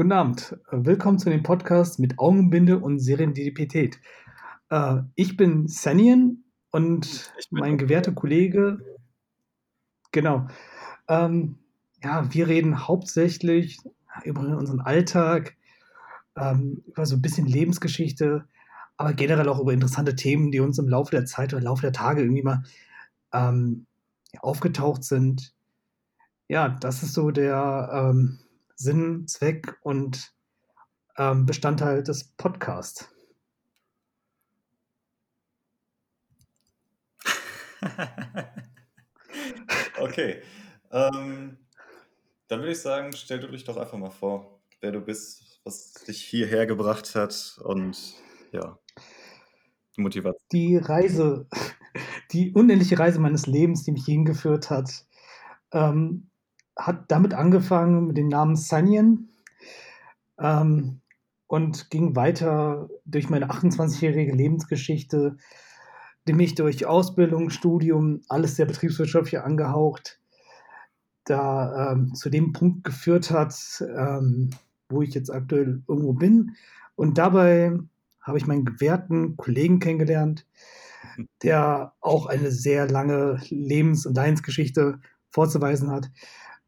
Guten Abend. Willkommen zu dem Podcast mit Augenbinde und Serendipität. Äh, ich bin Sanian und mein gewährter Kollege, genau. Ähm, ja, wir reden hauptsächlich über unseren Alltag, ähm, über so ein bisschen Lebensgeschichte, aber generell auch über interessante Themen, die uns im Laufe der Zeit oder im Laufe der Tage irgendwie mal ähm, aufgetaucht sind. Ja, das ist so der ähm, Sinn, Zweck und ähm, Bestandteil des Podcasts. okay. Ähm, dann würde ich sagen, stell du dich doch einfach mal vor, wer du bist, was dich hierher gebracht hat und ja, die Motivation. Die Reise, die unendliche Reise meines Lebens, die mich hingeführt hat, ähm, hat damit angefangen mit dem Namen Sanyan ähm, und ging weiter durch meine 28-jährige Lebensgeschichte, die mich durch Ausbildung, Studium, alles sehr betriebswirtschaftlich angehaucht, da ähm, zu dem Punkt geführt hat, ähm, wo ich jetzt aktuell irgendwo bin. Und dabei habe ich meinen gewährten Kollegen kennengelernt, der auch eine sehr lange Lebens- und Leinsgeschichte vorzuweisen hat.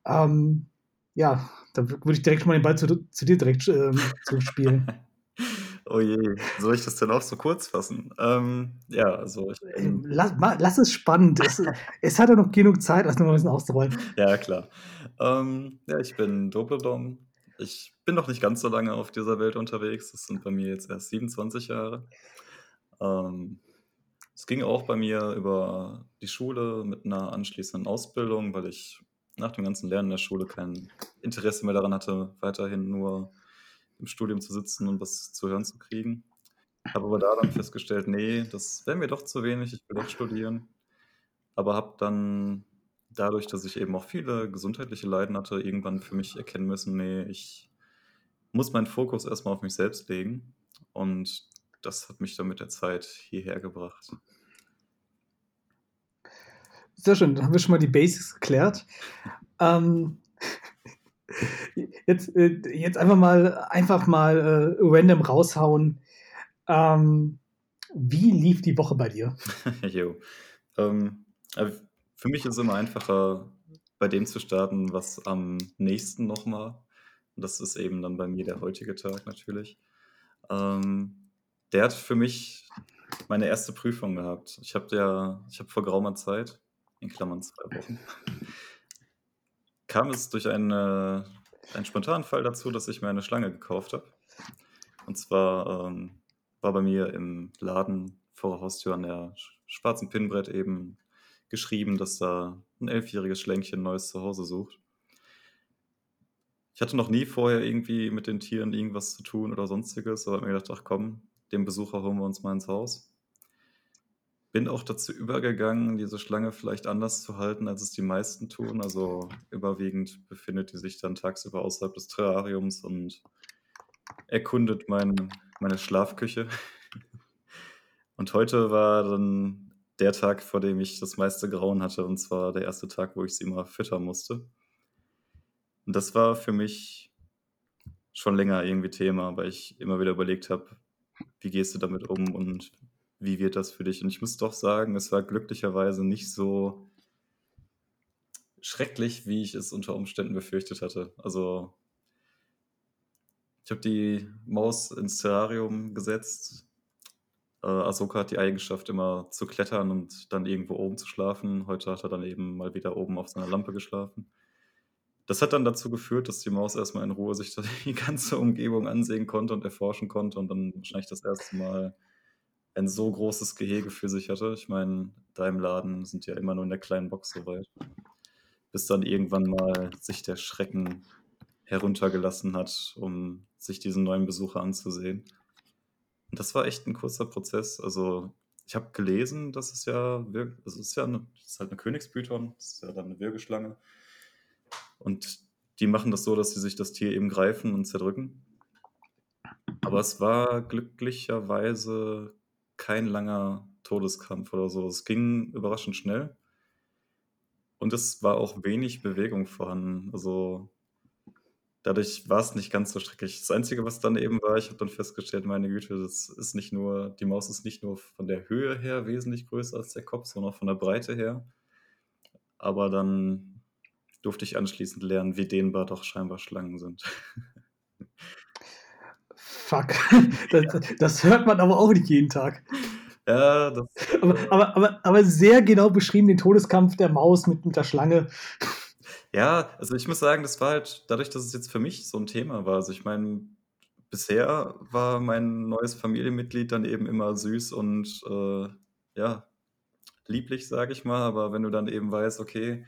Ähm, ja, da würde ich direkt mal den Ball zu, zu dir direkt ähm, zuspielen. oh je, soll ich das denn auch so kurz fassen? Ähm, ja, also ich bin... lass, lass, es spannend. es, es hat ja noch genug Zeit, das noch ein bisschen auszurollen. Ja, klar. Ähm, ja, ich bin Doppledom. Ich bin noch nicht ganz so lange auf dieser Welt unterwegs. Das sind bei mir jetzt erst 27 Jahre. Ähm, es ging auch bei mir über die Schule mit einer anschließenden Ausbildung, weil ich nach dem ganzen Lernen in der Schule kein Interesse mehr daran hatte, weiterhin nur im Studium zu sitzen und was zu hören zu kriegen. Habe aber da dann festgestellt, nee, das wäre mir doch zu wenig, ich will doch studieren. Aber habe dann dadurch, dass ich eben auch viele gesundheitliche Leiden hatte, irgendwann für mich erkennen müssen, nee, ich muss meinen Fokus erstmal auf mich selbst legen. Und das hat mich dann mit der Zeit hierher gebracht. Sehr schön, dann haben wir schon mal die Basics geklärt. Ähm, jetzt, äh, jetzt einfach mal, einfach mal äh, random raushauen. Ähm, wie lief die Woche bei dir? jo. Ähm, für mich ist es immer einfacher, bei dem zu starten, was am nächsten noch war. Und das ist eben dann bei mir der heutige Tag natürlich. Ähm, der hat für mich meine erste Prüfung gehabt. Ich habe ja, ich habe vor geraumer Zeit in Klammern zwei Wochen, kam es durch eine, einen spontanen Fall dazu, dass ich mir eine Schlange gekauft habe. Und zwar ähm, war bei mir im Laden vor der Haustür an der schwarzen Pinnbrett eben geschrieben, dass da ein elfjähriges Schlänkchen neues Zuhause sucht. Ich hatte noch nie vorher irgendwie mit den Tieren irgendwas zu tun oder sonstiges, aber habe mir gedacht, ach komm, den Besucher holen wir uns mal ins Haus bin auch dazu übergegangen, diese Schlange vielleicht anders zu halten, als es die meisten tun. Also überwiegend befindet die sich dann tagsüber außerhalb des Terrariums und erkundet mein, meine Schlafküche. Und heute war dann der Tag, vor dem ich das meiste Grauen hatte, und zwar der erste Tag, wo ich sie mal füttern musste. Und das war für mich schon länger irgendwie Thema, weil ich immer wieder überlegt habe, wie gehst du damit um und wie wird das für dich? Und ich muss doch sagen, es war glücklicherweise nicht so schrecklich, wie ich es unter Umständen befürchtet hatte. Also ich habe die Maus ins Terrarium gesetzt. Äh, Ahsoka hat die Eigenschaft, immer zu klettern und dann irgendwo oben zu schlafen. Heute hat er dann eben mal wieder oben auf seiner Lampe geschlafen. Das hat dann dazu geführt, dass die Maus erstmal in Ruhe sich die ganze Umgebung ansehen konnte und erforschen konnte und dann wahrscheinlich das erste Mal ein so großes Gehege für sich hatte. Ich meine, da im Laden sind ja immer nur in der kleinen Box so weit. Bis dann irgendwann mal sich der Schrecken heruntergelassen hat, um sich diesen neuen Besucher anzusehen. Und das war echt ein kurzer Prozess. Also ich habe gelesen, dass es ja, also es ist ja eine, es ist halt eine Königsbüton, das ist ja dann eine Wirbelschlange. Und die machen das so, dass sie sich das Tier eben greifen und zerdrücken. Aber es war glücklicherweise kein langer Todeskampf oder so. Es ging überraschend schnell. Und es war auch wenig Bewegung vorhanden. Also dadurch war es nicht ganz so schrecklich. Das Einzige, was dann eben war, ich habe dann festgestellt, meine Güte, das ist nicht nur die Maus ist nicht nur von der Höhe her wesentlich größer als der Kopf, sondern auch von der Breite her. Aber dann durfte ich anschließend lernen, wie dehnbar doch scheinbar Schlangen sind. Fuck. Das, das hört man aber auch nicht jeden Tag. Ja, das Aber aber aber aber sehr genau beschrieben, den Todeskampf der Maus mit mit der Schlange. Ja, also ich muss sagen, das war halt dadurch, dass es jetzt für mich so ein Thema war. Also ich meine, bisher war mein neues Familienmitglied dann eben immer süß und, äh, ja, lieblich, sage ich mal. Aber wenn du dann eben weißt, okay,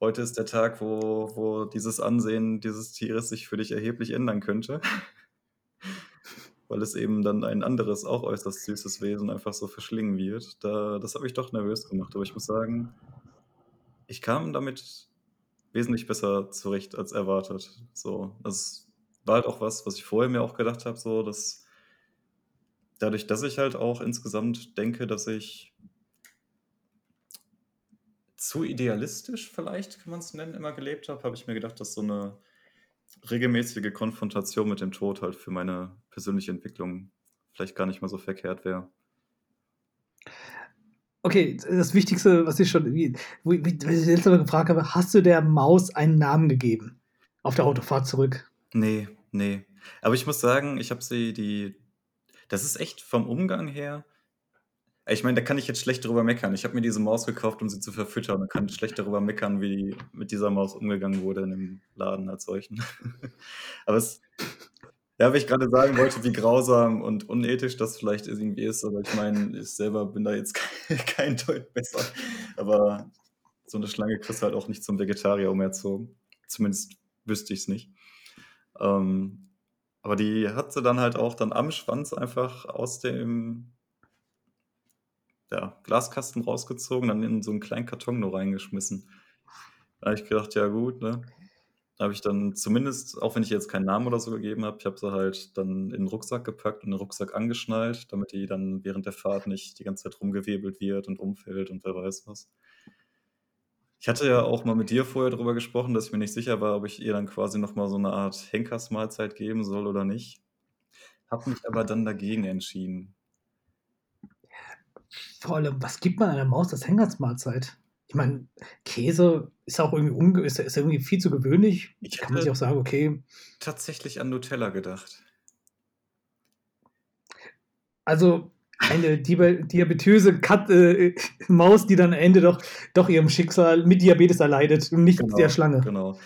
heute ist der Tag, wo wo dieses Ansehen dieses Tieres sich für dich erheblich ändern könnte, weil es eben dann ein anderes, auch äußerst süßes Wesen einfach so verschlingen wird, da das hat mich doch nervös gemacht. Aber ich muss sagen, ich kam damit wesentlich besser zurecht als erwartet. So, das war halt auch was, was ich vorher mir auch gedacht habe, so, dass dadurch, dass ich halt auch insgesamt denke, dass ich zu idealistisch vielleicht, kann man es nennen, immer gelebt habe, habe ich mir gedacht, dass so eine regelmäßige Konfrontation mit dem Tod halt für meine persönliche Entwicklung vielleicht gar nicht mal so verkehrt wäre. Okay, das Wichtigste, was ich schon, wie, wie, wie ich letzte Mal gefragt habe, hast du der Maus einen Namen gegeben? Auf der Autofahrt zurück? Nee, nee. Aber ich muss sagen, ich habe sie die. Das ist echt vom Umgang her. Ich meine, da kann ich jetzt schlecht drüber meckern. Ich habe mir diese Maus gekauft, um sie zu verfüttern. Da kann schlecht darüber meckern, wie mit dieser Maus umgegangen wurde in dem Laden als solchen. Aber es, ja, weil ich gerade sagen wollte, wie grausam und unethisch das vielleicht irgendwie ist, aber ich meine, ich selber bin da jetzt kein Deut besser. Aber so eine Schlange kriegst du halt auch nicht zum Vegetarier umerzogen. Zumindest wüsste ich es nicht. Ähm, aber die hat sie dann halt auch dann am Schwanz einfach aus dem ja, Glaskasten rausgezogen, dann in so einen kleinen Karton nur reingeschmissen. Da habe ich gedacht, ja gut, ne? habe ich dann zumindest, auch wenn ich jetzt keinen Namen oder so gegeben habe, ich habe sie halt dann in den Rucksack gepackt und den Rucksack angeschnallt, damit die dann während der Fahrt nicht die ganze Zeit rumgewebelt wird und umfällt und wer weiß was. Ich hatte ja auch mal mit dir vorher darüber gesprochen, dass ich mir nicht sicher war, ob ich ihr dann quasi nochmal so eine Art Henkersmahlzeit geben soll oder nicht. Habe mich aber dann dagegen entschieden. Vor allem, was gibt man einer Maus als Henkersmahlzeit? Ich meine, Käse ist auch irgendwie, ist, ist irgendwie viel zu gewöhnlich. Ich Kann man sich auch sagen, okay. Tatsächlich an Nutella gedacht. Also eine diabetöse Kat äh, Maus, die dann am Ende doch, doch ihrem Schicksal mit Diabetes erleidet und nicht genau, der Schlange. Genau.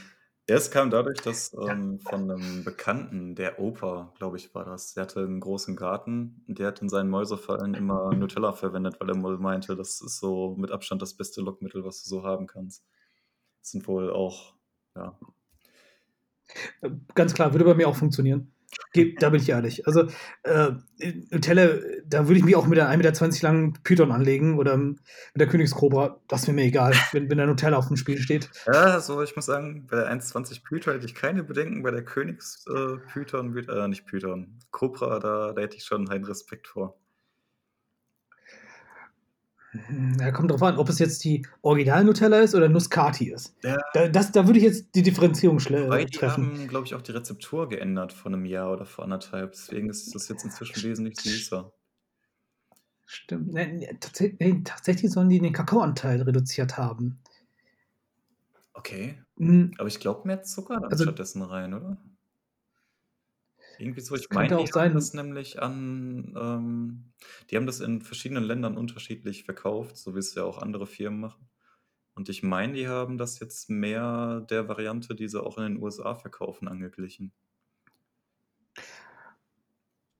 Es kam dadurch, dass ähm, von einem Bekannten, der Opa, glaube ich, war das, der hatte einen großen Garten und der hat in seinen Mäusefallen immer Nutella verwendet, weil er wohl meinte, das ist so mit Abstand das beste Lockmittel, was du so haben kannst. Das sind wohl auch, ja. Ganz klar, würde bei mir auch funktionieren. Da bin ich ehrlich. Also, äh, Nutella, da würde ich mich auch mit der 1,20 Meter langen Python anlegen oder mit der Königskobra. Das wäre mir egal, wenn, wenn der Nutella auf dem Spiel steht. Ja, also ich muss sagen, bei der 1,20 Python hätte ich keine Bedenken. Bei der Königspython, äh, äh, nicht Python, Cobra, da, da hätte ich schon einen Respekt vor. Ja, kommt drauf an, ob es jetzt die Original-Nutella ist oder Nuscati ist. Ja. Da, das, da würde ich jetzt die Differenzierung schle Weil die haben, glaube ich, auch die Rezeptur geändert vor einem Jahr oder vor anderthalb. Deswegen ist das jetzt inzwischen wesentlich süßer. Stimmt. Nee, tatsächlich, tatsächlich sollen die den Kakaoanteil reduziert haben. Okay. Mhm. Aber ich glaube, mehr Zucker dann also, stattdessen rein, oder? Irgendwie so, ich meine, die haben das nämlich an, ähm, die haben das in verschiedenen Ländern unterschiedlich verkauft, so wie es ja auch andere Firmen machen. Und ich meine, die haben das jetzt mehr der Variante, die sie auch in den USA verkaufen, angeglichen.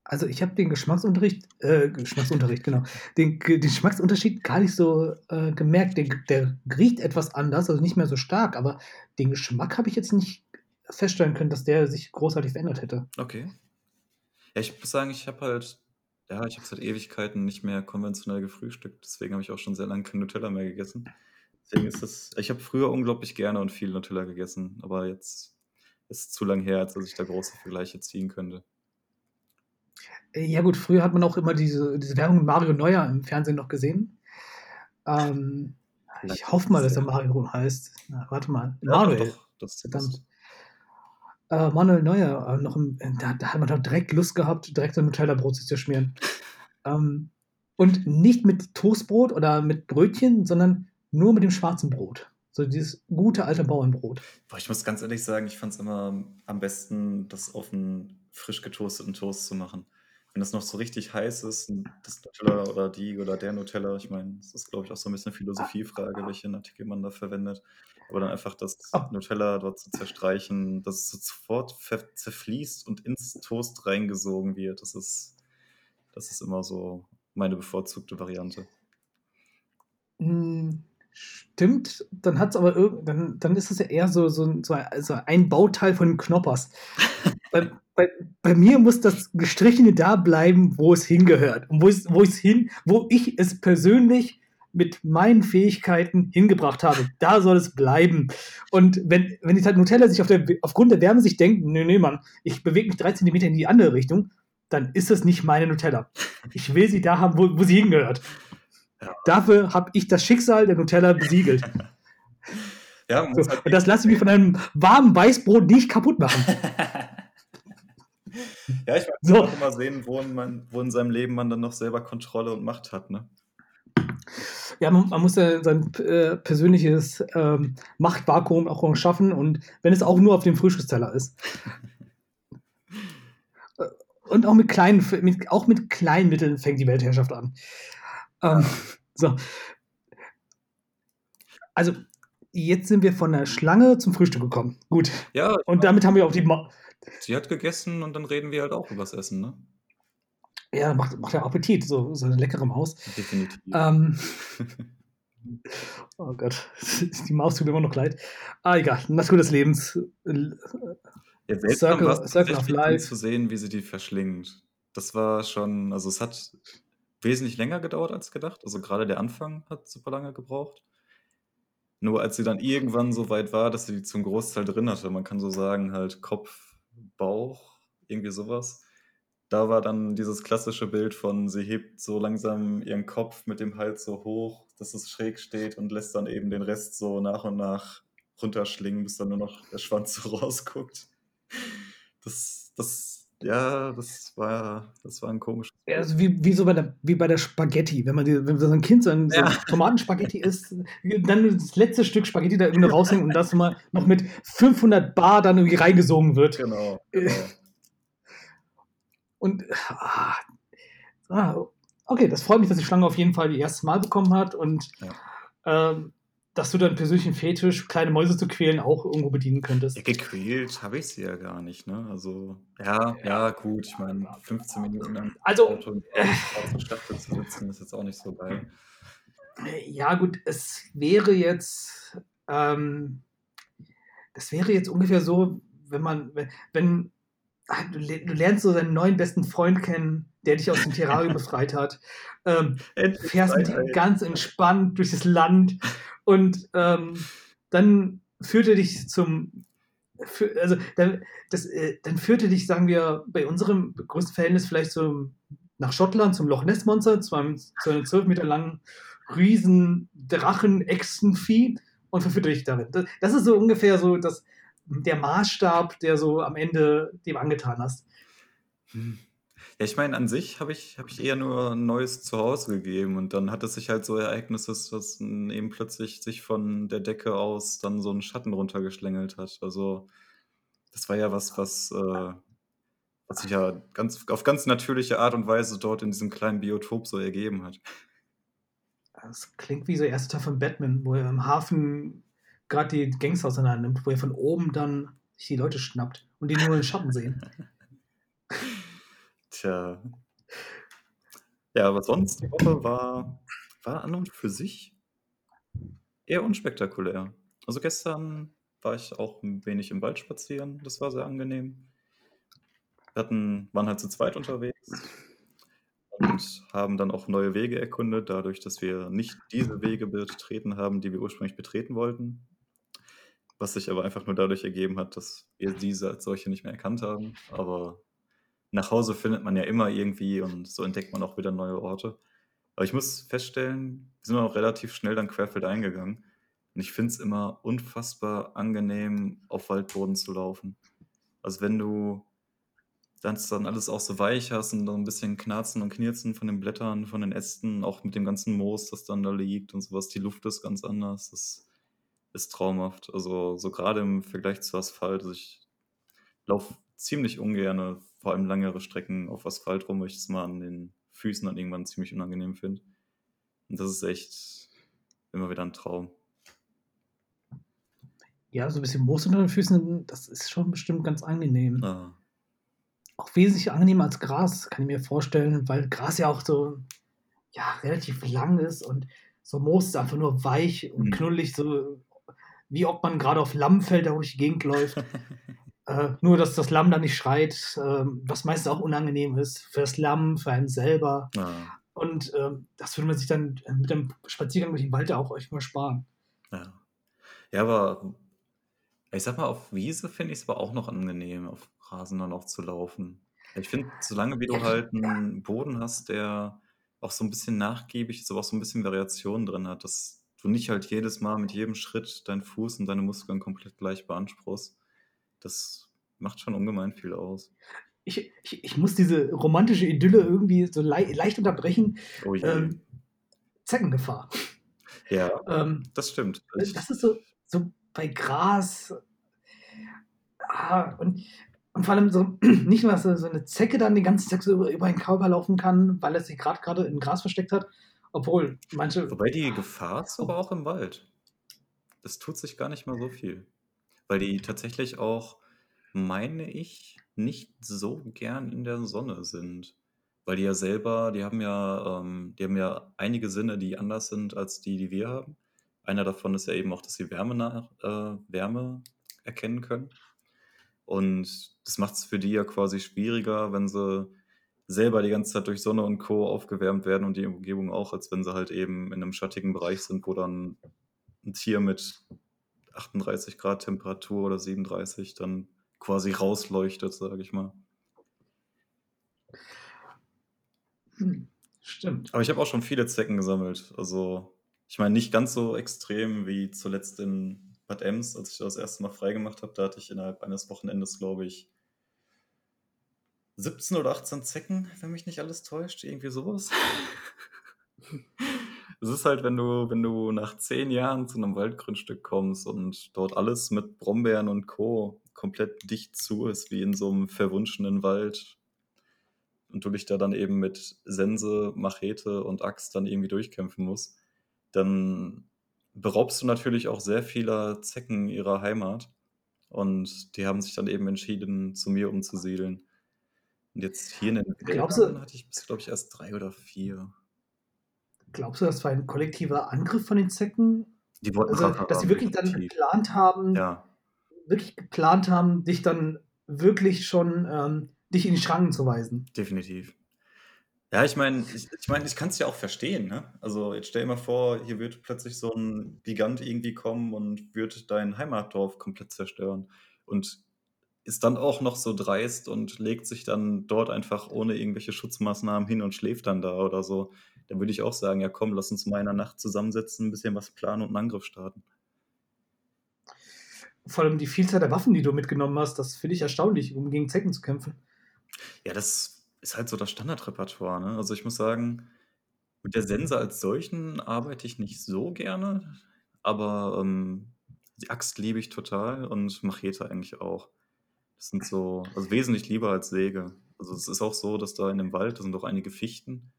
Also ich habe den Geschmacksunterricht, äh, Geschmacksunterricht, genau, den, den Geschmacksunterschied gar nicht so äh, gemerkt. Der, der riecht etwas anders, also nicht mehr so stark, aber den Geschmack habe ich jetzt nicht feststellen können, dass der sich großartig verändert hätte. Okay. Ja, ich muss sagen, ich habe halt, ja, ich habe seit Ewigkeiten nicht mehr konventionell gefrühstückt. Deswegen habe ich auch schon sehr lange kein Nutella mehr gegessen. Deswegen ist das, ich habe früher unglaublich gerne und viel Nutella gegessen, aber jetzt ist es zu lang her, als dass ich da große Vergleiche ziehen könnte. Äh, ja gut, früher hat man auch immer diese, diese Werbung mit Mario Neuer im Fernsehen noch gesehen. Ähm, ich hoffe mal, dass er Mario heißt. Na, warte mal. Ja, Mario. Doch, das, Verdammt. Äh, Manuel Neuer, äh, noch im, da, da, hat man doch direkt Lust gehabt, direkt ein Nutella-Brot zu schmieren. ähm, und nicht mit Toastbrot oder mit Brötchen, sondern nur mit dem schwarzen Brot. So dieses gute alte Bauernbrot. Boah, ich muss ganz ehrlich sagen, ich fand es immer am besten, das auf einen frisch getoasteten Toast zu machen. Wenn das noch so richtig heiß ist, das Nutella oder die oder der Nutella, ich meine, das ist, glaube ich, auch so ein bisschen Philosophiefrage, welche Artikel man da verwendet. Aber dann einfach das. Nutella dort zu zerstreichen, dass es sofort zerfließt und ins Toast reingesogen wird. Das ist, das ist immer so meine bevorzugte Variante. Hm, stimmt, dann hat's aber irgend dann dann ist es ja eher so so so ein Bauteil von Knoppers. bei bei mir muss das Gestrichene da bleiben, wo es hingehört und wo es wo ich's hin wo ich es persönlich mit meinen Fähigkeiten hingebracht habe. Da soll es bleiben. Und wenn wenn jetzt halt Nutella sich auf der aufgrund der Wärme sich denkt: „Ne, ne, Mann, ich bewege mich drei Zentimeter in die andere Richtung“, dann ist das nicht meine Nutella. Ich will sie da haben, wo wo sie hingehört. Ja. Dafür habe ich das Schicksal der Nutella besiegelt. ja, so, halt und das lasse ich mir von einem warmen Weißbrot nicht kaputt machen. ja, ich will so. auch immer sehen, wo, man, wo in seinem Leben man dann noch selber Kontrolle und Macht hat. Ne? Ja, man, man muss ja sein äh, persönliches ähm, Machtvakuum auch schaffen und wenn es auch nur auf dem Frühstücksteller ist. Äh, und auch mit kleinen, mit, auch mit kleinen Mitteln fängt die Weltherrschaft an. Ähm, so. Also, jetzt sind wir von der Schlange zum Frühstück gekommen. Gut. Ja. Und damit haben wir auch die. Ma Sie hat gegessen und dann reden wir halt auch über das Essen, ne? Ja, macht, macht ja Appetit, so, so eine leckere Maus. Definitiv. Ähm, oh Gott, die Maus tut mir immer noch leid. Ah, egal, Natur des Lebens. Ja, Circle, Circle of Life. zu sehen, wie sie die verschlingt. Das war schon, also es hat wesentlich länger gedauert als gedacht. Also gerade der Anfang hat super lange gebraucht. Nur als sie dann irgendwann so weit war, dass sie die zum Großteil drin hatte, man kann so sagen, halt Kopf, Bauch, irgendwie sowas. Da war dann dieses klassische Bild von, sie hebt so langsam ihren Kopf mit dem Hals so hoch, dass es schräg steht und lässt dann eben den Rest so nach und nach runterschlingen, bis dann nur noch der Schwanz so rausguckt. Das, das ja, das war, das war ein komisches. Ja, also wie, wie so bei der, wie bei der Spaghetti. Wenn man die, wenn so ein Kind so ein, so ja. Tomatenspaghetti isst, dann das letzte Stück Spaghetti da irgendwie raushängt und das mal noch mit 500 Bar dann irgendwie reingesogen wird. Genau. genau. Und, ah, ah, okay, das freut mich, dass die Schlange auf jeden Fall die erste Mal bekommen hat und ja. ähm, dass du deinen persönlichen Fetisch, kleine Mäuse zu quälen, auch irgendwo bedienen könntest. Ja, gequält habe ich sie ja gar nicht, ne? Also, ja, ja, gut, ich meine, 15 Minuten lang also, Auto äh, zu sitzen, ist jetzt auch nicht so geil. Ja, gut, es wäre jetzt, ähm, das wäre jetzt ungefähr so, wenn man, wenn, wenn ah, du, du lernst so deinen neuen besten Freund kennen, der dich aus dem Terrarium befreit hat, ähm, fährst mit ihm ganz entspannt durch das Land und ähm, dann führte dich zum, also dann, das, äh, dann führte dich, sagen wir, bei unserem größten Verhältnis vielleicht so nach Schottland zum Loch Ness Monster, zu einem, zu einem 12 Meter langen riesen Drachen Echsenvieh und verführte dich darin. Das, das, ist so ungefähr so das, der Maßstab, der so am Ende dem angetan hast. Hm. Ja, ich meine, an sich habe ich, hab ich eher nur ein neues Zuhause gegeben und dann hat es sich halt so ereignet, dass dass eben plötzlich sich von der Decke aus dann so ein Schatten runtergeschlängelt hat. Also das war ja was, was, äh, was sich ja ganz, auf ganz natürliche Art und Weise dort in diesem kleinen Biotop so ergeben hat. Das klingt wie so der erste Teil von Batman, wo er im Hafen gerade die Gangs auseinandernimmt, wo er von oben dann sich die Leute schnappt und die nur in Schatten sehen. Tja. Ja, aber sonst, die Woche war, war an und für sich eher unspektakulär. Also gestern war ich auch ein wenig im Wald spazieren. Das war sehr angenehm. Wir hatten, waren halt zu zweit unterwegs und haben dann auch neue Wege erkundet, dadurch, dass wir nicht diese Wege betreten haben, die wir ursprünglich betreten wollten. Was sich aber einfach nur dadurch ergeben hat, dass wir diese als solche nicht mehr erkannt haben. Aber nach Hause findet man ja immer irgendwie und so entdeckt man auch wieder neue Orte. Aber ich muss feststellen, wir sind auch relativ schnell dann querfeld eingegangen. Und ich finde es immer unfassbar angenehm, auf Waldboden zu laufen. Also, wenn du das dann alles auch so weich hast und dann ein bisschen Knarzen und Knirzen von den Blättern, von den Ästen, auch mit dem ganzen Moos, das dann da liegt und sowas. Die Luft ist ganz anders. Das ist traumhaft. Also, so gerade im Vergleich zu Asphalt. Also, ich laufe ziemlich ungern, vor allem langere Strecken auf Asphalt rum, weil ich es mal an den Füßen dann irgendwann ziemlich unangenehm finde. Und das ist echt immer wieder ein Traum. Ja, so ein bisschen Moos unter den Füßen, das ist schon bestimmt ganz angenehm. Ah. Auch wesentlich angenehmer als Gras, kann ich mir vorstellen, weil Gras ja auch so ja, relativ lang ist und so Moos ist einfach nur weich und mhm. knullig, so wie ob man gerade auf Lammfeld durch die Gegend läuft. äh, nur, dass das Lamm da nicht schreit, äh, was meistens auch unangenehm ist für das Lamm, für einen selber. Ah. Und äh, das würde man sich dann mit dem Spaziergang durch den Wald auch euch mal sparen. Ja. ja, aber ich sag mal, auf Wiese finde ich es aber auch noch angenehm, auf Rasen dann auch zu laufen. Ich finde, solange wie du halt einen Boden hast, der auch so ein bisschen nachgiebig ist, aber auch so ein bisschen Variation drin hat, dass du nicht halt jedes Mal mit jedem Schritt deinen Fuß und deine Muskeln komplett gleich beanspruchst, das macht schon ungemein viel aus. Ich, ich, ich muss diese romantische Idylle irgendwie so le leicht unterbrechen. Oh je. Ähm, Zeckengefahr. Ja, Ähm, das stimmt. das ist so, so bei Gras. Ah, und, und vor allem so, nicht nur, dass so eine Zecke dann den ganzen Tag so über, über den Körper laufen kann, weil er sich gerade gerade im Gras versteckt hat. Obwohl, manche. Wobei die Gefahr ist aber auch im Wald. Das tut sich gar nicht mal so viel. Weil die tatsächlich auch, meine ich, nicht so gern in der Sonne sind. Weil die ja selber, die haben ja, ähm, die haben ja einige Sinne, die anders sind als die, die wir haben. Einer davon ist ja eben auch, dass sie Wärme, nach, äh, Wärme erkennen können. Und das macht es für die ja quasi schwieriger, wenn sie selber die ganze Zeit durch Sonne und Co. aufgewärmt werden und die Umgebung auch, als wenn sie halt eben in einem schattigen Bereich sind, wo dann ein Tier mit 38 Grad Temperatur oder 37 dann quasi rausleuchtet, sage ich mal. Hm, stimmt. Aber ich habe auch schon viele Zecken gesammelt. Also, ich meine, nicht ganz so extrem wie zuletzt in Bad Ems, als ich das erste Mal freigemacht habe. Da hatte ich innerhalb eines Wochenendes, glaube ich, 17 oder 18 Zecken, wenn mich nicht alles täuscht. Irgendwie sowas. Es ist halt, wenn du, wenn du nach zehn Jahren zu einem Waldgrundstück kommst und dort alles mit Brombeeren und Co. komplett dicht zu ist, wie in so einem verwunschenen Wald. Und du dich da dann eben mit Sense, Machete und Axt dann irgendwie durchkämpfen musst, dann beraubst du natürlich auch sehr vieler Zecken ihrer Heimat. Und die haben sich dann eben entschieden, zu mir umzusiedeln. Und jetzt hier in den Wäldern hatte ich bis, glaube ich, erst drei oder vier. Glaubst du, das war ein kollektiver Angriff von den Zecken? Die wollten Also, dass sie wirklich dann definitiv. geplant haben, Ja, wirklich geplant haben, dich dann wirklich schon ähm, dich in die Schranken zu weisen. definitiv. Ja, ich meine, ich, ich, mein, ich kann es ja auch verstehen. Ne? Also jetzt stell dir mal vor, hier wird plötzlich so ein Gigant irgendwie kommen und wird dein Heimatdorf komplett zerstören. Und ist dann auch noch so dreist und legt sich dann dort einfach ohne irgendwelche Schutzmaßnahmen hin und schläft dann da oder so. Dann würde ich auch sagen, ja komm, lass uns mal in der Nacht zusammensetzen, ein bisschen was planen und einen Angriff starten. Vor allem die Vielzahl der Waffen, die du mitgenommen hast, das finde ich erstaunlich, um gegen Zecken zu kämpfen. Ja, das ist halt so das Standardrepertoire. Ne? Also ich muss sagen, mit der Sense als solchen arbeite ich nicht so gerne, aber ähm, die Axt liebe ich total und Machete eigentlich auch. Das sind so, also wesentlich lieber als Säge. Also es ist auch so, dass da in dem Wald, da sind auch einige Fichten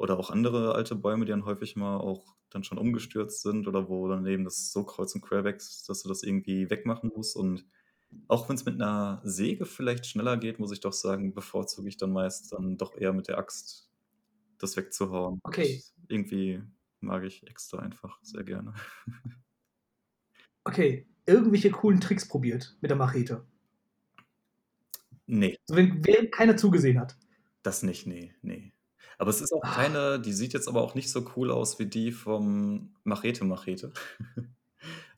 oder auch andere alte Bäume, die dann häufig mal auch dann schon umgestürzt sind oder wo dann eben das so kreuz und quer wächst, dass du das irgendwie wegmachen musst. Und auch wenn es mit einer Säge vielleicht schneller geht, muss ich doch sagen, bevorzuge ich dann meist dann doch eher mit der Axt das wegzuhauen. Okay. Das irgendwie mag ich extra einfach sehr gerne. Okay, irgendwelche coolen Tricks probiert mit der Machete. Nee, So, wenn, während keiner zugesehen hat. das nicht, nee, nee. Aber es ist auch Ah, keine, die sieht jetzt aber auch nicht so cool aus wie die vom Machete Machete.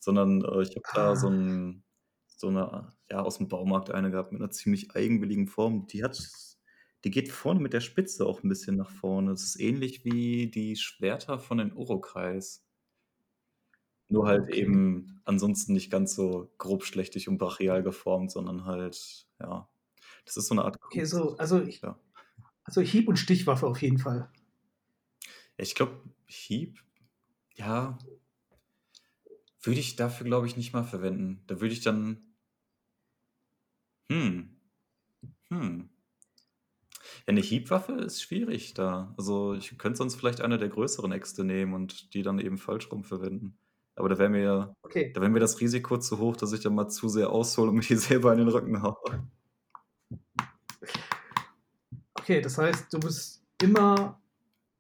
Sondern äh, ich habe da so, ah, ein, so eine, ja, aus dem Baumarkt eine gehabt mit einer ziemlich eigenwilligen Form. Die hat, die geht vorne mit der Spitze auch ein bisschen nach vorne. Es ist ähnlich wie die Schwerter von den Urukais. Nur halt okay. eben ansonsten nicht ganz so grobschlächtig und brachial geformt, sondern halt, ja, das ist so eine Art. Okay, so, also, ja. Also Hieb- und Stichwaffe auf jeden Fall. Ich glaube, Hieb, ja, würde ich dafür, glaube ich, nicht mal verwenden. Da würde ich dann. Hm. Hm. Ja, eine Hiebwaffe ist schwierig da. Also ich könnte sonst vielleicht eine der größeren Äxte nehmen und die dann eben falsch rum verwenden. Aber da wäre mir, okay. da wäre mir das Risiko zu hoch, dass ich dann mal zu sehr aushole und mir die selber in den Rücken haue. Okay, das heißt, du bist immer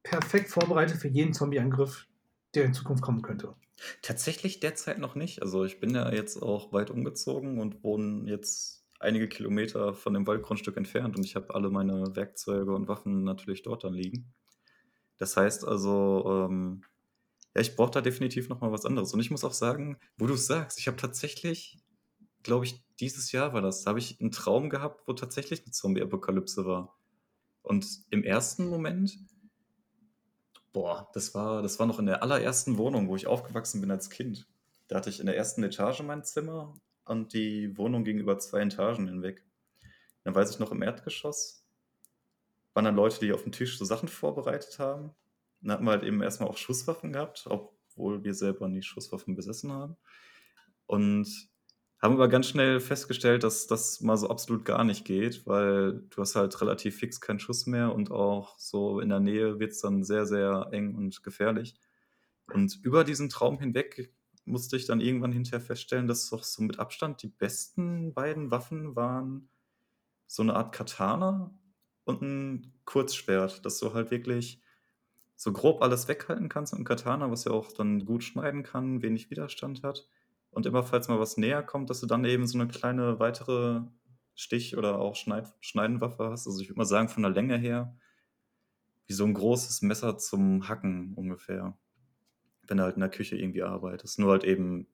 perfekt vorbereitet für jeden Zombieangriff, der in Zukunft kommen könnte. Tatsächlich derzeit noch nicht. Also ich bin ja jetzt auch weit umgezogen und wohne jetzt einige Kilometer von dem Waldgrundstück entfernt und ich habe alle meine Werkzeuge und Waffen natürlich dort dann liegen. Das heißt also, ähm, ja, ich brauche da definitiv nochmal was anderes. Und ich muss auch sagen, wo du es sagst, ich habe tatsächlich, glaube ich, dieses Jahr war das, da habe ich einen Traum gehabt, wo tatsächlich eine Zombie-Apokalypse war. Und im ersten Moment Boah, das war, das war noch in der allerersten Wohnung, wo ich aufgewachsen bin als Kind. Da hatte ich in der ersten Etage mein Zimmer und die Wohnung ging über zwei Etagen hinweg. Dann weiß ich noch im Erdgeschoss waren dann Leute, die auf dem Tisch so Sachen vorbereitet haben. Dann hatten wir halt eben erstmal auch Schusswaffen gehabt, obwohl wir selber nie Schusswaffen besessen haben. Und haben aber ganz schnell festgestellt, dass das mal so absolut gar nicht geht, weil du hast halt relativ fix keinen Schuss mehr und auch so in der Nähe wird es dann sehr, sehr eng und gefährlich. Und über diesen Traum hinweg musste ich dann irgendwann hinterher feststellen, dass doch so mit Abstand die besten beiden Waffen waren so eine Art Katana und ein Kurzschwert, dass du halt wirklich so grob alles weghalten kannst mit einem Katana, was ja auch dann gut schneiden kann, wenig Widerstand hat und immer, falls mal was näher kommt, dass du dann eben so eine kleine weitere Stich- oder auch Schneid Schneidenwaffe hast. Also ich würde mal sagen, von der Länge her, wie so ein großes Messer zum Hacken ungefähr. Wenn du halt in der Küche irgendwie arbeitest. Nur halt eben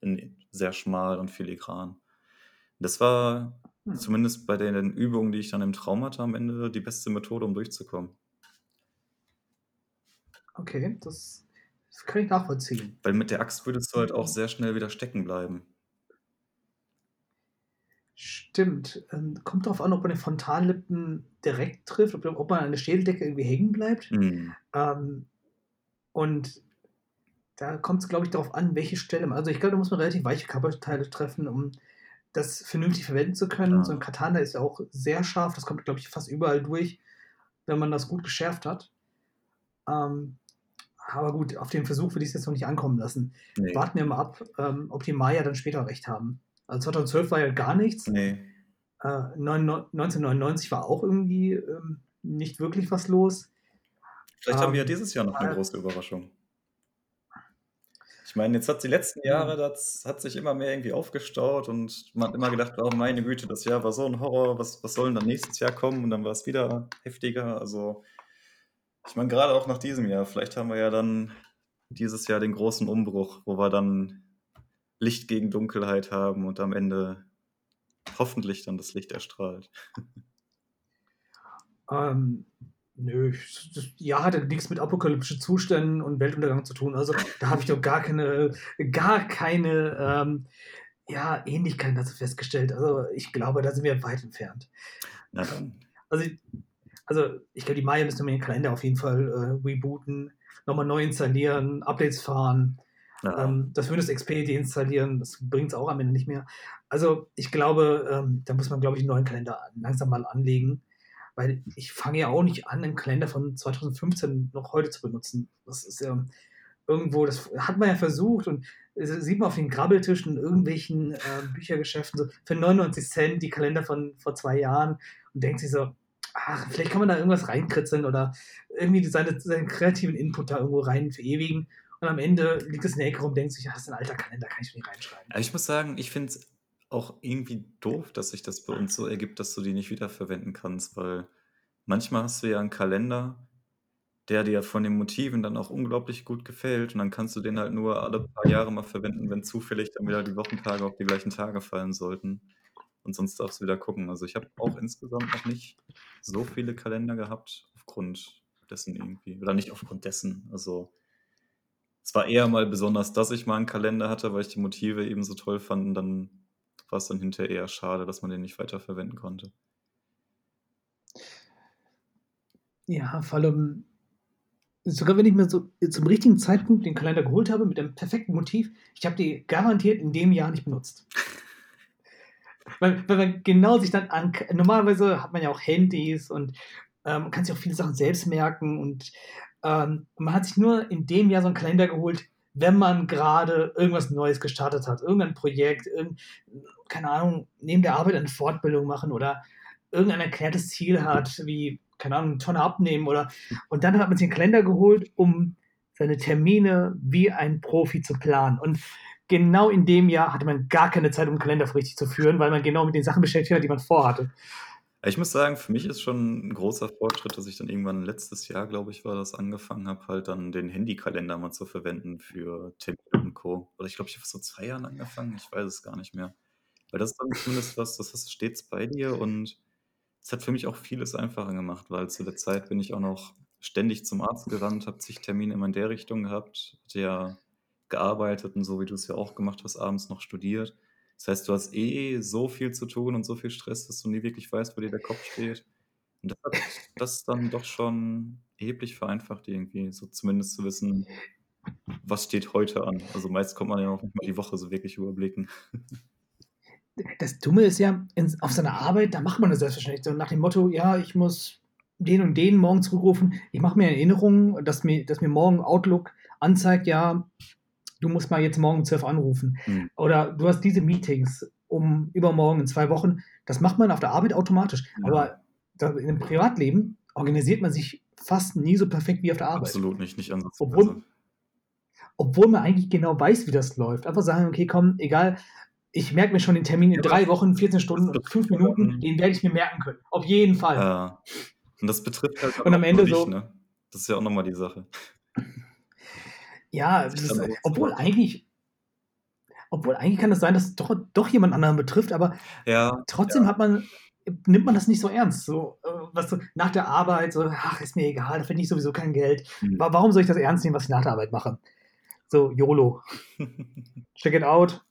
in sehr schmal und filigran. Das war hm. zumindest bei den Übungen, die ich dann im Traum hatte, am Ende die beste Methode, um durchzukommen. Okay, das das kann ich nachvollziehen. Weil mit der Axt würdest du halt auch sehr schnell wieder stecken bleiben. Stimmt. Ähm, kommt darauf an, ob man den Frontallippen direkt trifft, ob, man an der Schädeldecke irgendwie hängen bleibt. Mhm. Ähm, und da kommt es, glaube ich, darauf an, welche Stelle. Also ich glaube, da muss man relativ weiche Körperteile treffen, um das vernünftig verwenden zu können. Ja. So ein Katana ist ja auch sehr scharf, das kommt, glaube ich, fast überall durch, wenn man das gut geschärft hat. Ähm, aber gut, auf den Versuch würde ich es jetzt noch nicht ankommen lassen. Nee. Warten wir mal ab, ähm, ob die Maya dann später recht haben. Also 2012 war ja gar nichts. Nee. Äh, 1999 war auch irgendwie ähm, nicht wirklich was los. Vielleicht ähm, haben wir ja ähm, dieses Jahr noch eine äh, große Überraschung. Ich meine, jetzt hat die letzten Jahre, das hat sich immer mehr irgendwie aufgestaut und man hat immer gedacht, oh meine Güte, das Jahr war so ein Horror, was, was soll denn dann nächstes Jahr kommen? Und dann war es wieder heftiger. Also ich meine, gerade auch nach diesem Jahr, vielleicht haben wir ja dann dieses Jahr den großen Umbruch, wo wir dann Licht gegen Dunkelheit haben und am Ende hoffentlich dann das Licht erstrahlt. Ähm, nö, das Jahr hatte nichts mit apokalyptischen Zuständen und Weltuntergang zu tun. Also da habe ich doch gar keine, gar keine ähm, ja, Ähnlichkeiten dazu festgestellt. Also ich glaube, da sind wir weit entfernt. Na dann. Also also ich glaube, die Maya müssen wir ihren Kalender auf jeden Fall äh, rebooten, nochmal neu installieren, Updates fahren, ja. ähm, das Windows XP deinstallieren, das bringt es auch am Ende nicht mehr. Also ich glaube, ähm, da muss man, glaube ich, einen neuen Kalender langsam mal anlegen, weil ich fange ja auch nicht an, einen Kalender von 2015 noch heute zu benutzen. Das ist ja irgendwo, das hat man ja versucht und sieht man auf den Grabbeltischen in irgendwelchen äh, Büchergeschäften so für 99 Cent die Kalender von vor zwei Jahren und denkt sich so, ach, vielleicht kann man da irgendwas reinkritzeln oder irgendwie seine, seinen kreativen Input da irgendwo rein verewigen. Und am Ende liegt es in der Ecke rum und denkt sich, ja, das ist ein alter Kalender, kann ich nicht reinschreiben. ich muss sagen, ich finde es auch irgendwie doof, dass sich das bei uns so ergibt, dass du die nicht wiederverwenden kannst, weil manchmal hast du ja einen Kalender, der dir von den Motiven dann auch unglaublich gut gefällt und dann kannst du den halt nur alle paar Jahre mal verwenden, wenn zufällig dann wieder die Wochentage auf die gleichen Tage fallen sollten und sonst darfst du wieder gucken. Also ich habe auch insgesamt noch nicht so viele Kalender gehabt, aufgrund dessen irgendwie, oder nicht aufgrund dessen. Also Es war eher mal besonders, dass ich mal einen Kalender hatte, weil ich die Motive eben so toll fand und dann war's dann hinterher eher schade, dass man den nicht weiterverwenden konnte. Ja, vor allem sogar wenn ich mir so zum richtigen Zeitpunkt den Kalender geholt habe mit dem perfekten Motiv, ich habe die garantiert in dem Jahr nicht benutzt. Weil weil man genau sich dann an normalerweise hat man ja auch Handys und, ähm, kann sich auch viele Sachen selbst merken und, ähm, man hat sich nur in dem Jahr so 'n Kalender geholt, wenn man grade irgendwas Neues gestartet hat, irgendein Projekt, irgend keine Ahnung, neben der Arbeit eine Fortbildung machen oder irgendein erklärtes Ziel hat, wie, keine Ahnung, 'ne Tonne abnehmen oder und dann hat man sich 'n Kalender geholt, um seine Termine wie ein Profi zu planen. Und genau in dem Jahr hatte man gar keine Zeit, um 'n Kalender richtig zu führen, weil man genau mit den Sachen beschäftigt war, die man vorhatte. Ich muss sagen, für mich ist schon 'n großer Fortschritt, dass ich dann irgendwann letztes Jahr, glaube ich, war das, angefangen habe, halt dann den Handykalender mal zu verwenden für Termine und Co. Oder ich glaube, ich habe vor 2 Jahren angefangen, ich weiß es gar nicht mehr. Weil das ist dann zumindest was, das hast du stets bei dir und es hat für mich auch vieles einfacher gemacht, weil zu der Zeit bin ich auch noch ständig zum Arzt gerannt, habe zig Termine immer in der Richtung gehabt, hatte ja gearbeitet und so wie du es ja auch gemacht hast, abends noch studiert. Das heißt, du hast eh so viel zu tun und so viel Stress, dass du nie wirklich weißt, wo dir der Kopf steht. Und das hat das dann doch schon erheblich vereinfacht irgendwie, so zumindest zu wissen, was steht heute an. Also, meist kommt man ja auch nicht mal die Woche so wirklich überblicken. Das Dumme ist ja, in auf seiner Arbeit, da macht man das selbstverständlich so nach dem Motto: „Ja, ich muss den und den morgen zurückrufen. Ich mache mir Erinnerungen, dass mir dass mir morgen Outlook anzeigt, ja, du musst mal jetzt morgen um 12 anrufen. Mhm. Oder du hast diese Meetings um übermorgen in 2 Wochen. Das macht man auf der Arbeit automatisch. Ja. Aber da im Privatleben organisiert man sich fast nie so perfekt wie auf der Arbeit. Absolut nicht, nicht Obwohl ansatzweise. obwohl man eigentlich genau weiß, wie das läuft. Einfach sagen: „Okay, komm, egal, ich merke mir schon den Termin in Ja, 3 das Wochen, 14 Stunden und 5 betrifft Minuten, dann den werde ich mir merken können. Auf jeden Fall.“ Ja. Und das betrifft halt Und am auch Ende dich, so ne? Das ist ja auch noch mal die Sache. Ja, das ist obwohl eigentlich obwohl eigentlich kann es sein, dass es doch doch jemand anderen betrifft, aber Ja, trotzdem ja. hat man nimmt man das nicht so ernst. So, äh, weißt du, nach der Arbeit so: „Ach, ist mir egal, da verdiene ich sowieso kein Geld. Mhm. Wa warum soll ich das ernst nehmen, was ich nach der Arbeit mache?“ So, YOLO. Check it out,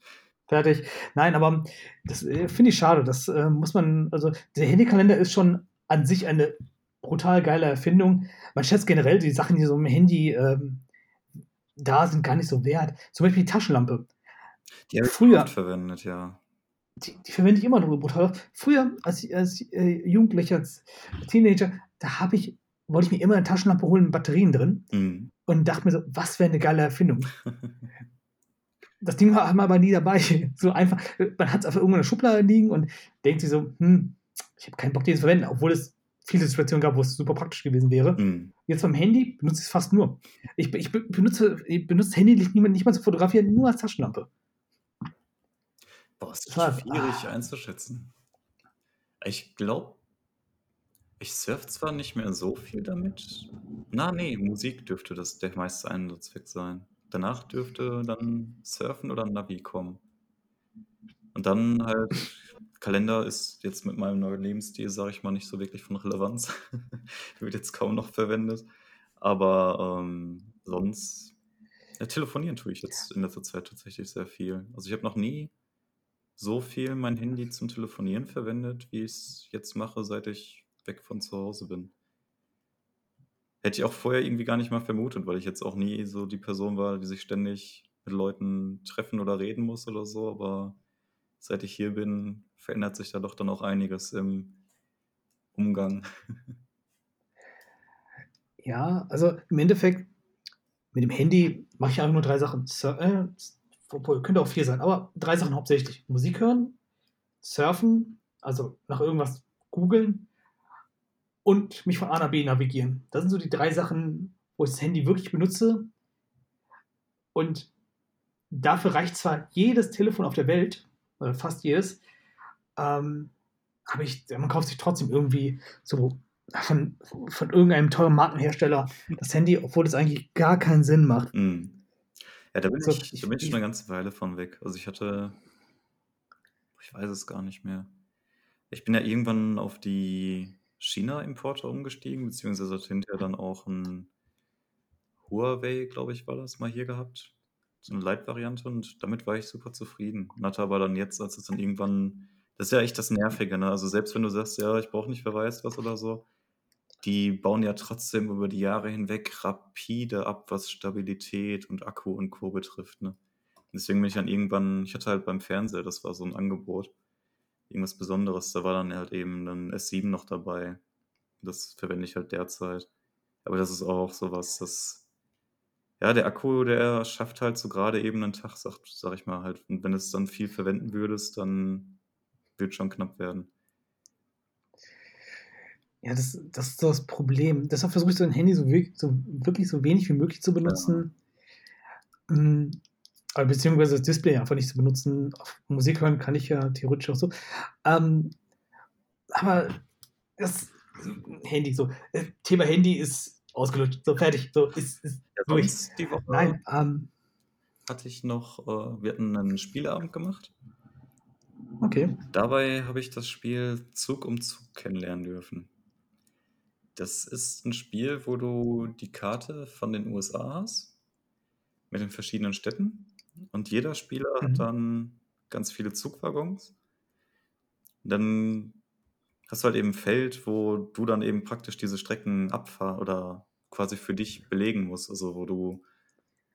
fertig. Nein, aber das, äh, finde ich schade. Das, äh, muss man also, der Handykalender ist schon an sich eine brutal geile Erfindung. Man schätzt generell die Sachen, die so im Handy, ähm, da sind, gar nicht so wert. Zum Beispiel die Taschenlampe. Die habe ich Früher verwendet, ja. die die verwende ich immer noch brutal. Früher, als ich als äh, Jugendlicher, als Teenager, da habe ich wollte ich mir immer 'ne Taschenlampe holen mit Batterien drin Mhm. und dachte mir so: „Was für 'ne geile Erfindung.“ Das Ding war hat aber nie dabei. So einfach man hat's einfach irgendwo in der Schublade liegen und denkt sich so: „Hm, ich habe keinen Bock, den zu verwenden“, obwohl es viele Situationen gab, wo es super praktisch gewesen wäre. Mhm. Jetzt beim Handy benutze ich's fast nur. Ich ich be benutze ich benutze das Handy nicht nicht mal zum Fotografieren, nur als Taschenlampe. Boah, ist Das war schwierig ah. einzuschätzen. Ich glaube ich surfe zwar nicht mehr so viel damit. Na, ne, Musik dürfte das der meiste Einsatzzweck sein. Danach dürfte dann Surfen oder Navi kommen. Und dann halt Kalender ist jetzt mit meinem neuen Lebensstil, sage ich mal, nicht so wirklich von Relevanz. Wird jetzt kaum noch verwendet. Aber, ähm, sonst ja, telefonieren tue ich jetzt in letzter Zeit tatsächlich sehr viel. Also, ich habe noch nie so viel mein Handy zum Telefonieren verwendet, wie ich's jetzt mache, seit ich weg von zu Hause bin. Hätte ich auch vorher irgendwie gar nicht mal vermutet, weil ich jetzt auch nie so die Person war, die sich ständig mit Leuten treffen oder reden muss oder so, aber seit ich hier bin, verändert sich da doch dann auch einiges im Umgang. Ja, also, im Endeffekt mit dem Handy mache ich einfach nur 3 Sachen. Sur äh, könnte auch 4 sein, aber 3 Sachen hauptsächlich. Musik hören, surfen, also nach irgendwas googeln und mich von A nach B navigieren. Das sind so die 3 Sachen, wo ich das Handy wirklich benutze. Und dafür reicht zwar jedes Telefon auf der Welt, oder fast jedes, ähm, aber ich man kauft sich trotzdem irgendwie so von von irgendeinem teuren Markenhersteller das Handy, obwohl das eigentlich gar keinen Sinn macht. Mhm. Ja, da bin So, ich da bin ich schon ich 'ne ganze Weile von weg. Also, ich hatte ich weiß es gar nicht mehr. Ich bin ja irgendwann auf die China-Importe umgestiegen, beziehungsweise hatte hinterher dann auch 'n Huawei, glaube ich, war das, mal hier gehabt. So eine Light-Variante und damit war ich super zufrieden. Und hatte aber dann jetzt, als es dann irgendwann das ist ja echt das Nervige, ne? Also selbst wenn du sagst: „Ja, ich brauche nicht wer weiß was“ oder so, die bauen ja trotzdem über die Jahre hinweg rapide ab, was Stabilität und Akku und Co. betrifft, ne? Deswegen bin ich dann irgendwann ich hatte halt beim Fernseher, das war so ein Angebot, irgendwas Besonderes, da war dann halt eben 'nen S7 noch dabei. Das verwende ich halt derzeit. Aber das ist auch so was, das ja, der Akku, der schafft halt so gerade eben 'nen Tag, sag sage ich mal halt. Und wenn du's dann viel verwenden würdest, dann wird schon knapp werden. Ja, das das ist das Problem. Deshalb versuche ich so 'n Handy so wirk so wirklich so wenig wie möglich zu benutzen. Ja. Hm, aber beziehungsweise das Display einfach nicht zu benutzen. Auf Musik hören kann ich ja theoretisch auch so. Ähm, aber das Handy so äh, Thema Handy ist ausgelutscht. So, fertig. So, ist ist ja, durch. Die Woche Nein, ähm hatte ich noch äh, wir hatten 'nen Spieleabend gemacht. Okay. Dabei habe ich das Spiel Zug um Zug kennenlernen dürfen. Das ist ein Spiel, wo du die Karte von den USA hast mit den verschiedenen Städten und jeder Spieler hat Mhm. dann ganz viele Zugwaggons. Dann hast du halt eben 'n Feld, wo du dann eben praktisch diese Strecken abfahr oder quasi für dich belegen musst. Also, wo du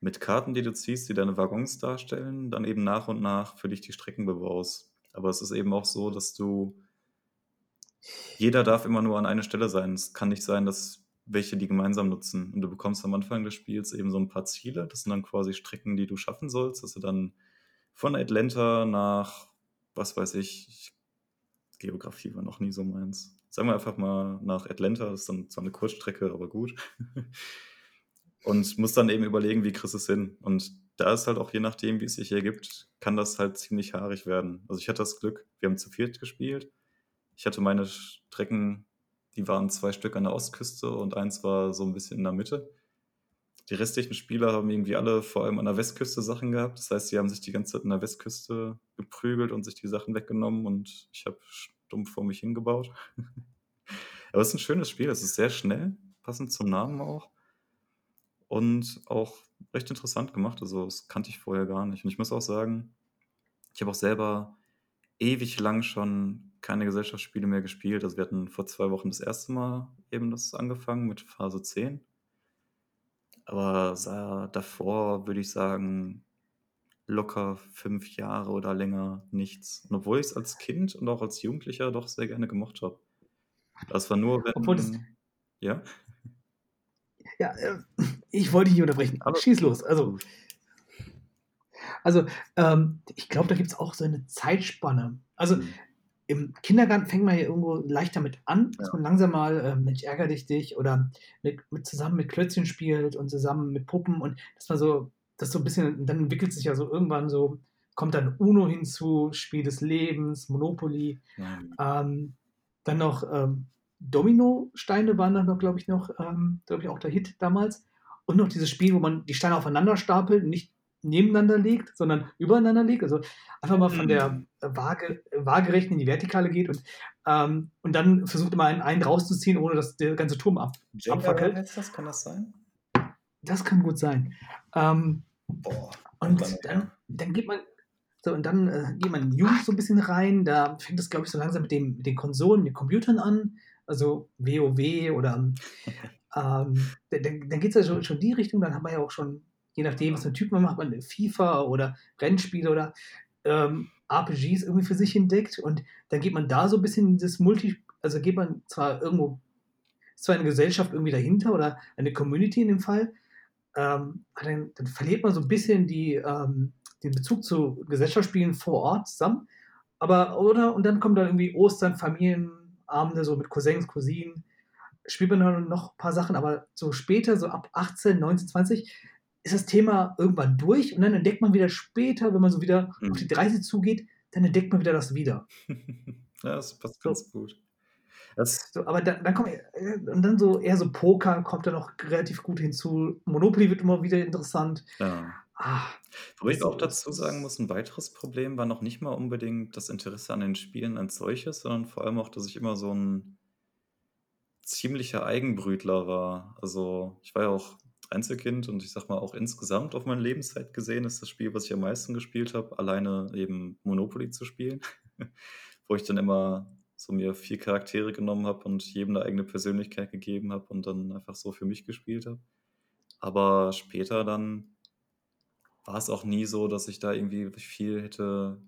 mit Karten, die du ziehst, die deine Waggons darstellen, dann eben nach und nach für dich die Strecken bebaust. Aber es ist eben auch so, dass du jeder darf immer nur an eine Stelle sein. Es kann nicht sein, dass welche die gemeinsam nutzen. Und du bekommst am Anfang des Spiels eben so ein paar Ziele. Das sind dann quasi Strecken, die du schaffen sollst, dass du dann von Atlanta nach, was weiß ich, Geografie war noch nie so meins. Sagen wir einfach mal nach Atlanta, das ist dann zwar eine Kurzstrecke, aber gut. Und musst dann eben überlegen, wie kriegst du es hin? Und da ist halt auch je nachdem, wie es sich ergibt, kann das halt ziemlich haarig werden. Also ich hatte das Glück, wir haben zu viert gespielt. Ich hatte meine Strecken, die waren zwei Stück an der Ostküste und eins war so ein bisschen in der Mitte. Die restlichen Spieler haben irgendwie alle vor allem an der Westküste Sachen gehabt. Das heißt, sie haben sich die ganze Zeit an der Westküste geprügelt und sich die Sachen weggenommen und ich habe stumpf vor mich hingebaut. Aber es ist ein schönes Spiel, es ist sehr schnell, passend zum Namen auch. Und auch recht interessant gemacht. Also, das kannte ich vorher gar nicht. Und ich muss auch sagen, ich habe auch selber ewig lang schon keine Gesellschaftsspiele mehr gespielt. Also, wir hatten vor zwei Wochen das erste Mal eben das angefangen mit Phase 10. Aber sa davor würde ich sagen, locker fünf Jahre oder länger nichts. Und obwohl ich es als Kind und auch als Jugendlicher doch sehr gerne gemocht habe. Das war nur, Obwohl das wenn ja? Ja, äh, ich wollte dich nicht unterbrechen. Aber Schieß los. Also also, ähm, ich glaube, da gibt es auch so eine Zeitspanne. Also, Mhm. im Kindergarten fängt man ja irgendwo leicht damit an, dass Ja. man langsam mal, äh, „Mensch, ärgere dich dich“ oder mit mit zusammen mit Klötzchen spielt und zusammen mit Puppen und dass man so das so 'n bisschen dann entwickelt sich ja so irgendwann so kommt dann Uno hinzu, Spiel des Lebens, Monopoly, Mhm. ähm, dann noch, ähm, Dominosteine waren dann noch, glaube ich, noch, ähm, glaube ich, auch der Hit damals. Und noch dieses Spiel, wo man die Steine aufeinander stapelt, nicht nebeneinander legt, sondern übereinander legt. Also einfach mal von der Mhm. Waage, waagerechten in die Vertikale geht und, ähm, und dann versucht immer einen, einen rauszuziehen, ohne dass der ganze Turm ab, abfackelt. das? Kann das sein? Das kann gut sein. Ähm, Boah, und dann, her. dann geht man so und dann äh, geht man in Jugend so ein bisschen rein. Da fängt es, glaube ich, so langsam mit, dem, mit den Konsolen, mit den Computern an. Also WoW oder ähm, dann, dann geht es ja schon, schon in die Richtung. Dann hat man ja auch schon, je nachdem, was für ein Typ man macht, man FIFA oder Rennspiele oder ähm, RPGs irgendwie für sich entdeckt. Und dann geht man da so ein bisschen in das Multi, also geht man zwar irgendwo, ist zwar eine Gesellschaft irgendwie dahinter oder eine Community in dem Fall, ähm, dann, dann verliert man so ein bisschen die, ähm, den Bezug zu Gesellschaftsspielen vor Ort zusammen. Aber, oder, und dann kommen dann irgendwie Ostern, Familienabende, so mit Cousins, Cousinen, spielt man noch ein paar Sachen, aber so später, so ab 18, 19, 20, ist das Thema irgendwann durch und dann entdeckt man wieder später, wenn man so wieder Mhm. auf die 30 zugeht, dann entdeckt man wieder das wieder. Ja, das passt So. ganz gut. Das So, aber dann, dann kommt äh, und dann so eher so Poker kommt dann noch relativ gut hinzu. Monopoly wird immer wieder interessant. ja. Ah, Wobei ich auch dazu sagen muss, ein weiteres Problem war noch nicht mal unbedingt das Interesse an den Spielen als solches, sondern vor allem auch, dass ich immer so ein ziemlicher Eigenbrötler war. Also, ich war ja auch Einzelkind und ich sage mal auch insgesamt auf meine Lebenszeit gesehen ist das Spiel, was ich am meisten gespielt habe, alleine eben Monopoly zu spielen, wo ich dann immer so mir vier Charaktere genommen habe und jedem eine eigene Persönlichkeit gegeben habe und dann einfach so für mich gespielt habe. Aber später dann war es auch nie so, dass ich da irgendwie viel hätte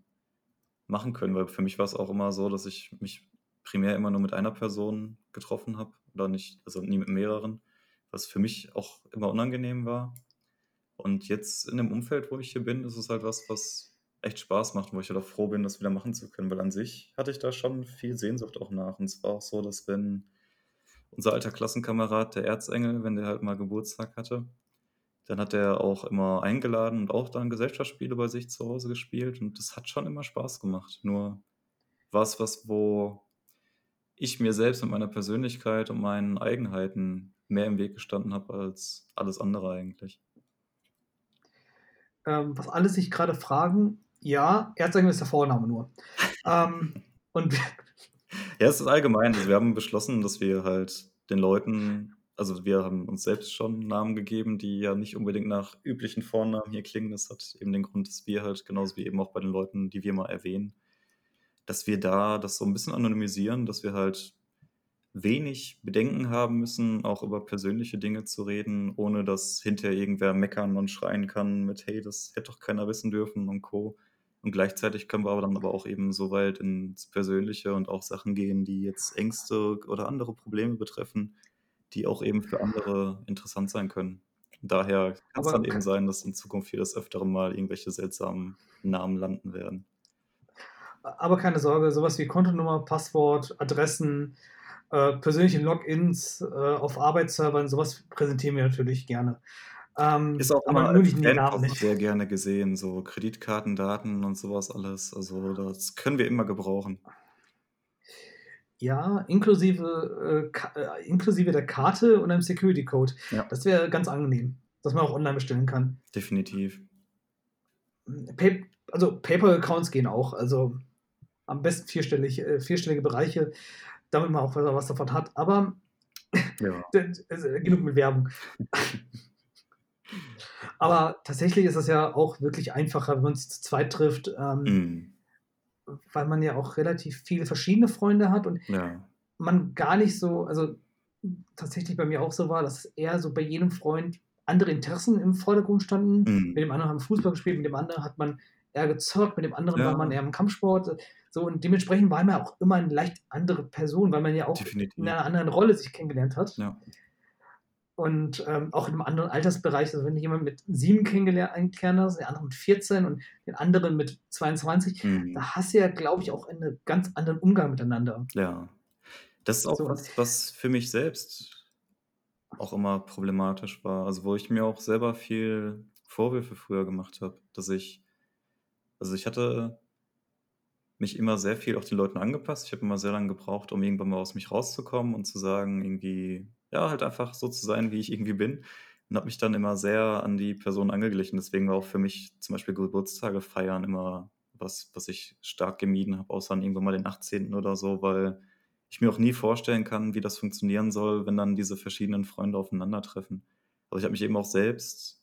machen können, weil für mich war es auch immer so, dass ich mich primär immer nur mit einer Person getroffen habe oder nicht, also nie mit mehreren, was für mich auch immer unangenehm war. Und jetzt in dem Umfeld, wo ich hier bin, ist es halt was, was echt Spaß macht, wo ich halt auch froh bin, das wieder machen zu können, weil an sich hatte ich da schon viel Sehnsucht auch nach. Und es war auch so, dass wenn unser alter Klassenkamerad, der Erzengel, wenn der halt mal Geburtstag hatte, dann hat er auch immer eingeladen und auch dann Gesellschaftsspiele bei sich zu Hause gespielt und das hat schon immer Spaß gemacht. Nur war es was, wo ich mir selbst mit meiner Persönlichkeit und meinen Eigenheiten mehr im Weg gestanden habe als alles andere eigentlich. Ähm, was alle sich gerade fragen, ja, Erzengel ist der Vorname nur. ähm, und ja, es ist allgemein. Also wir haben beschlossen, dass wir halt den Leuten also wir haben uns selbst schon Namen gegeben, die ja nicht unbedingt nach üblichen Vornamen hier klingen. Das hat eben den Grund, dass wir halt, genauso wie eben auch bei den Leuten, die wir mal erwähnen, dass wir da das so ein bisschen anonymisieren, dass wir halt wenig Bedenken haben müssen, auch über persönliche Dinge zu reden, ohne dass hinterher irgendwer meckern und schreien kann mit, hey, das hätte doch keiner wissen dürfen und Co. Und gleichzeitig können wir aber dann aber auch eben so weit ins Persönliche und auch Sachen gehen, die jetzt Ängste oder andere Probleme betreffen, die auch eben für andere interessant sein können. Daher kann es dann eben sein, dass in Zukunft hier das Öfteren mal irgendwelche seltsamen Namen landen werden. Aber keine Sorge, sowas wie Kontonummer, Passwort, Adressen, äh, persönliche Logins äh, auf Arbeitsservern, sowas präsentieren wir natürlich gerne. Ähm, ist auch aber nur nicht Namen sehr gerne gesehen, so Kreditkartendaten und sowas alles. Also das können wir immer gebrauchen. Ja, inklusive, äh, äh, inklusive der Karte und einem Security Code. Ja. Das wäre ganz angenehm, dass man auch online bestellen kann. Definitiv. Pay also PayPal-Accounts gehen auch. Also am besten vierstellig, äh, vierstellige Bereiche, damit man auch was davon hat. Aber ja. genug mit Werbung. Aber tatsächlich ist es ja auch wirklich einfacher, wenn man sich zu zweit trifft. Ähm, mm weil man ja auch relativ viele verschiedene Freunde hat und ja. man gar nicht so, also tatsächlich bei mir auch so war, dass eher so bei jedem Freund andere Interessen im Vordergrund standen. Mhm. Mit dem anderen haben wir Fußball gespielt, mit dem anderen hat man eher gezockt, mit dem anderen ja. war man eher im Kampfsport. So, und dementsprechend war man auch immer eine leicht andere Person, weil man ja auch Definitiv. in einer anderen Rolle sich kennengelernt hat. Ja. Und ähm, auch in einem anderen Altersbereich, also wenn du jemanden mit sieben kennengelernt hast, der andere mit 14 und den anderen mit 22, mhm. da hast du ja, glaube ich, auch einen ganz anderen Umgang miteinander. Ja. Das ist auch so. was, was für mich selbst auch immer problematisch war. Also wo ich mir auch selber viel Vorwürfe früher gemacht habe, dass ich, also ich hatte mich immer sehr viel auch den Leuten angepasst. Ich habe immer sehr lange gebraucht, um irgendwann mal aus mich rauszukommen und zu sagen, irgendwie, ja, halt einfach so zu sein, wie ich irgendwie bin. Und habe mich dann immer sehr an die Person angeglichen. Deswegen war auch für mich zum Beispiel Geburtstage feiern immer was, was ich stark gemieden habe, außer an irgendwann mal den 18. oder so, weil ich mir auch nie vorstellen kann, wie das funktionieren soll, wenn dann diese verschiedenen Freunde aufeinandertreffen. Also ich habe mich eben auch selbst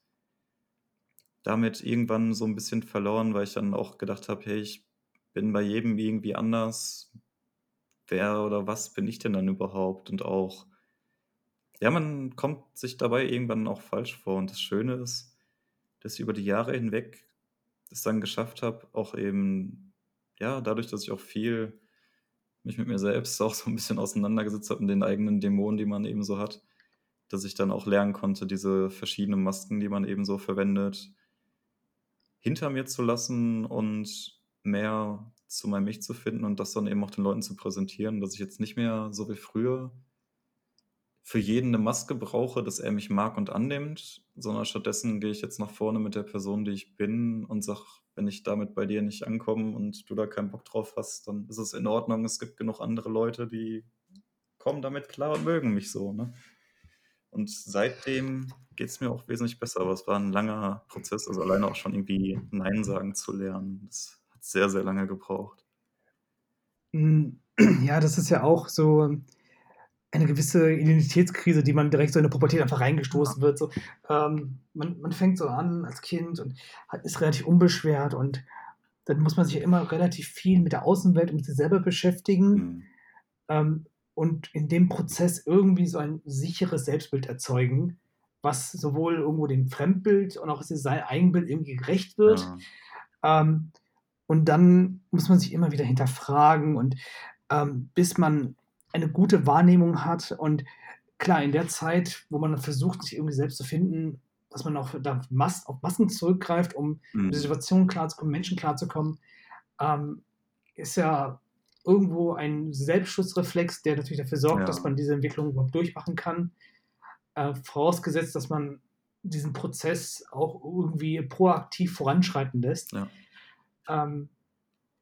damit irgendwann so ein bisschen verloren, weil ich dann auch gedacht habe, hey, ich bin bei jedem irgendwie anders. Wer oder was bin ich denn dann überhaupt? Und auch ja, man kommt sich dabei irgendwann auch falsch vor. Und das Schöne ist, dass ich über die Jahre hinweg es dann geschafft habe, auch eben, ja, dadurch, dass ich auch viel mich mit mir selbst auch so ein bisschen auseinandergesetzt habe und den eigenen Dämonen, die man eben so hat, dass ich dann auch lernen konnte, diese verschiedenen Masken, die man eben so verwendet, hinter mir zu lassen und mehr zu meinem Ich zu finden und das dann eben auch den Leuten zu präsentieren, dass ich jetzt nicht mehr so wie früher für jeden eine Maske brauche, dass er mich mag und annimmt, sondern stattdessen gehe ich jetzt nach vorne mit der Person, die ich bin und sage, wenn ich damit bei dir nicht ankomme und du da keinen Bock drauf hast, dann ist es in Ordnung. Es gibt genug andere Leute, die kommen damit klar und mögen mich so. Ne? Und seitdem geht es mir auch wesentlich besser. Aber es war ein langer Prozess, also alleine auch schon irgendwie Nein sagen zu lernen. Das hat sehr, sehr lange gebraucht. Hm, ja, das ist ja auch so eine gewisse Identitätskrise, die man direkt so in der Pubertät einfach reingestoßen wird. So, ähm, man, man fängt so an als Kind und hat, ist relativ unbeschwert und dann muss man sich ja immer relativ viel mit der Außenwelt und mit sich selber beschäftigen mhm. ähm, und in dem Prozess irgendwie so ein sicheres Selbstbild erzeugen, was sowohl irgendwo dem Fremdbild und auch sein Eigenbild irgendwie gerecht wird. Ja. Ähm, und dann muss man sich immer wieder hinterfragen und ähm, bis man eine gute Wahrnehmung hat und klar, in der Zeit, wo man versucht, sich irgendwie selbst zu finden, dass man auch da Mas auf Massen zurückgreift, um mhm. mit Situationen klarzukommen, Menschen klarzukommen, ähm, ist ja irgendwo ein Selbstschutzreflex, der natürlich dafür sorgt, ja. dass man diese Entwicklung überhaupt durchmachen kann. Äh, vorausgesetzt, dass man diesen Prozess auch irgendwie proaktiv voranschreiten lässt. Ja. Ähm,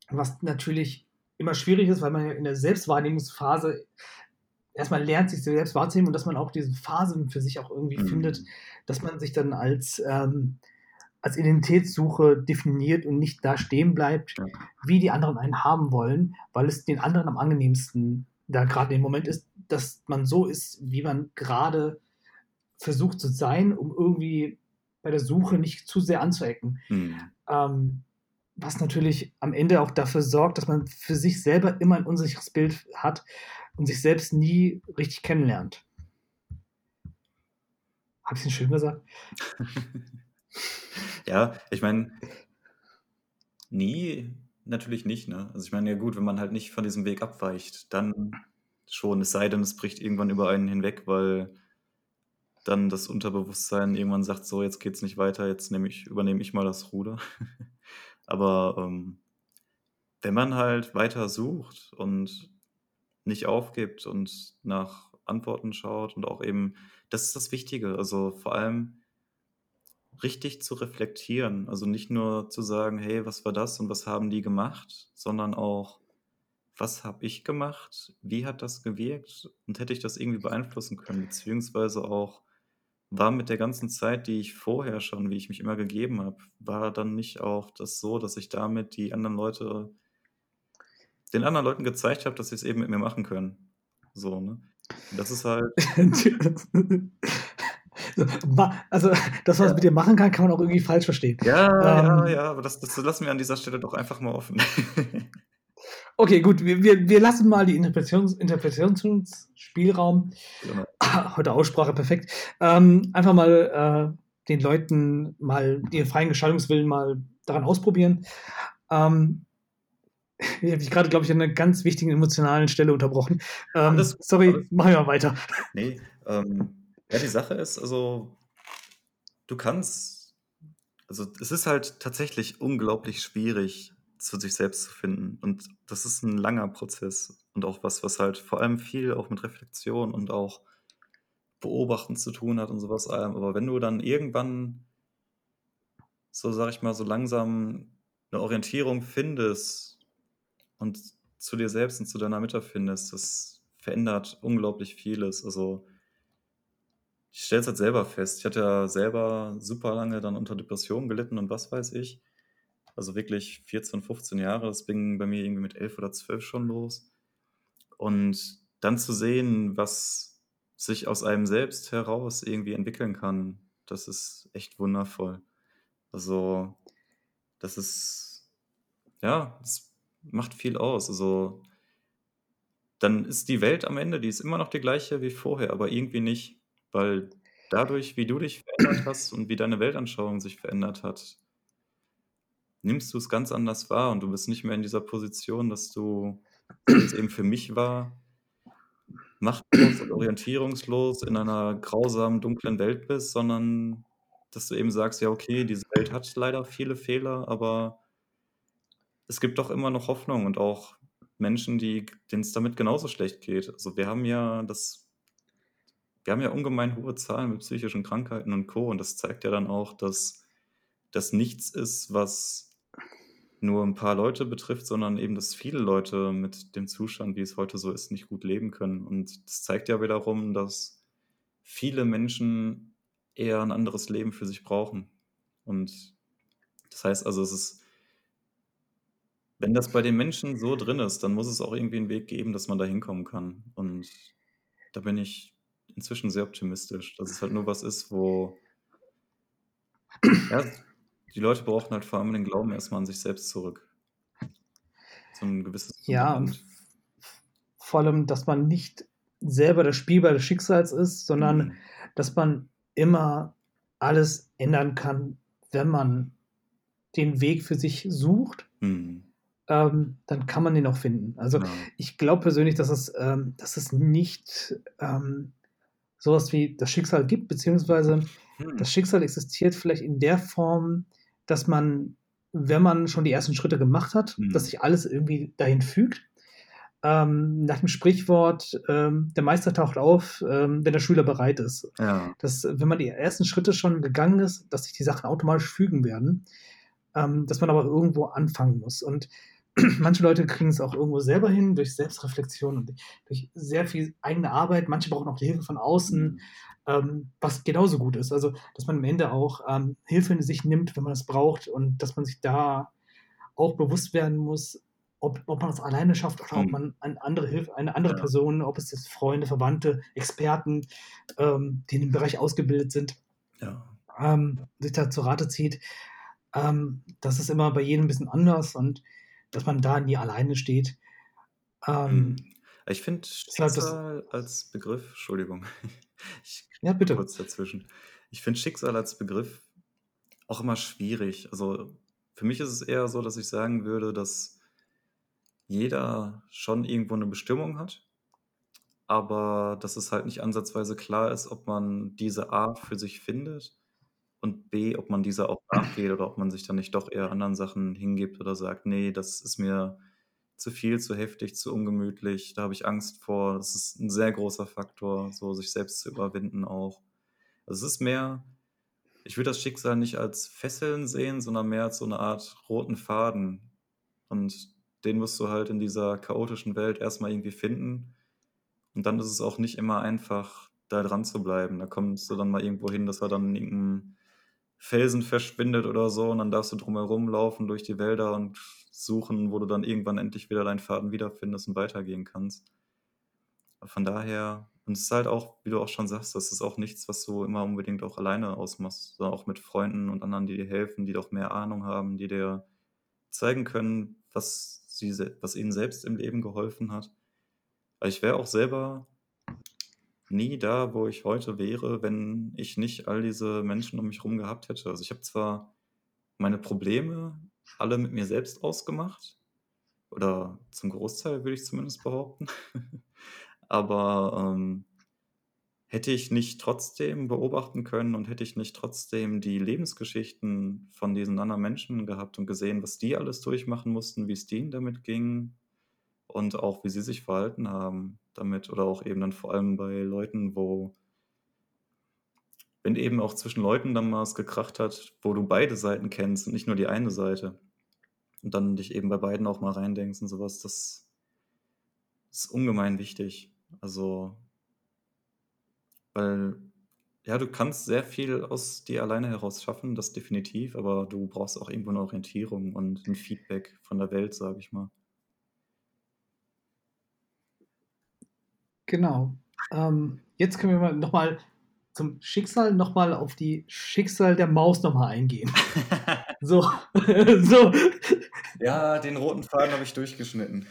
was natürlich immer schwierig ist, weil man ja in der Selbstwahrnehmungsphase erstmal lernt, sich selbst wahrzunehmen und dass man auch diese Phasen für sich auch irgendwie mhm. findet, dass man sich dann als, ähm, als Identitätssuche definiert und nicht da stehen bleibt, wie die anderen einen haben wollen, weil es den anderen am angenehmsten da gerade im Moment ist, dass man so ist, wie man gerade versucht zu sein, um irgendwie bei der Suche nicht zu sehr anzuecken. Mhm. Ähm, was natürlich am Ende auch dafür sorgt, dass man für sich selber immer ein unsicheres Bild hat und sich selbst nie richtig kennenlernt. Habe ich es schön gesagt? ja, ich meine, nie natürlich nicht. Ne? Also ich meine, ja gut, wenn man halt nicht von diesem Weg abweicht, dann schon, es sei denn, es bricht irgendwann über einen hinweg, weil dann das Unterbewusstsein irgendwann sagt, so, jetzt geht es nicht weiter, jetzt nehme ich, übernehme ich mal das Ruder. Aber ähm, wenn man halt weiter sucht und nicht aufgibt und nach Antworten schaut und auch eben, das ist das Wichtige, also vor allem richtig zu reflektieren, also nicht nur zu sagen, hey, was war das und was haben die gemacht, sondern auch, was habe ich gemacht, wie hat das gewirkt und hätte ich das irgendwie beeinflussen können, beziehungsweise auch, war mit der ganzen Zeit, die ich vorher schon, wie ich mich immer gegeben habe, war dann nicht auch das so, dass ich damit die anderen Leute, den anderen Leuten gezeigt habe, dass sie es eben mit mir machen können. So, ne? Das ist halt. also, das, was ja. mit dir machen kann, kann man auch irgendwie falsch verstehen. Ja, ähm, ja, ja, aber das, das lassen wir an dieser Stelle doch einfach mal offen. Okay, gut, wir, wir, wir lassen mal die Interpretations Interpretationsspielraum, genau. heute Aussprache perfekt, ähm, einfach mal äh, den Leuten mal ihren freien Gestaltungswillen mal daran ausprobieren. Ähm, ich habe dich gerade, glaube ich, an einer ganz wichtigen emotionalen Stelle unterbrochen. Ähm, sorry, machen wir weiter. Nee, ähm, ja, die Sache ist, also du kannst, also es ist halt tatsächlich unglaublich schwierig, zu sich selbst zu finden. Und das ist ein langer Prozess und auch was, was halt vor allem viel auch mit Reflexion und auch Beobachten zu tun hat und sowas. Aber wenn du dann irgendwann, so sag ich mal, so langsam eine Orientierung findest und zu dir selbst und zu deiner Mitte findest, das verändert unglaublich vieles. Also ich stelle es halt selber fest. Ich hatte ja selber super lange dann unter Depressionen gelitten und was weiß ich. Also wirklich 14, 15 Jahre. Das ging bei mir irgendwie mit 11 oder 12 schon los. Und dann zu sehen, was sich aus einem selbst heraus irgendwie entwickeln kann, das ist echt wundervoll. Also, das ist, ja, das macht viel aus. Also, dann ist die Welt am Ende, die ist immer noch die gleiche wie vorher, aber irgendwie nicht, weil dadurch, wie du dich verändert hast und wie deine Weltanschauung sich verändert hat, nimmst du es ganz anders wahr und du bist nicht mehr in dieser Position, dass du, es eben für mich war, machtlos und orientierungslos in einer grausamen, dunklen Welt bist, sondern dass du eben sagst, ja, okay, diese Welt hat leider viele Fehler, aber es gibt doch immer noch Hoffnung und auch Menschen, denen es damit genauso schlecht geht. Also wir haben ja das, wir haben ja ungemein hohe Zahlen mit psychischen Krankheiten und Co. Und das zeigt ja dann auch, dass das nichts ist, was nur ein paar Leute betrifft, sondern eben, dass viele Leute mit dem Zustand, wie es heute so ist, nicht gut leben können. Und das zeigt ja wiederum, dass viele Menschen eher ein anderes Leben für sich brauchen. Und das heißt also, es ist, wenn das bei den Menschen so drin ist, dann muss es auch irgendwie einen Weg geben, dass man da hinkommen kann. Und da bin ich inzwischen sehr optimistisch, dass es halt nur was ist, wo ja, die Leute brauchen halt vor allem den Glauben erstmal an sich selbst zurück. So ein gewisses Ja, und vor allem, dass man nicht selber das Spielball des Schicksals ist, sondern mhm. dass man immer alles ändern kann, wenn man den Weg für sich sucht. Mhm. Ähm, dann kann man den auch finden. Also ja. ich glaube persönlich, dass es, ähm, dass es nicht ähm, sowas wie das Schicksal gibt, beziehungsweise hm. das Schicksal existiert vielleicht in der Form, dass man, wenn man schon die ersten Schritte gemacht hat, hm. dass sich alles irgendwie dahin fügt ähm, nach dem Sprichwort, ähm, der Meister taucht auf, ähm, wenn der Schüler bereit ist. Ja. Dass, wenn man die ersten Schritte schon gegangen ist, dass sich die Sachen automatisch fügen werden, ähm, dass man aber irgendwo anfangen muss. Und manche Leute kriegen es auch irgendwo selber hin, durch Selbstreflexion und durch sehr viel eigene Arbeit. Manche brauchen auch Hilfe von außen, mhm. ähm, was genauso gut ist. Also, dass man am Ende auch ähm, Hilfe in sich nimmt, wenn man es braucht und dass man sich da auch bewusst werden muss, ob, ob man es alleine schafft oder ob hm. man eine andere Hilfe, eine andere ja. Person, ob es jetzt Freunde, Verwandte, Experten, ähm, die in dem Bereich ausgebildet sind, ja. ähm, sich da zu Rate zieht. Ähm, das ist immer bei jedem ein bisschen anders und dass man da nie alleine steht. Ähm, hm. ich finde Schicksal als Begriff, Entschuldigung, ich ja, bitte. kurz dazwischen. Ich finde Schicksal als Begriff auch immer schwierig. Also für mich ist es eher so, dass ich sagen würde, dass jeder schon irgendwo eine Bestimmung hat, aber dass es halt nicht ansatzweise klar ist, ob man diese A für sich findet und B, ob man dieser auch nachgeht oder ob man sich dann nicht doch eher anderen Sachen hingibt oder sagt: „Ne, das ist mir zu viel, zu heftig, zu ungemütlich, da habe ich Angst vor.“ Das ist ein sehr großer Faktor, so sich selbst zu überwinden auch. Also, es ist mehr ich würde das Schicksal nicht als Fesseln sehen, sondern mehr als so eine Art roten Faden. Und den musst du halt in dieser chaotischen Welt erstmal irgendwie finden. Und dann ist es auch nicht immer einfach, da dran zu bleiben. Da kommst du dann mal irgendwo hin, dass er dann in irgendeinem Felsen verschwindet oder so und dann darfst du drumherum laufen durch die Wälder und suchen, wo du dann irgendwann endlich wieder deinen Faden wiederfindest und weitergehen kannst. Von daher, und es ist halt auch, wie du auch schon sagst, das ist auch nichts, was du immer unbedingt auch alleine ausmachst, sondern auch mit Freunden und anderen, die dir helfen, die doch mehr Ahnung haben, die dir zeigen können, was sie, was ihnen selbst im Leben geholfen hat. ich wäre auch selber nie da, wo ich heute wäre, wenn ich nicht all diese Menschen um mich herum gehabt hätte. Also ich habe zwar meine Probleme alle mit mir selbst ausgemacht, oder zum Großteil würde ich zumindest behaupten, aber ähm, hätte ich nicht trotzdem beobachten können und hätte ich nicht trotzdem die Lebensgeschichten von diesen anderen Menschen gehabt und gesehen, was die alles durchmachen mussten, wie es denen damit ging und auch wie sie sich verhalten haben damit oder auch eben dann vor allem bei Leuten, wo wenn eben auch zwischen Leuten dann mal was gekracht hat, wo du beide Seiten kennst und nicht nur die eine Seite und dann dich eben bei beiden auch mal reindenkst und sowas, das ist ungemein wichtig. Also weil, ja, du kannst sehr viel aus dir alleine heraus schaffen, das definitiv, aber du brauchst auch irgendwo eine Orientierung und ein Feedback von der Welt, sage ich mal. Genau. Ähm, jetzt können wir mal nochmal zum Schicksal nochmal auf die Schicksal der Maus nochmal eingehen. so, so. Ja, den roten Faden habe ich durchgeschnitten.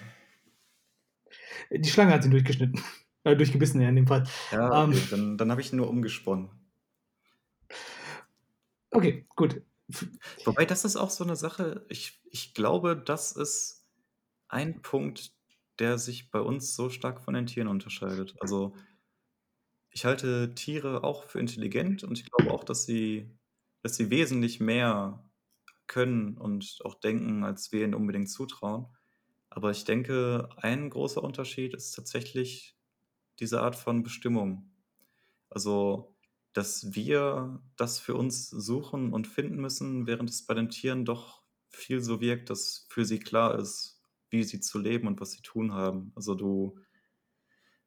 Die Schlange hat sie durchgeschnitten. Äh, durchgebissen ja in dem Fall. Ja, okay, ähm, dann, dann habe ich ihn nur umgesponnen. Okay, gut. Wobei, das ist auch so eine Sache, ich, ich glaube, das ist ein Punkt, der sich bei uns so stark von den Tieren unterscheidet. Also, ich halte Tiere auch für intelligent und ich glaube auch, dass sie, dass sie wesentlich mehr können und auch denken, als wir ihnen unbedingt zutrauen. Aber ich denke, ein großer Unterschied ist tatsächlich diese Art von Bestimmung. Also, dass wir das für uns suchen und finden müssen, während es bei den Tieren doch viel so wirkt, dass für sie klar ist, wie sie zu leben und was sie tun haben. Also du,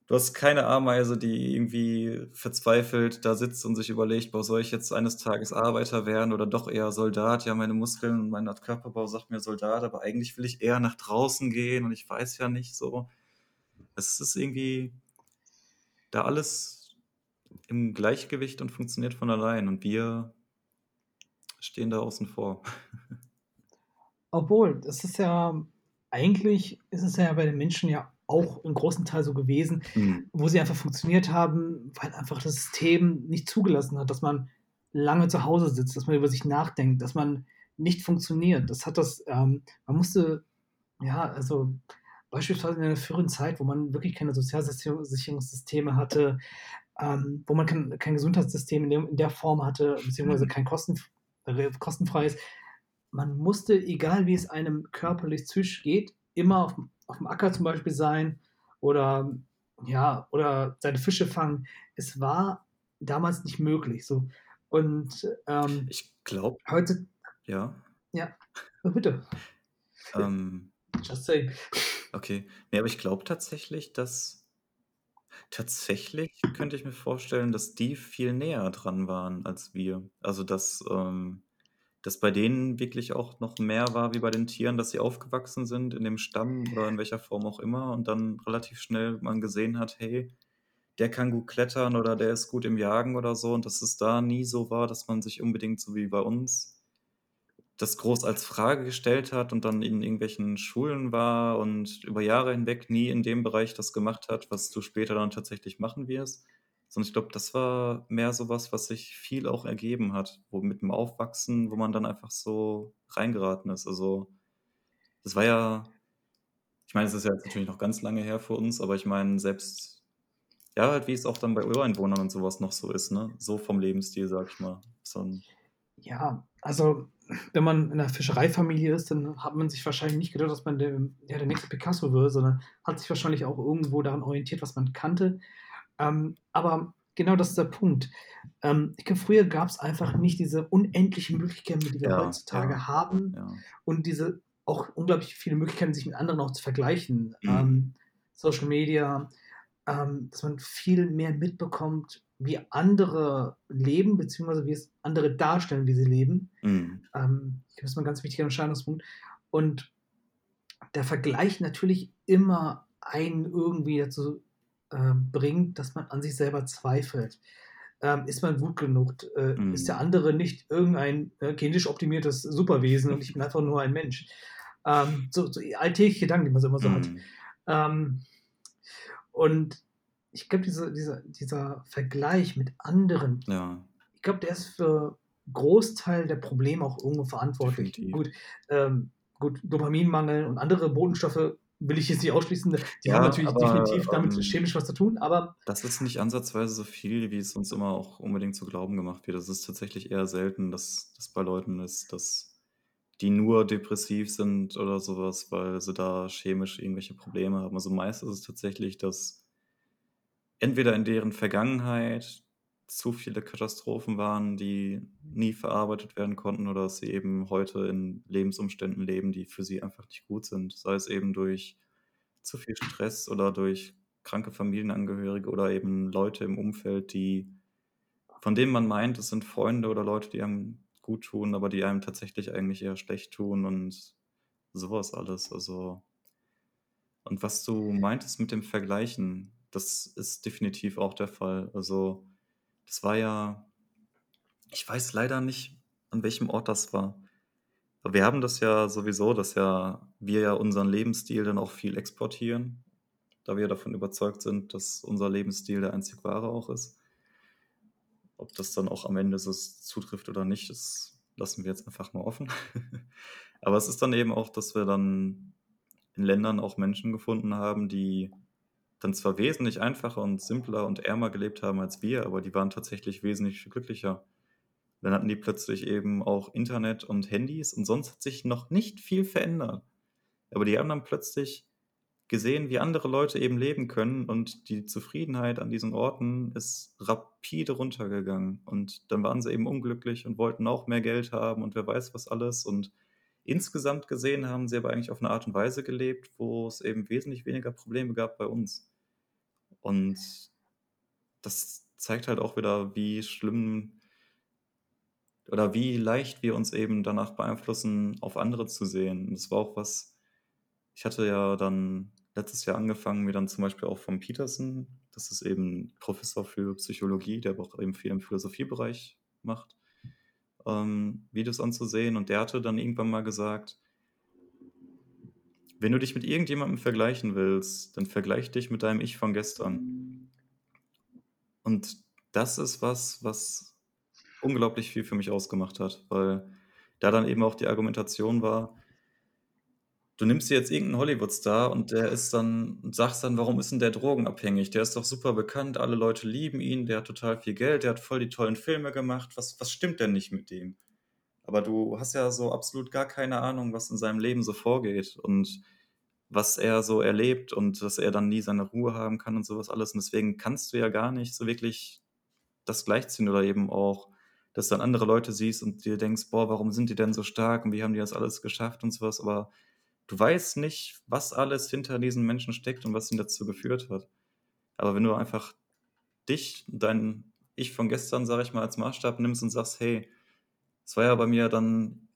du hast keine Ameise, die irgendwie verzweifelt da sitzt und sich überlegt, boah, soll ich jetzt eines Tages Arbeiter werden oder doch eher Soldat? Ja, meine Muskeln und mein Körperbau sagt mir Soldat, aber eigentlich will ich eher nach draußen gehen und ich weiß ja nicht so. Es ist irgendwie, da alles im Gleichgewicht und funktioniert von allein und wir stehen da außen vor. Obwohl, das ist ja eigentlich ist es ja bei den Menschen ja auch im großen Teil so gewesen, Mhm. wo sie einfach funktioniert haben, weil einfach das System nicht zugelassen hat, dass man lange zu Hause sitzt, dass man über sich nachdenkt, dass man nicht funktioniert. Das hat das, ähm, man musste, ja, also beispielsweise in einer früheren Zeit, wo man wirklich keine Sozialsicherungssysteme hatte, ähm, wo man kein, kein Gesundheitssystem in, dem, in der Form hatte, beziehungsweise Mhm. kein Kosten, äh, kostenfreies, man musste, egal wie es einem körperlich psychisch geht, immer auf, auf dem Acker zum Beispiel sein oder ja, oder seine Fische fangen. Es war damals nicht möglich. So. Und ähm, Ich glaube, heute, ja. ja, oh, bitte. Ähm, Just say. okay. Nee, aber ich glaube tatsächlich, dass tatsächlich könnte ich mir vorstellen, dass die viel näher dran waren als wir. Also, dass, ähm, dass bei denen wirklich auch noch mehr war wie bei den Tieren, dass sie aufgewachsen sind in dem Stamm oder in welcher Form auch immer und dann relativ schnell man gesehen hat, hey, der kann gut klettern oder der ist gut im Jagen oder so und dass es da nie so war, dass man sich unbedingt so wie bei uns das groß als Frage gestellt hat und dann in irgendwelchen Schulen war und über Jahre hinweg nie in dem Bereich das gemacht hat, was du später dann tatsächlich machen wirst. Sondern ich glaube, das war mehr so was, was sich viel auch ergeben hat, wo mit dem Aufwachsen, wo man dann einfach so reingeraten ist. Also, das war ja, ich meine, es ist ja jetzt natürlich noch ganz lange her für uns, aber ich meine, selbst, ja, halt wie es auch dann bei Ureinwohnern und sowas noch so ist, ne? So vom Lebensstil, sag ich mal. So Ja, also wenn man in einer Fischereifamilie ist, dann hat man sich wahrscheinlich nicht gedacht, dass man der, der nächste Picasso wird, sondern hat sich wahrscheinlich auch irgendwo daran orientiert, was man kannte. Ähm, aber genau das ist der Punkt. Ähm, ich glaube, früher gab es einfach nicht diese unendlichen Möglichkeiten, die wir Ja, heutzutage ja, haben ja. und diese auch unglaublich viele Möglichkeiten, sich mit anderen auch zu vergleichen. Mhm. Ähm, Social Media, ähm, dass man viel mehr mitbekommt, wie andere leben, beziehungsweise wie es andere darstellen, wie sie leben. Mhm. Ähm, ich glaube, das ist mal ein ganz wichtiger Entscheidungspunkt. Und der Vergleich natürlich immer einen irgendwie dazu äh, bringt, dass man an sich selber zweifelt. Ähm, ist man gut genug? Äh, Mhm. Ist der andere nicht irgendein äh, genetisch optimiertes Superwesen und ich bin einfach nur ein Mensch? Ähm, so, so alltägliche Gedanken, die man so immer so hat. Mhm. Ähm, und ich glaube, diese, diese, dieser Vergleich mit anderen, Ja, ich glaube, der ist für Großteil der Probleme auch irgendwo verantwortlich. definitiv. Gut, ähm, gut, Dopaminmangel und andere Botenstoffe will ich jetzt nicht ausschließen. Die haben Ja, natürlich aber, definitiv damit ähm, chemisch was zu tun, aber Das ist nicht ansatzweise so viel, wie es uns immer auch unbedingt zu glauben gemacht wird. Es ist tatsächlich eher selten, dass das bei Leuten ist, dass die nur depressiv sind oder sowas, weil sie da chemisch irgendwelche Probleme haben. Also meist ist es tatsächlich, dass entweder in deren Vergangenheit zu viele Katastrophen waren, die nie verarbeitet werden konnten, oder dass sie eben heute in Lebensumständen leben, die für sie einfach nicht gut sind. Sei es eben durch zu viel Stress oder durch kranke Familienangehörige oder eben Leute im Umfeld, die, von denen man meint, es sind Freunde oder Leute, die einem gut tun, aber die einem tatsächlich eigentlich eher schlecht tun und sowas alles. Also, und was du meintest mit dem Vergleichen, das ist definitiv auch der Fall. Also, das war ja, ich weiß leider nicht, an welchem Ort das war. Wir haben das ja sowieso, dass ja wir ja unseren Lebensstil dann auch viel exportieren, da wir davon überzeugt sind, dass unser Lebensstil der einzig wahre auch ist. Ob das dann auch am Ende so zutrifft oder nicht, das lassen wir jetzt einfach mal offen. Aber es ist dann eben auch, dass wir dann in Ländern auch Menschen gefunden haben, die dann zwar wesentlich einfacher und simpler und ärmer gelebt haben als wir, aber die waren tatsächlich wesentlich glücklicher. Dann hatten die plötzlich eben auch Internet und Handys und sonst hat sich noch nicht viel verändert. Aber die haben dann plötzlich gesehen, wie andere Leute eben leben können und die Zufriedenheit an diesen Orten ist rapide runtergegangen. Und dann waren sie eben unglücklich und wollten auch mehr Geld haben und wer weiß was alles. Und insgesamt gesehen haben sie aber eigentlich auf eine Art und Weise gelebt, wo es eben wesentlich weniger Probleme gab bei uns. Und das zeigt halt auch wieder, wie schlimm oder wie leicht wir uns eben danach beeinflussen, auf andere zu sehen. Und das war auch was, ich hatte ja dann letztes Jahr angefangen, mir dann zum Beispiel auch vom Peterson, das ist eben Professor für Psychologie, der auch eben viel im Philosophiebereich macht, ähm, Videos anzusehen. Und der hatte dann irgendwann mal gesagt, wenn du dich mit irgendjemandem vergleichen willst, dann vergleich dich mit deinem Ich von gestern. Und das ist was, was unglaublich viel für mich ausgemacht hat, weil da dann eben auch die Argumentation war, du nimmst dir jetzt irgendeinen Hollywood-Star und der ist dann und sagst dann, warum ist denn der drogenabhängig? Der ist doch super bekannt, alle Leute lieben ihn, der hat total viel Geld, der hat voll die tollen Filme gemacht. Was, was stimmt denn nicht mit dem? Aber du hast ja so absolut gar keine Ahnung, was in seinem Leben so vorgeht und was er so erlebt und dass er dann nie seine Ruhe haben kann und sowas alles. Und deswegen kannst du ja gar nicht so wirklich das gleichziehen oder eben auch, dass dann andere Leute siehst und dir denkst, boah, warum sind die denn so stark und wie haben die das alles geschafft und sowas. Aber du weißt nicht, was alles hinter diesen Menschen steckt und was ihn dazu geführt hat. Aber wenn du einfach dich, dein Ich von gestern, sage ich mal, als Maßstab nimmst und sagst, hey, es war ja bei mir dann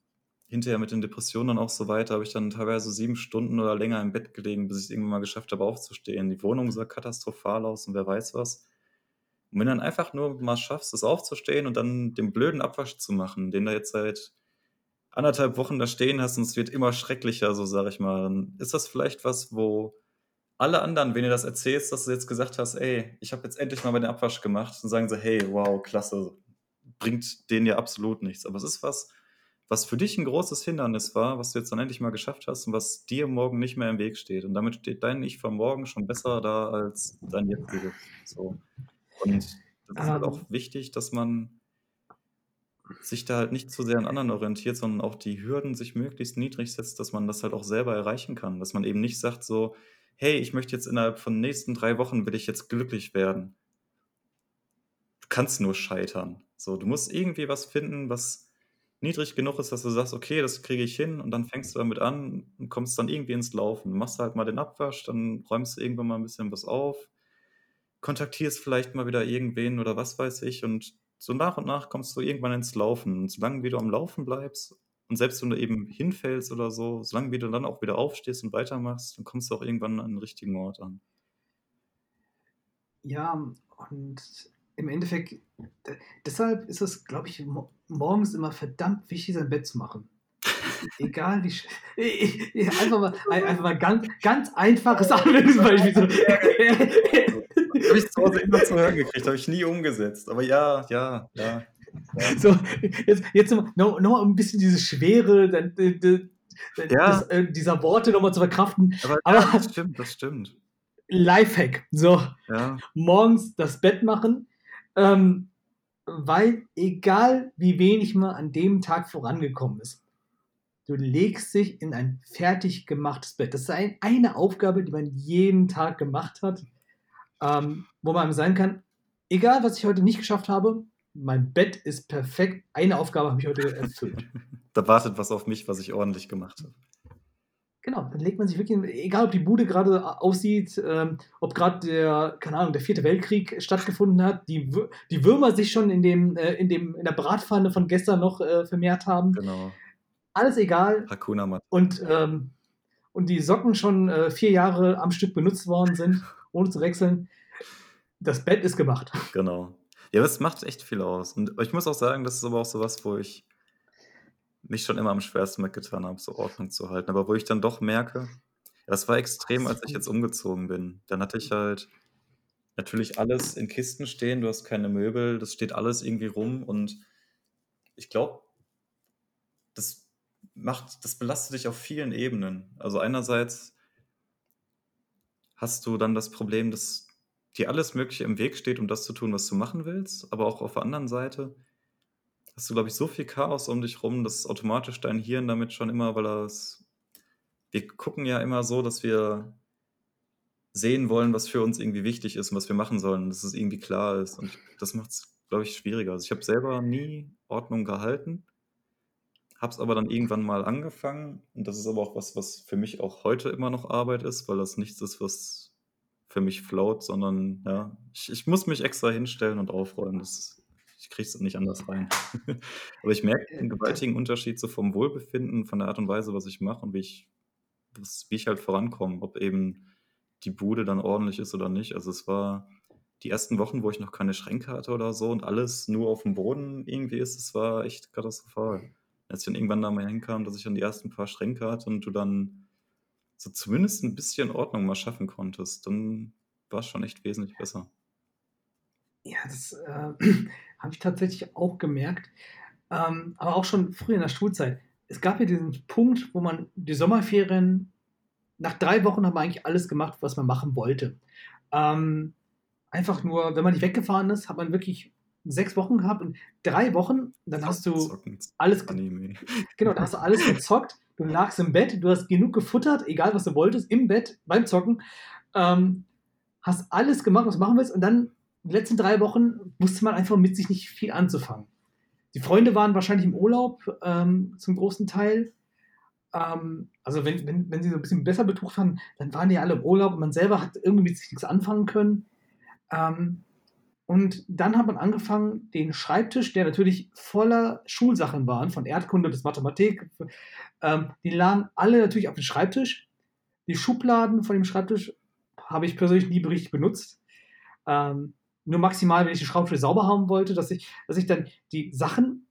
hinterher mit den Depressionen dann auch so weiter, habe ich dann teilweise sieben Stunden oder länger im Bett gelegen, bis ich es irgendwann mal geschafft habe, aufzustehen. Die Wohnung sah katastrophal aus und wer weiß was. Und wenn du dann einfach nur mal schaffst, es aufzustehen und dann den blöden Abwasch zu machen, den du jetzt seit anderthalb Wochen da stehen hast und es wird immer schrecklicher, so sage ich mal, dann ist das vielleicht was, wo alle anderen, wenn du das erzählst, dass du jetzt gesagt hast, ey, ich habe jetzt endlich mal meinen Abwasch gemacht, dann sagen sie, hey, wow, klasse, bringt denen ja absolut nichts. Aber es ist was, was für dich ein großes Hindernis war, was du jetzt dann endlich mal geschafft hast und was dir morgen nicht mehr im Weg steht. Und damit steht dein Ich von morgen schon besser da als dein jetziges. So. Und das ist halt auch ähm. wichtig, dass man sich da halt nicht zu sehr an anderen orientiert, sondern auch die Hürden sich möglichst niedrig setzt, dass man das halt auch selber erreichen kann. Dass man eben nicht sagt so, hey, ich möchte jetzt innerhalb von den nächsten drei Wochen, will ich jetzt glücklich werden. Kannst nur scheitern. So, du musst irgendwie was finden, was niedrig genug ist, dass du sagst, okay, das kriege ich hin und dann fängst du damit an und kommst dann irgendwie ins Laufen. Machst halt mal den Abwasch, dann räumst du irgendwann mal ein bisschen was auf, kontaktierst vielleicht mal wieder irgendwen oder was weiß ich und so nach und nach kommst du irgendwann ins Laufen. Und solange wie du am Laufen bleibst und selbst wenn du eben hinfällst oder so, solange wie du dann auch wieder aufstehst und weitermachst, dann kommst du auch irgendwann an den richtigen Ort an. Ja, und im Endeffekt, deshalb ist es, glaube ich, morgens immer verdammt wichtig, sein Bett zu machen. Egal wie. Einfach mal, einfach mal ganz, ganz einfaches Anwendungsbeispiel. Habe ich zu Hause immer zu hören gekriegt, habe ich nie umgesetzt. Aber ja, ja, ja. So, jetzt, jetzt noch, noch ein bisschen diese Schwere dann, ja. des, äh, dieser Worte nochmal zu verkraften. Aber, Aber ja, das stimmt, das stimmt. Lifehack. So, ja. morgens das Bett machen. Ähm, weil egal wie wenig man an dem Tag vorangekommen ist, du legst dich in ein fertig gemachtes Bett. Das ist ein, eine Aufgabe, die man jeden Tag gemacht hat ähm, wo man sein kann, egal was ich heute nicht geschafft habe, mein Bett ist perfekt. Eine Aufgabe habe ich heute erfüllt. da wartet was auf mich, was ich ordentlich gemacht habe. Genau, dann legt man sich wirklich, egal ob die Bude gerade aussieht, ähm, ob gerade der, keine Ahnung, der vierte Weltkrieg stattgefunden hat, die, die Würmer sich schon in, dem, äh, in, dem, in der Bratpfanne von gestern noch äh, vermehrt haben. Genau. Alles egal. Hakuna Mat und, ähm, und die Socken schon äh, vier Jahre am Stück benutzt worden sind ohne zu wechseln. Das Bett ist gemacht. Genau. Ja, das macht echt viel aus. Und ich muss auch sagen, das ist aber auch so was, wo ich mich schon immer am schwersten mitgetan habe, so Ordnung zu halten. Aber wo ich dann doch merke, das war extrem, als ich jetzt umgezogen bin. Dann hatte ich halt natürlich alles in Kisten stehen, du hast keine Möbel, das steht alles irgendwie rum und ich glaube, das macht, das belastet dich auf vielen Ebenen. Also einerseits hast du dann das Problem, dass dir alles Mögliche im Weg steht, um das zu tun, was du machen willst. Aber auch auf der anderen Seite hast du, glaube ich, so viel Chaos um dich rum, dass automatisch dein Hirn damit schon immer, weil das. Wir gucken ja immer so, dass wir sehen wollen, was für uns irgendwie wichtig ist und was wir machen sollen, dass es irgendwie klar ist. Und das macht es, glaube ich, schwieriger. Also ich habe selber nie Ordnung gehalten habe es aber dann irgendwann mal angefangen und das ist aber auch was, was für mich auch heute immer noch Arbeit ist, weil das nichts ist, was für mich float, sondern ja, ich, ich muss mich extra hinstellen und aufräumen. Das, ich kriege es nicht anders rein. aber ich merke einen gewaltigen Unterschied so vom Wohlbefinden, von der Art und Weise, was ich mache und wie ich, was, wie ich halt vorankomme. Ob eben die Bude dann ordentlich ist oder nicht. Also es war die ersten Wochen, wo ich noch keine Schränke hatte oder so und alles nur auf dem Boden irgendwie ist, es war echt katastrophal. Als ich dann irgendwann da mal hinkam, dass ich dann die ersten paar Schränke hatte und du dann so zumindest ein bisschen Ordnung mal schaffen konntest, dann war es schon echt wesentlich besser. Ja, das äh, habe ich tatsächlich auch gemerkt. Ähm, aber auch schon früher in der Schulzeit. Es gab ja diesen Punkt, wo man die Sommerferien, nach drei Wochen hat man eigentlich alles gemacht, was man machen wollte. Ähm, einfach nur, wenn man nicht weggefahren ist, hat man wirklich sechs Wochen gehabt und drei Wochen, dann hast du alles. Genau, dann hast du alles gezockt. Du lagst im Bett, du hast genug gefuttert, egal was du wolltest, im Bett beim Zocken. Ähm, hast alles gemacht, was du machen willst, und dann die letzten drei Wochen wusste man einfach mit sich nicht viel anzufangen. Die Freunde waren wahrscheinlich im Urlaub ähm, zum großen Teil. Ähm, also wenn, wenn, wenn sie so ein bisschen besser betucht waren, dann waren die alle im Urlaub und man selber hat irgendwie mit sich nichts anfangen können. Ähm, und dann hat man angefangen, den Schreibtisch, der natürlich voller Schulsachen war, von Erdkunde bis Mathematik, ähm, die lagen alle natürlich auf dem Schreibtisch. Die Schubladen von dem Schreibtisch habe ich persönlich nie richtig benutzt. Ähm, nur maximal, wenn ich den Schreibtisch sauber haben wollte, dass ich, dass ich dann die Sachen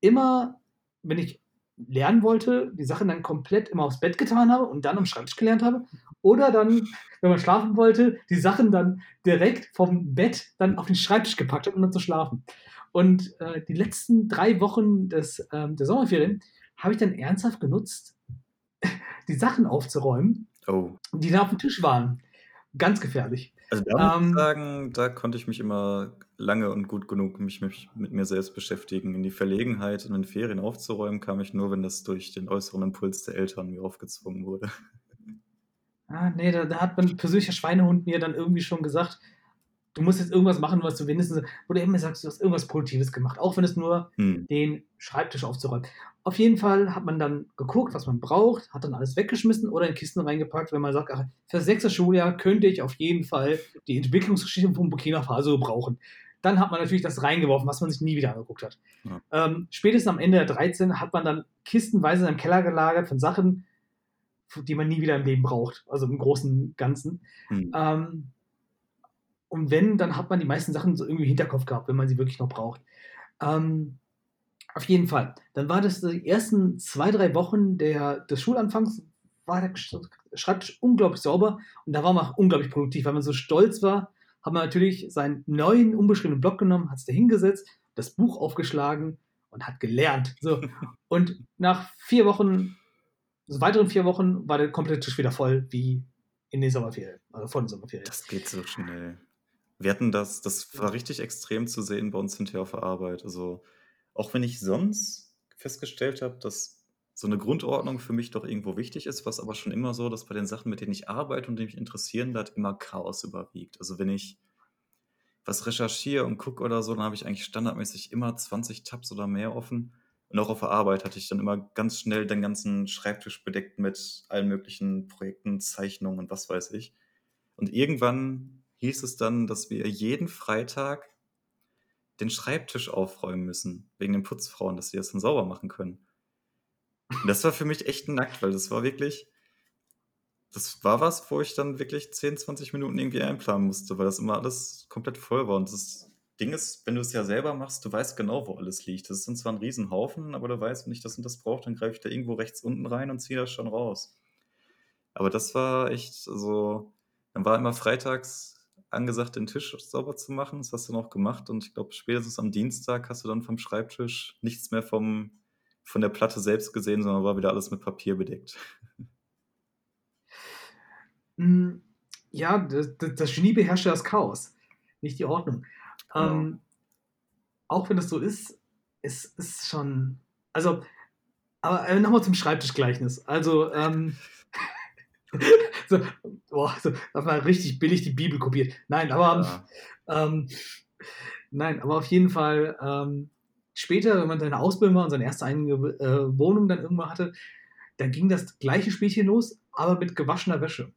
immer, wenn ich lernen wollte, die Sachen dann komplett immer aufs Bett getan habe und dann am Schreibtisch gelernt habe. Oder dann, wenn man schlafen wollte, die Sachen dann direkt vom Bett dann auf den Schreibtisch gepackt habe, um dann zu schlafen. Und äh, die letzten drei Wochen des, ähm, der Sommerferien habe ich dann ernsthaft genutzt, die Sachen aufzuräumen, oh. die da auf dem Tisch waren. Ganz gefährlich. Also da muss ich ähm, sagen, da konnte ich mich immer lange und gut genug mich, mich mit mir selbst beschäftigen. In die Verlegenheit, in den Ferien aufzuräumen, kam ich nur, wenn das durch den äußeren Impuls der Eltern mir aufgezwungen wurde. Ah, nee, da, da hat mein persönlicher Schweinehund mir dann irgendwie schon gesagt, du musst jetzt irgendwas machen, was du wenigstens, wo du immer sagst, du hast irgendwas Produktives gemacht, auch wenn es nur hm. den Schreibtisch aufzuräumen. Auf jeden Fall hat man dann geguckt, was man braucht, hat dann alles weggeschmissen oder in Kisten reingepackt, wenn man sagt, ach, für das sechste Schuljahr könnte ich auf jeden Fall die Entwicklungsgeschichte von Burkina Faso brauchen. Dann hat man natürlich das reingeworfen, was man sich nie wieder angeguckt hat. Ja. Ähm, spätestens am Ende der 13 hat man dann kistenweise in einem Keller gelagert von Sachen, die man nie wieder im Leben braucht, also im großen Ganzen. Hm. Ähm, und wenn, dann hat man die meisten Sachen so irgendwie im Hinterkopf gehabt, wenn man sie wirklich noch braucht. Ähm, auf jeden Fall. Dann war das die ersten zwei, drei Wochen der, des Schulanfangs, war der Schreibtisch unglaublich sauber und da war man auch unglaublich produktiv, weil man so stolz war, hat man natürlich seinen neuen, unbeschriebenen Blog genommen, hat es da hingesetzt, das Buch aufgeschlagen und hat gelernt. So. Und nach vier Wochen, also weiteren vier Wochen, war der komplette Tisch wieder voll, wie in den Sommerferien, also vor den Sommerferien. Das geht so schnell. Wir hatten das, das war richtig extrem zu sehen bei uns hinterher auf der Arbeit. Also, auch wenn ich sonst festgestellt habe, dass so eine Grundordnung für mich doch irgendwo wichtig ist, was aber schon immer so, dass bei den Sachen, mit denen ich arbeite und die mich interessieren, da hat immer Chaos überwiegt. Also wenn ich was recherchiere und gucke oder so, dann habe ich eigentlich standardmäßig immer 20 Tabs oder mehr offen. Und auch auf der Arbeit hatte ich dann immer ganz schnell den ganzen Schreibtisch bedeckt mit allen möglichen Projekten, Zeichnungen und was weiß ich. Und irgendwann hieß es dann, dass wir jeden Freitag den Schreibtisch aufräumen müssen, wegen den Putzfrauen, dass sie das dann sauber machen können. Und das war für mich echt nackt, weil das war wirklich, das war was, wo ich dann wirklich 10, 20 Minuten irgendwie einplanen musste, weil das immer alles komplett voll war. Und das Ding ist, wenn du es ja selber machst, du weißt genau, wo alles liegt. Das ist dann zwar ein Riesenhaufen, aber du weißt, wenn ich das und das brauche, dann greife ich da irgendwo rechts unten rein und ziehe das schon raus. Aber das war echt so, dann war immer freitags angesagt, den Tisch sauber zu machen. Das hast du noch gemacht und ich glaube, spätestens am Dienstag hast du dann vom Schreibtisch nichts mehr vom, von der Platte selbst gesehen, sondern war wieder alles mit Papier bedeckt. Hm, ja, das, das Genie beherrscht das Chaos, nicht die Ordnung. Genau. Ähm, auch wenn das so ist, es ist schon. Also, aber äh, nochmal zum Schreibtischgleichnis. Also, ähm, so, boah, so, das war richtig billig die Bibel kopiert. Nein, aber ja. ähm, nein, aber auf jeden Fall ähm, später, wenn man seine Ausbildung war und seine erste eigene äh, Wohnung dann irgendwann hatte, dann ging das gleiche Spielchen los, aber mit gewaschener Wäsche.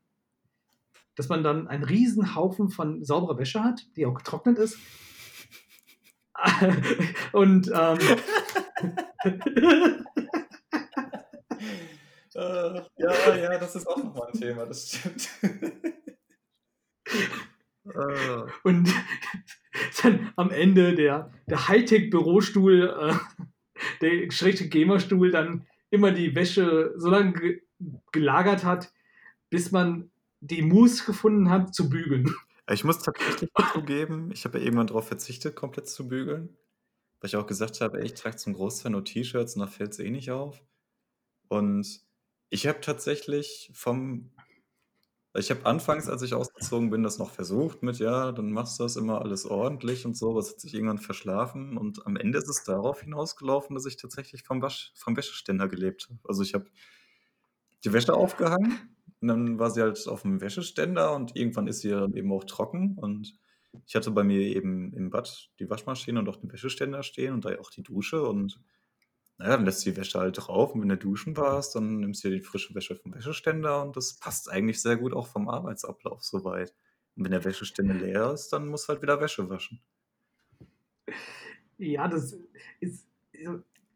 Dass man dann einen riesen Haufen von sauberer Wäsche hat, die auch getrocknet ist. und ähm, Äh, ja, ja, das ist auch nochmal ein Thema, das stimmt. Äh. Und dann am Ende der, der Hightech-Bürostuhl, äh, der schrägste Gamerstuhl, dann immer die Wäsche so lange ge gelagert hat, bis man die Muße gefunden hat, zu bügeln. Ich muss tatsächlich zugeben, ich habe ja irgendwann darauf verzichtet, komplett zu bügeln. Weil ich auch gesagt habe, ey, ich trage zum Großteil nur T-Shirts und da fällt es eh nicht auf. Und ich habe tatsächlich vom ich habe anfangs, als ich ausgezogen bin, das noch versucht mit: „Ja, dann machst du das immer alles ordentlich und so“, aber es hat sich irgendwann verschlafen und am Ende ist es darauf hinausgelaufen, dass ich tatsächlich vom Wasch vom Wäscheständer gelebt habe. Also, ich habe die Wäsche aufgehangen und dann war sie halt auf dem Wäscheständer und irgendwann ist sie ja eben auch trocken und ich hatte bei mir eben im Bad die Waschmaschine und auch den Wäscheständer stehen und da auch die Dusche und na ja, dann lässt du die Wäsche halt drauf und wenn du duschen warst, dann nimmst du dir die frische Wäsche vom Wäscheständer und das passt eigentlich sehr gut auch vom Arbeitsablauf soweit. Und wenn der Wäscheständer leer ist, dann musst du halt wieder Wäsche waschen. Ja, das ist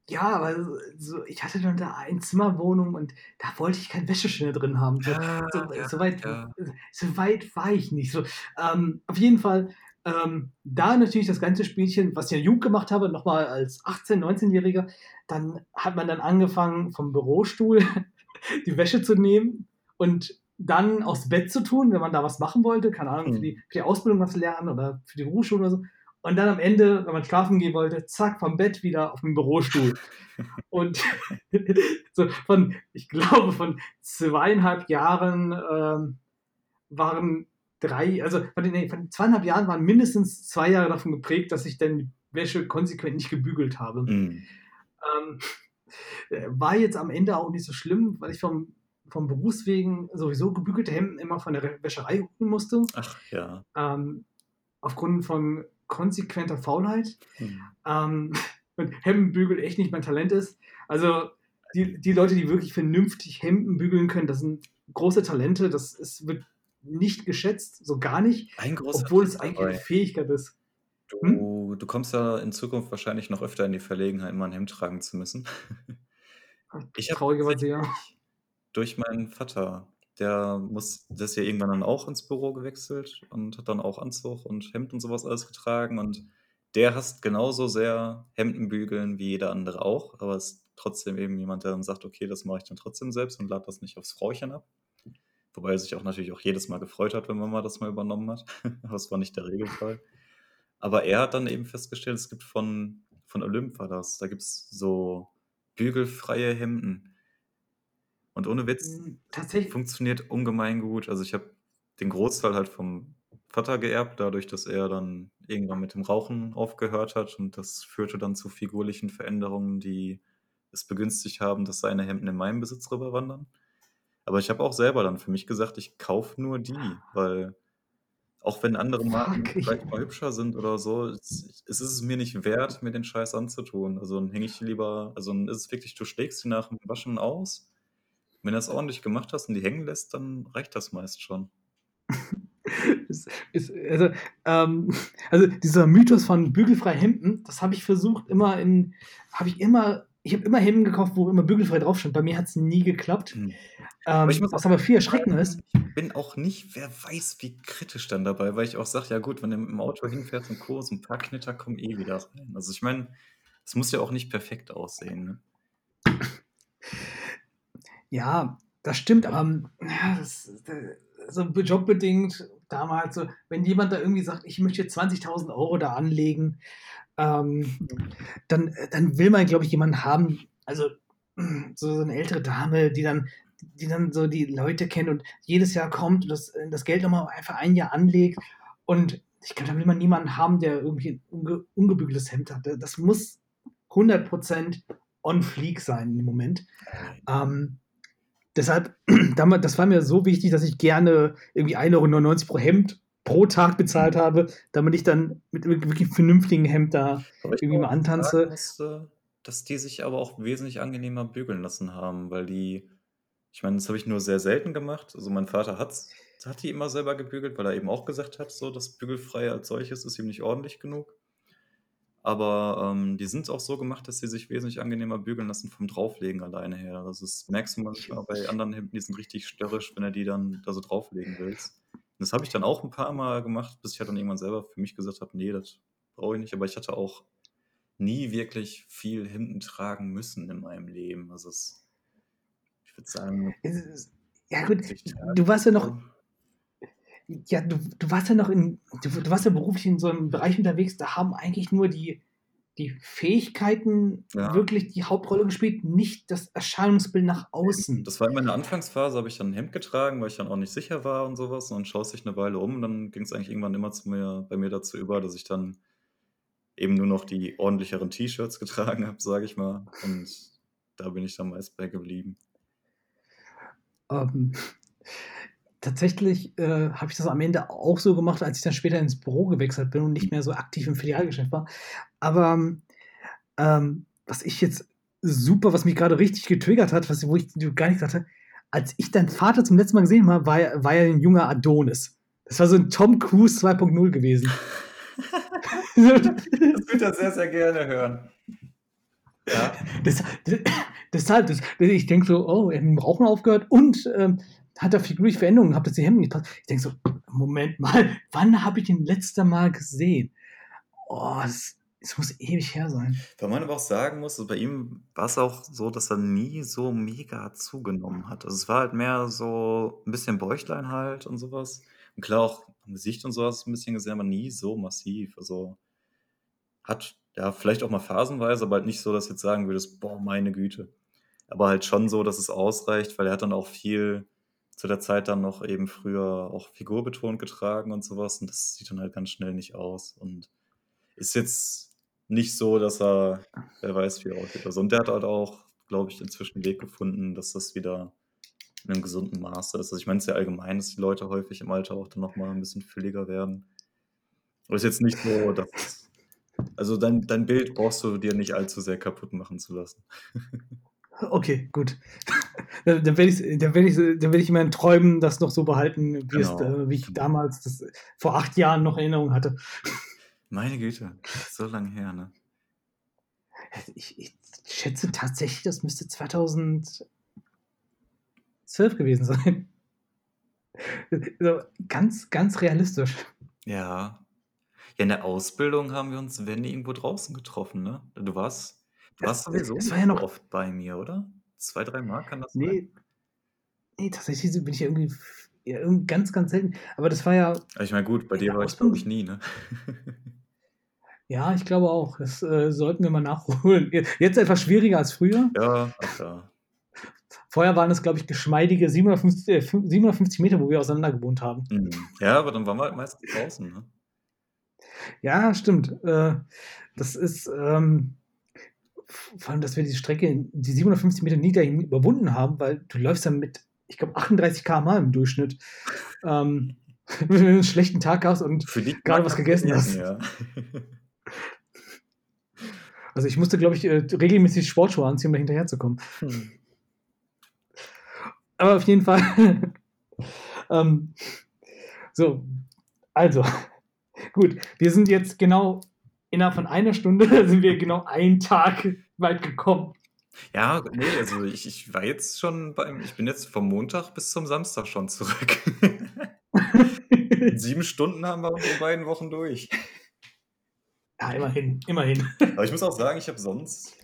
ja, aber so ich hatte dann da Einzimmerwohnung und da wollte ich keinen Wäscheständer drin haben. So Ja, so ja, so weit ja. so weit war ich nicht. So, ähm, auf jeden Fall ähm, da natürlich das ganze Spielchen, was ich ja Jugend gemacht habe, nochmal als 18-, 19-Jähriger, dann hat man dann angefangen, vom Bürostuhl die Wäsche zu nehmen und dann aufs Bett zu tun, wenn man da was machen wollte, keine Ahnung, für, hm. die, für die Ausbildung was lernen oder für die Berufsschule oder so. Und dann am Ende, wenn man schlafen gehen wollte, zack, vom Bett wieder auf den Bürostuhl. und so von, ich glaube, von zweieinhalb Jahren ähm, waren drei, also von den, nee, von zweieinhalb Jahren waren mindestens zwei Jahre davon geprägt, dass ich dann die Wäsche konsequent nicht gebügelt habe. Mm. Ähm, äh, war jetzt am Ende auch nicht so schlimm, weil ich vom, vom Berufswegen sowieso gebügelte Hemden immer von der Wäscherei holen musste. Ach ja. Ähm, aufgrund von konsequenter Faulheit. Mm. Ähm, und Hemdenbügel echt nicht mein Talent ist. Also die, die Leute, die wirklich vernünftig Hemden bügeln können, das sind große Talente. Das ist, wird nicht geschätzt, so gar nicht, obwohl es eigentlich eine Fähigkeit ist. Hm? Du, du kommst ja in Zukunft wahrscheinlich noch öfter in die Verlegenheit, mal ein Hemd tragen zu müssen. Ich Traurigerweise ja. durch meinen Vater, der muss, der ist ja irgendwann dann auch ins Büro gewechselt und hat dann auch Anzug und Hemd und sowas alles getragen und der hasst genauso sehr Hemdenbügeln wie jeder andere auch, aber ist trotzdem eben jemand, der dann sagt, okay, das mache ich dann trotzdem selbst und lade das nicht aufs Frauchen ab. Wobei er sich auch natürlich auch jedes Mal gefreut hat, wenn Mama das mal übernommen hat. Aber das war nicht der Regelfall. Aber er hat dann eben festgestellt, es gibt von, von Olymp war das, da gibt es so bügelfreie Hemden. Und ohne Witz, hm, tatsächlich funktioniert ungemein gut. Also ich habe den Großteil halt vom Vater geerbt, dadurch, dass er dann irgendwann mit dem Rauchen aufgehört hat und das führte dann zu figurlichen Veränderungen, die es begünstigt haben, dass seine Hemden in meinen Besitz rüberwandern. Aber ich habe auch selber dann für mich gesagt, ich kaufe nur die, weil auch wenn andere Marken Fuck, vielleicht mal hübscher sind oder so, es, es ist es mir nicht wert, mir den Scheiß anzutun. Also dann hänge ich die lieber, also dann ist es wirklich, du schlägst die nach dem Waschen aus. Wenn du das ordentlich gemacht hast und die hängen lässt, dann reicht das meist schon. ist, ist, also, ähm, also dieser Mythos von bügelfrei Hemden, das habe ich versucht immer in, habe ich immer ich habe immer Hemden gekauft, wo immer bügelfrei drauf stand. Bei mir hat es nie geklappt. Hm. Ähm, aber was aber viel erschreckender ist. Ich bin auch nicht, wer weiß, wie kritisch dann dabei, weil ich auch sage, ja gut, wenn du im Auto hinfährst und Co., so ein paar Knitter kommen eh wieder rein. Also ich meine, es muss ja auch nicht perfekt aussehen. Ne? Ja, das stimmt, aber ja, das, das, so jobbedingt damals, so, wenn jemand da irgendwie sagt, ich möchte 20.000 Euro da anlegen, ähm, dann, dann will man, glaube ich, jemanden haben, also so, so eine ältere Dame, die dann, die dann so die Leute kennt und jedes Jahr kommt und das, das Geld nochmal einfach ein Jahr anlegt. Und ich glaube, da will man niemanden haben, der irgendwie ein unge ungebügeltes Hemd hat. Das muss 100% on fleek sein im Moment. Ähm, deshalb, das war mir so wichtig, dass ich gerne irgendwie 1,99 Euro pro Hemd pro Tag bezahlt habe, damit ich dann mit wirklich vernünftigen Hemd da irgendwie mal antanze. Musste, dass die sich aber auch wesentlich angenehmer bügeln lassen haben, weil die, ich meine, das habe ich nur sehr selten gemacht. Also mein Vater hat's, hat die immer selber gebügelt, weil er eben auch gesagt hat, so das Bügelfreie als solches ist ihm nicht ordentlich genug. Aber ähm, die sind auch so gemacht, dass sie sich wesentlich angenehmer bügeln lassen vom Drauflegen alleine her. Also das merkst du manchmal bei anderen Hemden, die sind richtig störrisch, wenn er die dann da so drauflegen willst. Das habe ich dann auch ein paar Mal gemacht, bis ich halt dann irgendwann selber für mich gesagt habe: „Ne, das brauche ich nicht.“ Aber ich hatte auch nie wirklich viel hinten tragen müssen in meinem Leben. Also, es ich würde sagen ja gut, du warst ja noch ja, du du warst ja noch in du du warst ja beruflich in so einem Bereich unterwegs, da haben eigentlich nur die die Fähigkeiten ja. wirklich die Hauptrolle gespielt, nicht das Erscheinungsbild nach außen. Das war in meiner Anfangsphase, habe ich dann ein Hemd getragen, weil ich dann auch nicht sicher war und sowas. Und dann schaust dich eine Weile um und dann ging es eigentlich irgendwann immer zu mir, bei mir dazu über, dass ich dann eben nur noch die ordentlicheren T-Shirts getragen habe, sage ich mal. Und da bin ich dann meist bei geblieben. Ähm, tatsächlich äh, habe ich das am Ende auch so gemacht, als ich dann später ins Büro gewechselt bin und nicht mehr so aktiv im Filialgeschäft war. Aber ähm, was ich jetzt super, was mich gerade richtig getriggert hat, was, wo ich gar nicht hatte, als ich deinen Vater zum letzten Mal gesehen habe, war, war er ein junger Adonis. Das war so ein Tom Cruise 2.0 gewesen. das würde er sehr, sehr gerne hören. Ja. Das, das, deshalb, das, ich denke so, oh, er hat mit dem Rauchen aufgehört und ähm, hat er figurliche Veränderungen gehabt, dass die Hemden nicht passen. Ich denke so, Moment mal, wann habe ich ihn letzte Mal gesehen? Oh, das, das muss ewig her sein. Weil man aber auch sagen muss, bei ihm war es auch so, dass er nie so mega zugenommen hat. Also es war halt mehr so ein bisschen Bäuchlein halt und sowas. Und klar auch am Gesicht und sowas ein bisschen gesehen, aber nie so massiv. Also hat ja vielleicht auch mal phasenweise, aber halt nicht so, dass du jetzt sagen würdest, boah, meine Güte. Aber halt schon so, dass es ausreicht, weil er hat dann auch viel zu der Zeit dann noch eben früher auch figurbetont getragen und sowas. Und das sieht dann halt ganz schnell nicht aus. Und ist jetzt nicht so, dass er, wer weiß, wie er aussieht. Also, und der hat halt auch, glaube ich, inzwischen einen Weg gefunden, dass das wieder in einem gesunden Maße ist. Also ich meine es ist ja allgemein, dass die Leute häufig im Alter auch dann nochmal ein bisschen fülliger werden. Aber es ist jetzt nicht so, dass. Also dein, dein Bild brauchst du dir nicht allzu sehr kaputt machen zu lassen. Okay, gut. dann, werde ich, dann werde ich, dann werde ich in meinen Träumen das noch so behalten, wie, genau. es, äh, wie ich damals das vor acht Jahren noch Erinnerung hatte. Meine Güte, so lange her, ne? Ich, ich schätze tatsächlich, das müsste 2012 gewesen sein. So, ganz, ganz realistisch. Ja. Ja, in der Ausbildung haben wir uns, wenn irgendwo draußen getroffen, ne? Du warst Du warst sowieso es war ja noch oft bei mir, oder? Zwei, drei Mal kann das nee, sein? Nee, tatsächlich bin ich irgendwie, ja, irgendwie ganz, ganz selten. Aber das war ja. Ich meine, gut, bei dir war ich, glaube ich, nie, ne? ja, ich glaube auch. Das äh, sollten wir mal nachholen. Jetzt etwas schwieriger als früher. Ja, ach ja. Vorher waren es, glaube ich, geschmeidige 750, äh, 750 Meter, wo wir auseinander gewohnt haben. Mhm. Ja, aber dann waren wir halt meistens draußen, ne? Ja, stimmt. Äh, das ist, ähm, vor allem, dass wir die Strecke, die 750 Meter nie dahin überwunden haben, weil du läufst dann mit, ich glaube, 38 km im Durchschnitt. Ähm, wenn du einen schlechten Tag hast und gerade was gegessen hast. Ja. Also ich musste, glaube ich, äh, regelmäßig Sportschuhe anziehen, um da hinterher zu kommen. Hm. Aber auf jeden Fall. ähm, so, also, gut, wir sind jetzt genau innerhalb von einer Stunde sind wir genau einen Tag weit gekommen. Ja, nee, also ich, ich war jetzt schon beim, ich bin jetzt vom Montag bis zum Samstag schon zurück. Sieben Stunden haben wir in beiden Wochen durch. Ja, immerhin, immerhin. Aber ich muss auch sagen, ich habe sonst,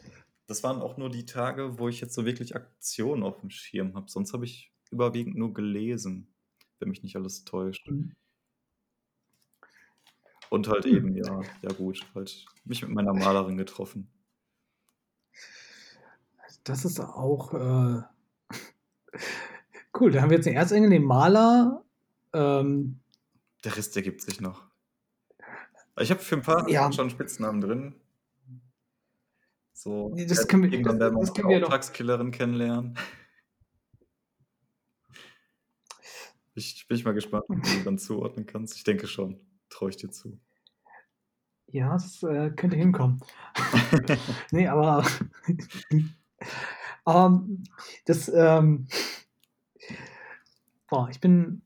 das waren auch nur die Tage, wo ich jetzt so wirklich Aktionen auf dem Schirm habe. Sonst habe ich überwiegend nur gelesen, wenn mich nicht alles täuscht. Mhm. Und halt eben, ja, ja gut, halt mich mit meiner Malerin getroffen. Das ist auch äh, cool. Da haben wir jetzt den Erzengel, den Maler. Ähm, der Rest ergibt sich noch. Ich habe für ein paar ja. schon Spitznamen drin. So, das können wir, irgendwann werden wir eine Auftragskillerin kennenlernen. Ich bin mal gespannt, ob du dann zuordnen kannst. Ich denke schon. Traue ich dir zu. Ja, das äh, könnte hinkommen. nee, aber ähm, das, ähm, boah, ich bin,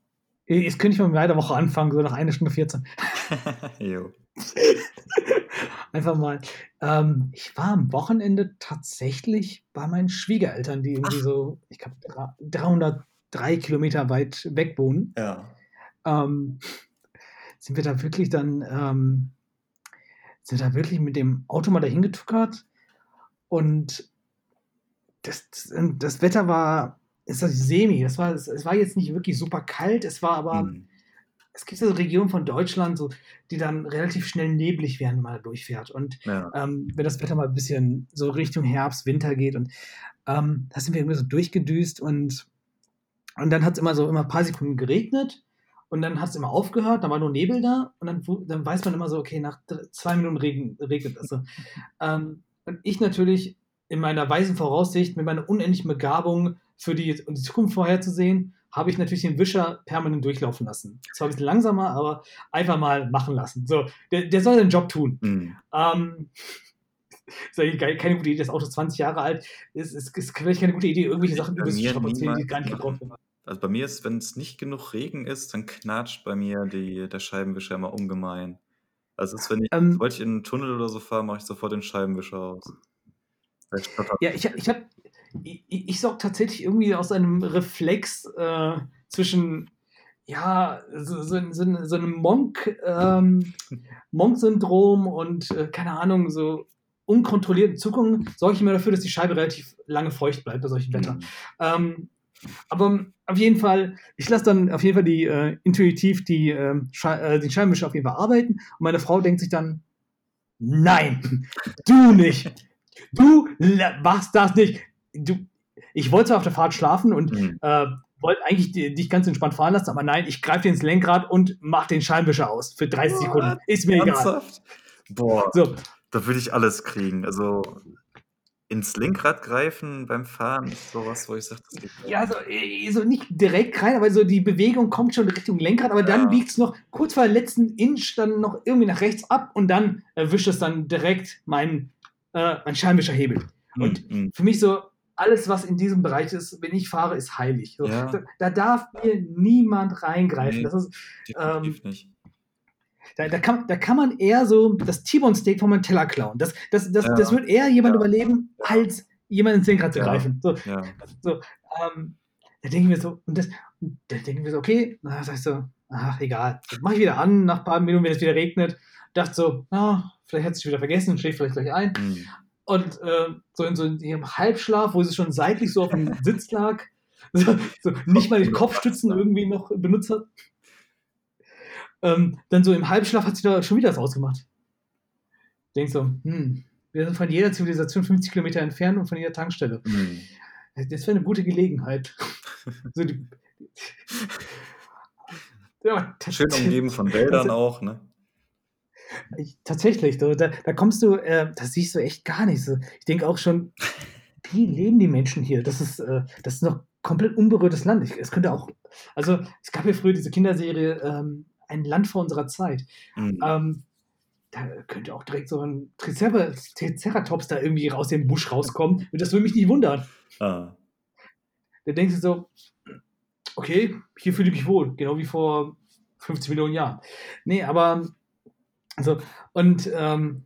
jetzt könnte ich mal mit der Woche anfangen, so nach einer Stunde 14. jo. Einfach mal. Ähm, ich war am Wochenende tatsächlich bei meinen Schwiegereltern, die irgendwie Ach. so, ich glaube, 303 Kilometer weit weg wohnen. Ja. ähm, sind wir da wirklich dann, ähm, sind da wirklich mit dem Auto mal dahin getuckert und das, das Wetter war, ist das semi, das war, es war jetzt nicht wirklich super kalt, es war aber, mhm. es gibt so Regionen von Deutschland, so, die dann relativ schnell neblig werden, wenn man durchfährt. Und ja. ähm, wenn das Wetter mal ein bisschen so Richtung Herbst, Winter geht und ähm, da sind wir irgendwie so durchgedüst und, und dann hat es immer so immer ein paar Sekunden geregnet und dann hat es immer aufgehört, da war nur Nebel da und dann, dann weiß man immer so, okay, nach zwei Minuten Regen, regnet es. ähm, und ich natürlich in meiner weisen Voraussicht, mit meiner unendlichen Begabung für die, die Zukunft vorherzusehen, habe ich natürlich den Wischer permanent durchlaufen lassen. Zwar ein bisschen langsamer, aber einfach mal machen lassen. So, der, der soll den Job tun. Mhm. Ähm, ist eigentlich keine gute Idee. Das Auto ist 20 Jahre alt. Ist, ist, ist vielleicht keine gute Idee, irgendwelche Sachen über sich strapazieren, die gar nicht gebraucht werden. Also bei mir ist, wenn es nicht genug Regen ist, dann knatscht bei mir die, der Scheibenwischer immer ungemein. Also ist, wenn ich, ähm, sobald ich in einen Tunnel oder so fahre, mache ich sofort den Scheibenwischer aus. Ja, ich, ich habe ich, ich sorge tatsächlich irgendwie aus einem Reflex äh, zwischen ja, so, so, so, so einem Monk, ähm, Monk-Syndrom und äh, keine Ahnung, so unkontrollierten Zuckungen, sorge ich immer dafür, dass die Scheibe relativ lange feucht bleibt bei solchen Wetter. Mhm. Ähm, aber auf jeden Fall, ich lasse dann auf jeden Fall die äh, intuitiv die, äh, äh, den Scheibenwischer auf jeden Fall arbeiten und meine Frau denkt sich dann, nein, du nicht. Du machst das nicht. Du, ich wollte auf der Fahrt schlafen und mhm. äh, wollte eigentlich dich ganz entspannt fahren lassen, aber nein, ich greife ins Lenkrad und mache den Scheinwischer aus für 30 What? Sekunden. Ist mir Ernsthaft? egal. Boah, so. da würde ich alles kriegen. Also ins Lenkrad greifen beim Fahren ist sowas, wo ich sage, das geht Ja, so, äh, so nicht direkt rein, aber so die Bewegung kommt schon Richtung Lenkrad, aber ja. dann biegt es noch kurz vor der letzten Inch dann noch irgendwie nach rechts ab und dann erwischt es dann direkt meinen äh, mein Scheinwischerhebel. Mhm. Und mhm. für mich so, alles, was in diesem Bereich ist, wenn ich fahre, ist heilig. So, ja. da, da, darf mir niemand reingreifen. Nee, das ist, ähm, nicht. Da, da, kann, da kann man eher so das T-Bone-Steak von meinem Teller klauen. Das, das, das, ja. das wird eher jemand ja. überleben, als jemand ins Lenkrad zu greifen. So, so ähm, da denken wir so, und das, da denken wir so, okay, na, sag ich so, ach, egal. Das mache ich wieder an, nach ein paar Minuten, wenn es wieder regnet. Dachte so, ah, vielleicht hat sich wieder vergessen, schläft vielleicht gleich ein. Mhm. Und äh, so, in, so in ihrem Halbschlaf, wo sie schon seitlich so auf dem Sitz lag, so, so nicht mal die Kopfstützen irgendwie noch benutzt hat. Ähm, dann so im Halbschlaf hat sie da schon wieder was ausgemacht. Denkst so, hm, wir sind von jeder Zivilisation 50 Kilometer entfernt und von jeder Tankstelle. Mhm. Das wäre eine gute Gelegenheit. so die, ja, Schön umgeben von Wäldern auch, ne? Ich, tatsächlich, da, da kommst du, äh, das siehst du echt gar nicht. Ich denke auch schon, wie leben die Menschen hier? Das ist, äh, das ist noch komplett unberührtes Land. Ich, es könnte auch, also es gab ja früher diese Kinderserie ähm, Ein Land vor unserer Zeit. Mhm. Ähm, da könnte auch direkt so ein Triceratops da irgendwie aus dem Busch rauskommen. Das würde mich nicht wundern. Ah. Da denkst du so, okay, hier fühle ich mich wohl, genau wie vor 50 Millionen Jahren. Nee, aber also, und ähm,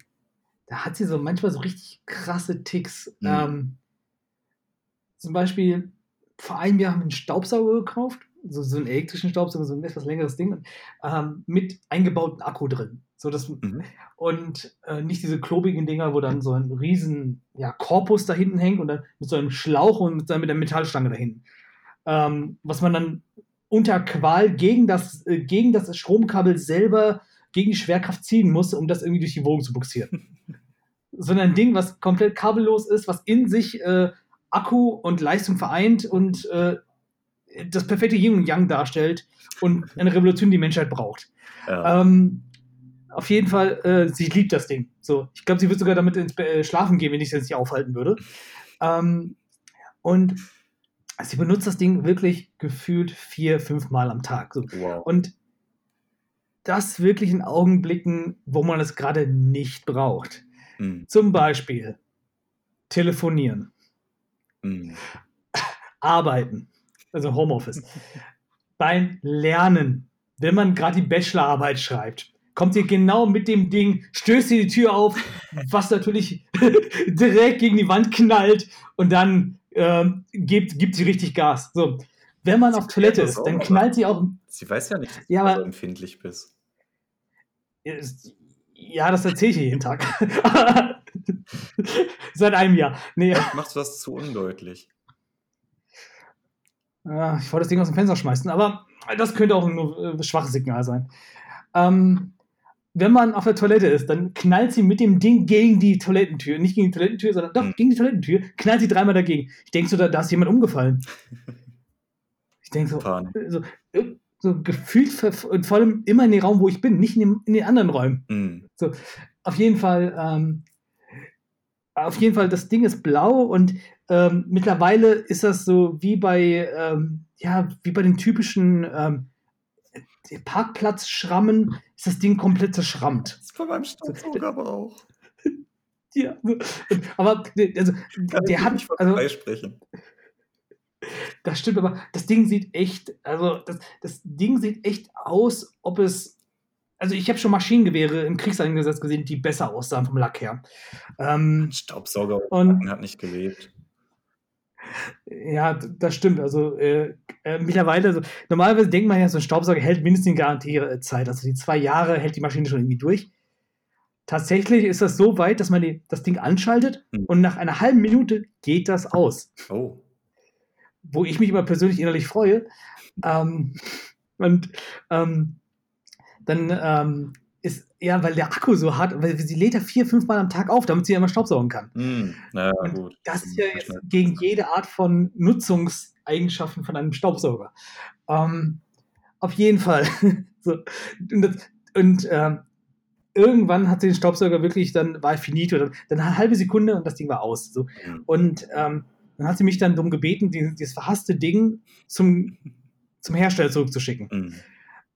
da hat sie so manchmal so richtig krasse Ticks. Mhm. Ähm, zum Beispiel, vor einem Jahr haben wir einen Staubsauger gekauft, so, so einen elektrischen Staubsauger, so ein etwas längeres Ding, ähm, mit eingebautem Akku drin. So dass, mhm. Und äh, nicht diese klobigen Dinger, wo dann so ein riesen ja, Korpus da hinten hängt und dann mit so einem Schlauch und mit, mit der Metallstange da hinten. Ähm, was man dann unter Qual gegen das, äh, gegen das Stromkabel selber gegen die Schwerkraft ziehen muss, um das irgendwie durch die Wogen zu buxieren. Sondern ein Ding, was komplett kabellos ist, was in sich äh, Akku und Leistung vereint und äh, das perfekte Yin und Yang darstellt und eine Revolution, die Menschheit braucht. Ja. Ähm, auf jeden Fall, äh, sie liebt das Ding. So, ich glaube, sie wird sogar damit ins äh, Schlafen gehen, wenn ich das nicht aufhalten würde. Ähm, und sie benutzt das Ding wirklich gefühlt vier, fünf Mal am Tag. So. Wow. Und das wirklich in Augenblicken, wo man es gerade nicht braucht. Mhm. Zum Beispiel telefonieren, mhm. arbeiten, also Homeoffice, beim Lernen, wenn man gerade die Bachelorarbeit schreibt, kommt ihr genau mit dem Ding, stößt ihr die Tür auf, was natürlich direkt gegen die Wand knallt und dann ähm, gibt, gibt sie richtig Gas. So. Wenn man sie auf Toilette ist, dann knallt sie auch. Sie weiß ja nicht, dass ja, du so empfindlich bist. Ja, das erzähle ich jeden Tag. Seit einem Jahr. Nee. Machst du das zu undeutlich? Ja, ich wollte das Ding aus dem Fenster schmeißen, aber das könnte auch ein äh, schwaches Signal sein. Ähm, wenn man auf der Toilette ist, dann knallt sie mit dem Ding gegen die Toilettentür. Nicht gegen die Toilettentür, sondern doch hm. gegen die Toilettentür, knallt sie dreimal dagegen. Ich denke so, da, da ist jemand umgefallen. Ich denke so, so, so, gefühlt und vor allem immer in den Raum, wo ich bin, nicht in, dem, in den anderen Räumen. Mhm. So, auf jeden Fall, ähm, auf jeden Fall, das Ding ist blau und ähm, mittlerweile ist das so wie bei, ähm, ja, wie bei den typischen ähm, Parkplatzschrammen, ist das Ding komplett zerschrammt. Das ist bei meinem Staubsauger aber auch. ja, aber also, der hat. Also, sprechen. Das stimmt, aber das Ding sieht echt, also das, das Ding sieht echt aus, ob es also ich habe schon Maschinengewehre im Kriegseinsatz gesehen, die besser aussahen vom Lack her. Ähm, Staubsauger und, hat nicht gelebt. Ja, das stimmt. Also äh, äh, mittlerweile, also, normalerweise denkt man ja, so ein Staubsauger hält mindestens die Garantiezeit. Also die zwei Jahre hält die Maschine schon irgendwie durch. Tatsächlich ist das so weit, dass man die, das Ding anschaltet hm. und nach einer halben Minute geht das aus. Oh. Wo ich mich immer persönlich innerlich freue. Ähm, und ähm, dann ähm, ist, ja, weil der Akku so hat, weil sie lädt ja vier, fünf Mal am Tag auf, damit sie ja immer Staubsaugen kann. Mm, naja, gut. Das ist ja jetzt gegen jede Art von Nutzungseigenschaften von einem Staubsauger. Ähm, auf jeden Fall. so. Und, das, und ähm, irgendwann hat sie den Staubsauger wirklich, dann war finito, dann, dann eine halbe Sekunde und das Ding war aus. So. Mhm. Und ähm, dann hat sie mich dann darum gebeten, dieses, dieses verhasste Ding zum, zum Hersteller zurückzuschicken. Mhm.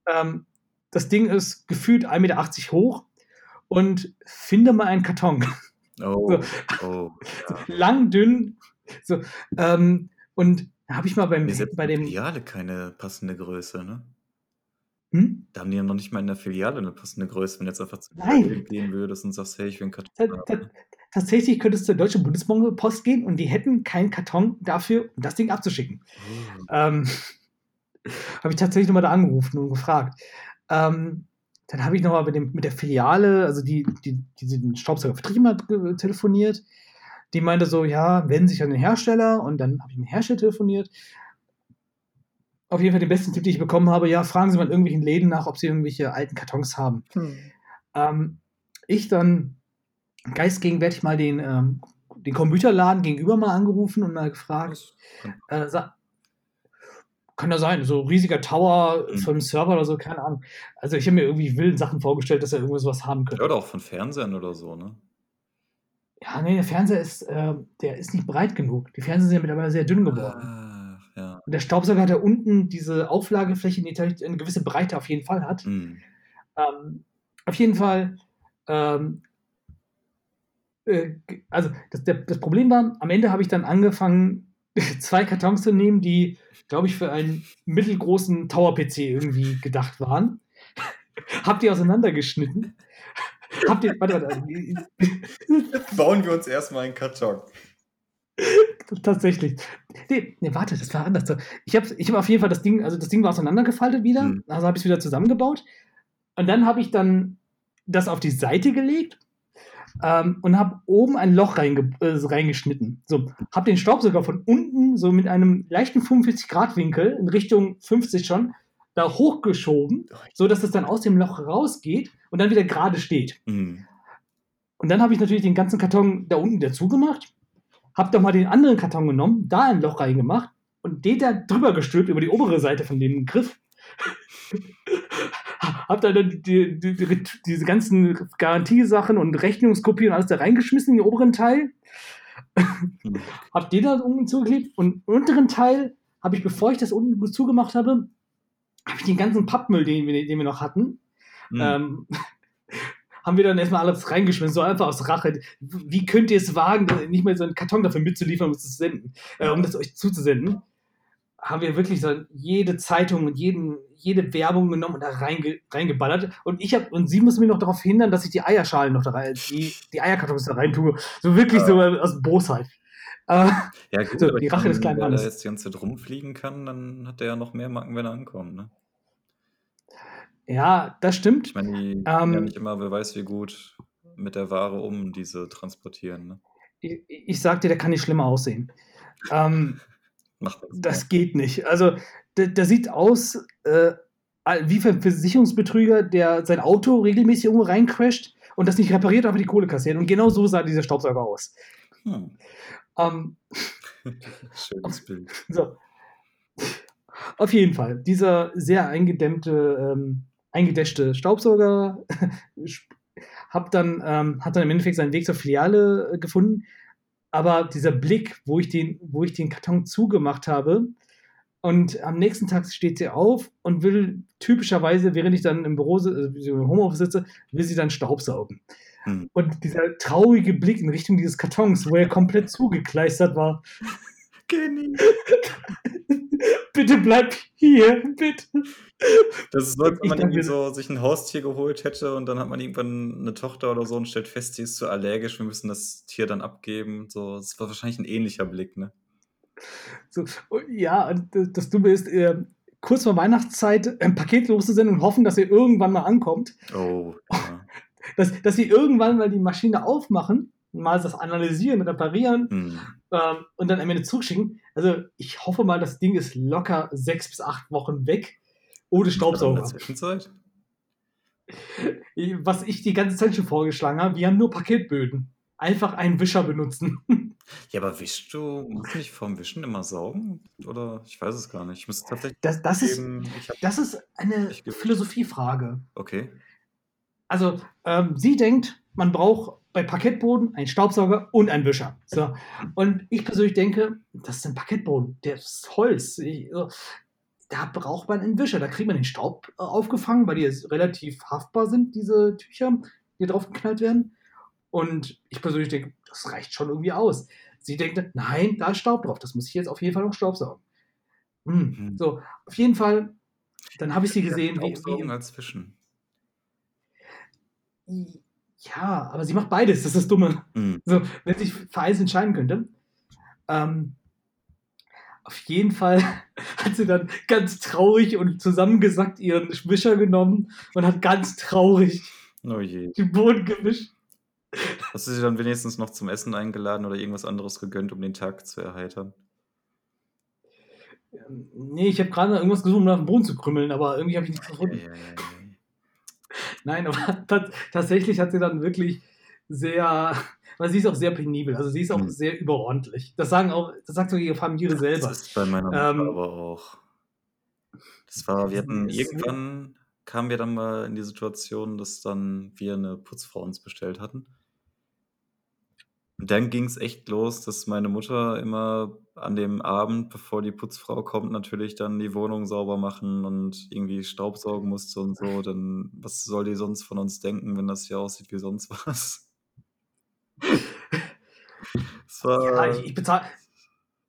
Ähm, das Ding ist gefühlt 1,80 Meter hoch und finde mal einen Karton. Oh, so. oh ja. Lang, dünn. So, ähm, und da habe ich mal beim, bei dem. Filiale keine passende Größe, ne? Hm? Da haben die ja noch nicht mal in der Filiale eine passende Größe, wenn du jetzt einfach zu Nein. gehen würdest und sagst, hey, ich will einen Karton. Ta ta tatsächlich könntest du zur Deutschen Bundespost gehen und die hätten keinen Karton dafür, um das Ding abzuschicken. Oh. Ähm, habe ich tatsächlich nochmal da angerufen und gefragt. Ähm, dann habe ich nochmal mit, dem, mit der Filiale, also die, die, die den Staubsauger vertrieben hat, telefoniert. Die meinte so, ja, wenden sich an den Hersteller und dann habe ich mit dem Hersteller telefoniert. Auf jeden Fall den besten Tipp, den ich bekommen habe, ja, fragen Sie mal in irgendwelchen Läden nach, ob sie irgendwelche alten Kartons haben. Hm. Ähm, ich dann geistgegenwärtig mal den, ähm, den Computerladen gegenüber mal angerufen und mal gefragt, äh, kann ja sein, so riesiger Tower mhm. vom Server oder so, keine Ahnung. Also ich habe mir irgendwie wilden Sachen vorgestellt, dass er irgendwas was haben könnte. Ja, oder auch von Fernsehern oder so, ne? Ja, nee, der Fernseher ist, äh, der ist nicht breit genug. Die Fernseher sind ja mittlerweile sehr dünn geworden. Ah, ja. Und der Staubsauger hat ja unten diese Auflagefläche, die eine gewisse Breite auf jeden Fall hat. Mhm. Ähm, auf jeden Fall, ähm, äh, also das, der, das Problem war, am Ende habe ich dann angefangen, zwei Kartons zu nehmen, die, glaube ich, für einen mittelgroßen Tower-PC irgendwie gedacht waren. Habt ihr auseinandergeschnitten? Habt ihr. Warte, warte. Jetzt bauen wir uns erstmal einen Karton. Tatsächlich. Nee, nee, warte, das war anders. Ich habe ich hab auf jeden Fall das Ding, also das Ding war auseinandergefaltet wieder, hm. also habe ich es wieder zusammengebaut. Und dann habe ich dann das auf die Seite gelegt ähm, und habe oben ein Loch reinge äh, reingeschnitten. So, habe den Staubsauger von unten so mit einem leichten 45-Grad-Winkel in Richtung 50 schon da hochgeschoben, so dass es dann aus dem Loch rausgeht und dann wieder gerade steht. Mhm. Und dann habe ich natürlich den ganzen Karton da unten dazu gemacht, habe doch mal den anderen Karton genommen, da ein Loch reingemacht und den da drüber gestülpt über die obere Seite von dem Griff hab da die, die, die, diese ganzen Garantiesachen und Rechnungskopien und alles da reingeschmissen in den oberen Teil. Hm. hab den da unten zugeklebt und im unteren Teil habe ich, bevor ich das unten zugemacht habe, habe ich den ganzen Pappmüll, den wir, den wir noch hatten, mhm. ähm, haben wir dann erstmal alles reingeschmissen, so einfach aus Rache. Wie könnt ihr es wagen, nicht mehr so einen Karton dafür mitzuliefern, um es zu senden, äh, um das euch zuzusenden? haben wir wirklich so jede Zeitung und jeden, jede Werbung genommen und da reinge, reingeballert. Und ich habe und sie musste mir noch darauf hindern, dass ich die Eierschalen noch da rein, die, die Eierkartons da rein tue. So wirklich ja. so aus Bosheit. Äh, Ja gut, so, aber die ich Rache des kleinen weil er Mannes. jetzt die ganze Zeit rumfliegen kann, dann hat er ja noch mehr Macken, wenn er ankommt, ne? Ja, das stimmt. Ich meine, die gehen ja Ähm nicht immer, wer weiß wie gut, mit der Ware um, die sie transportieren, ne? I ich sage dir, der kann nicht schlimmer aussehen. Ähm, ja. das geht nicht. Also, der der sieht aus, äh, wie ein Versicherungsbetrüger, der sein Auto regelmäßig irgendwo reincrasht und das nicht repariert, aber die Kohle kassiert. Und genau so sah dieser Staubsauger aus. Hm. Ähm, Schönes Bild. so. Auf jeden Fall, dieser sehr eingedämmte, ähm, eingedäschte Staubsauger sp habe dann ähm, hat dann im Endeffekt seinen Weg zur Filiale, äh, gefunden. Aber dieser Blick, wo ich den wo ich den Karton zugemacht habe und am nächsten Tag steht sie auf und will typischerweise, während ich dann im Büro äh, im Homeoffice sitze, will sie dann staubsaugen. Mhm. Und dieser traurige Blick in Richtung dieses Kartons, wo er komplett zugekleistert war. Kenny. Bitte bleib hier, bitte. Das ist so, als wenn man irgendwie so sich 'n Haustier geholt hätte und dann hat man irgendwann 'ne Tochter oder so und stellt fest, die ist so allergisch, wir müssen das Tier dann abgeben. So, das war wahrscheinlich 'n ähnlicher Blick, ne? So, ja, das Dumme ist, äh, kurz vor Weihnachtszeit ein Paket loszusenden und hoffen, dass er irgendwann mal ankommt. Oh, ja. Dass dass sie irgendwann mal die Maschine aufmachen, mal das analysieren, reparieren, Mhm. ähm, und dann am Ende zurückschicken. Also, ich hoffe mal, das Ding ist locker 6 bis 8 Wochen weg ohne in der Staubsauger. Zwischenzeit? Was ich die ganze Zeit schon vorgeschlagen habe, wir haben nur Paketböden. Einfach einen Wischer benutzen. Ja, aber wischst du musst du nicht vorm Wischen immer saugen? Oder ich weiß es gar nicht. Ich muss tatsächlich Das das ist ich habe das ist eine. Philosophiefrage. Okay. Also, ähm, sie denkt, man braucht bei Parkettboden einen Staubsauger und einen Wischer. So. Und ich persönlich denke, das ist ein Parkettboden, der ist Holz. Ich, so, da braucht man einen Wischer. Da kriegt man den Staub äh, aufgefangen, weil die jetzt relativ haftbar sind, diese Tücher, die drauf geknallt werden. Und ich persönlich denke, das reicht schon irgendwie aus. Sie denkt, nein, da ist Staub drauf, das muss ich jetzt auf jeden Fall noch staubsaugen. Hm. Mhm. So, auf jeden Fall, dann habe ich sie gesehen, wie, wie Staubsaugen als Wischen. I ja, aber sie macht beides, das ist das Dumme. Mhm. So, wenn sich für eins entscheiden könnte. Ähm, auf jeden Fall hat sie dann ganz traurig und zusammengesackt ihren Wischer genommen und hat ganz traurig Oh den Boden gewischt. Hast du sie dann wenigstens noch zum Essen eingeladen oder irgendwas anderes gegönnt, um den Tag zu erheitern? Ähm, ne, ich habe nach irgendwas gesucht, um auf 'n Boden zu krümeln, aber irgendwie habe ich nichts gefunden. ei, ei, ei. Nein, aber tat tatsächlich hat sie dann wirklich sehr weil sie ist auch sehr penibel, also sie ist auch Mhm. sehr überordentlich. Das sagen auch das sagt sogar ihre Familie Das selber. ist bei meiner Mutter Ähm aber auch. Das war wir hatten irgendwann kamen wir dann mal in die Situation, dass dann wir 'ne Putzfrau uns bestellt hatten. Und dann ging's echt los, dass meine Mutter immer an dem Abend, bevor die Putzfrau kommt, natürlich dann die Wohnung sauber machen und irgendwie staubsaugen musste und so. Dann was soll die sonst von uns denken, wenn das hier aussieht wie sonst was? Es Ja, war ich ich bezahle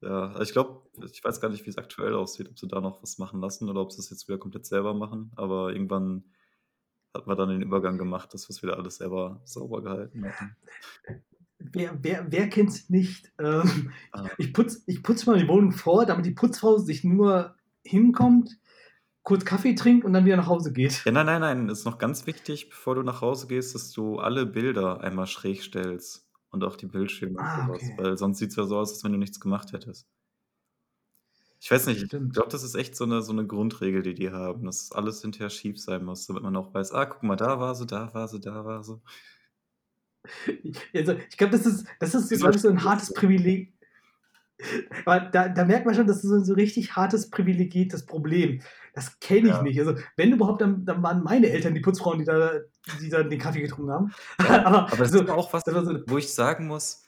ja, also ich glaube ich weiß gar nicht, wie's aktuell aussieht, ob sie da noch was machen lassen oder ob sie's jetzt wieder komplett selber machen. Aber irgendwann hatten wir dann den Übergang gemacht, dass wir's wieder alles selber sauber gehalten hatten. Wer wer wer kennt's nicht? Ähm, Ah. ich putze ich putze mal die Wohnung vor, damit die Putzfrau sich nur hinkommt, kurz Kaffee trinkt und dann wieder nach Hause geht. Ja, nein, nein, nein, ist noch ganz wichtig, bevor du nach Hause gehst, dass du alle Bilder einmal schräg stellst und auch die Bildschirme Ah, okay. weil sonst sieht's ja so aus, als wenn du nichts gemacht hättest. Ich weiß nicht, ich Stimmt. glaube, das ist echt so 'ne so 'ne Grundregel, die die haben, dass alles hinterher schief sein muss, damit man auch weiß: „Ah, guck mal, da war sie, da war sie, da war sie.“ Also, ich glaube, das ist das ist so, Wieso glaube ich, so 'n stimmt das hartes? Privileg. Weil da da merkt man schon, das ist so 'n so richtig hartes, privilegiertes Problem. Das kenne ich Ja. nicht. Also, wenn überhaupt, dann dann waren meine Eltern die Putzfrauen, die da die da den Kaffee getrunken haben. Ja, Aber aber das so ist aber auch was, so wo ich sagen muss,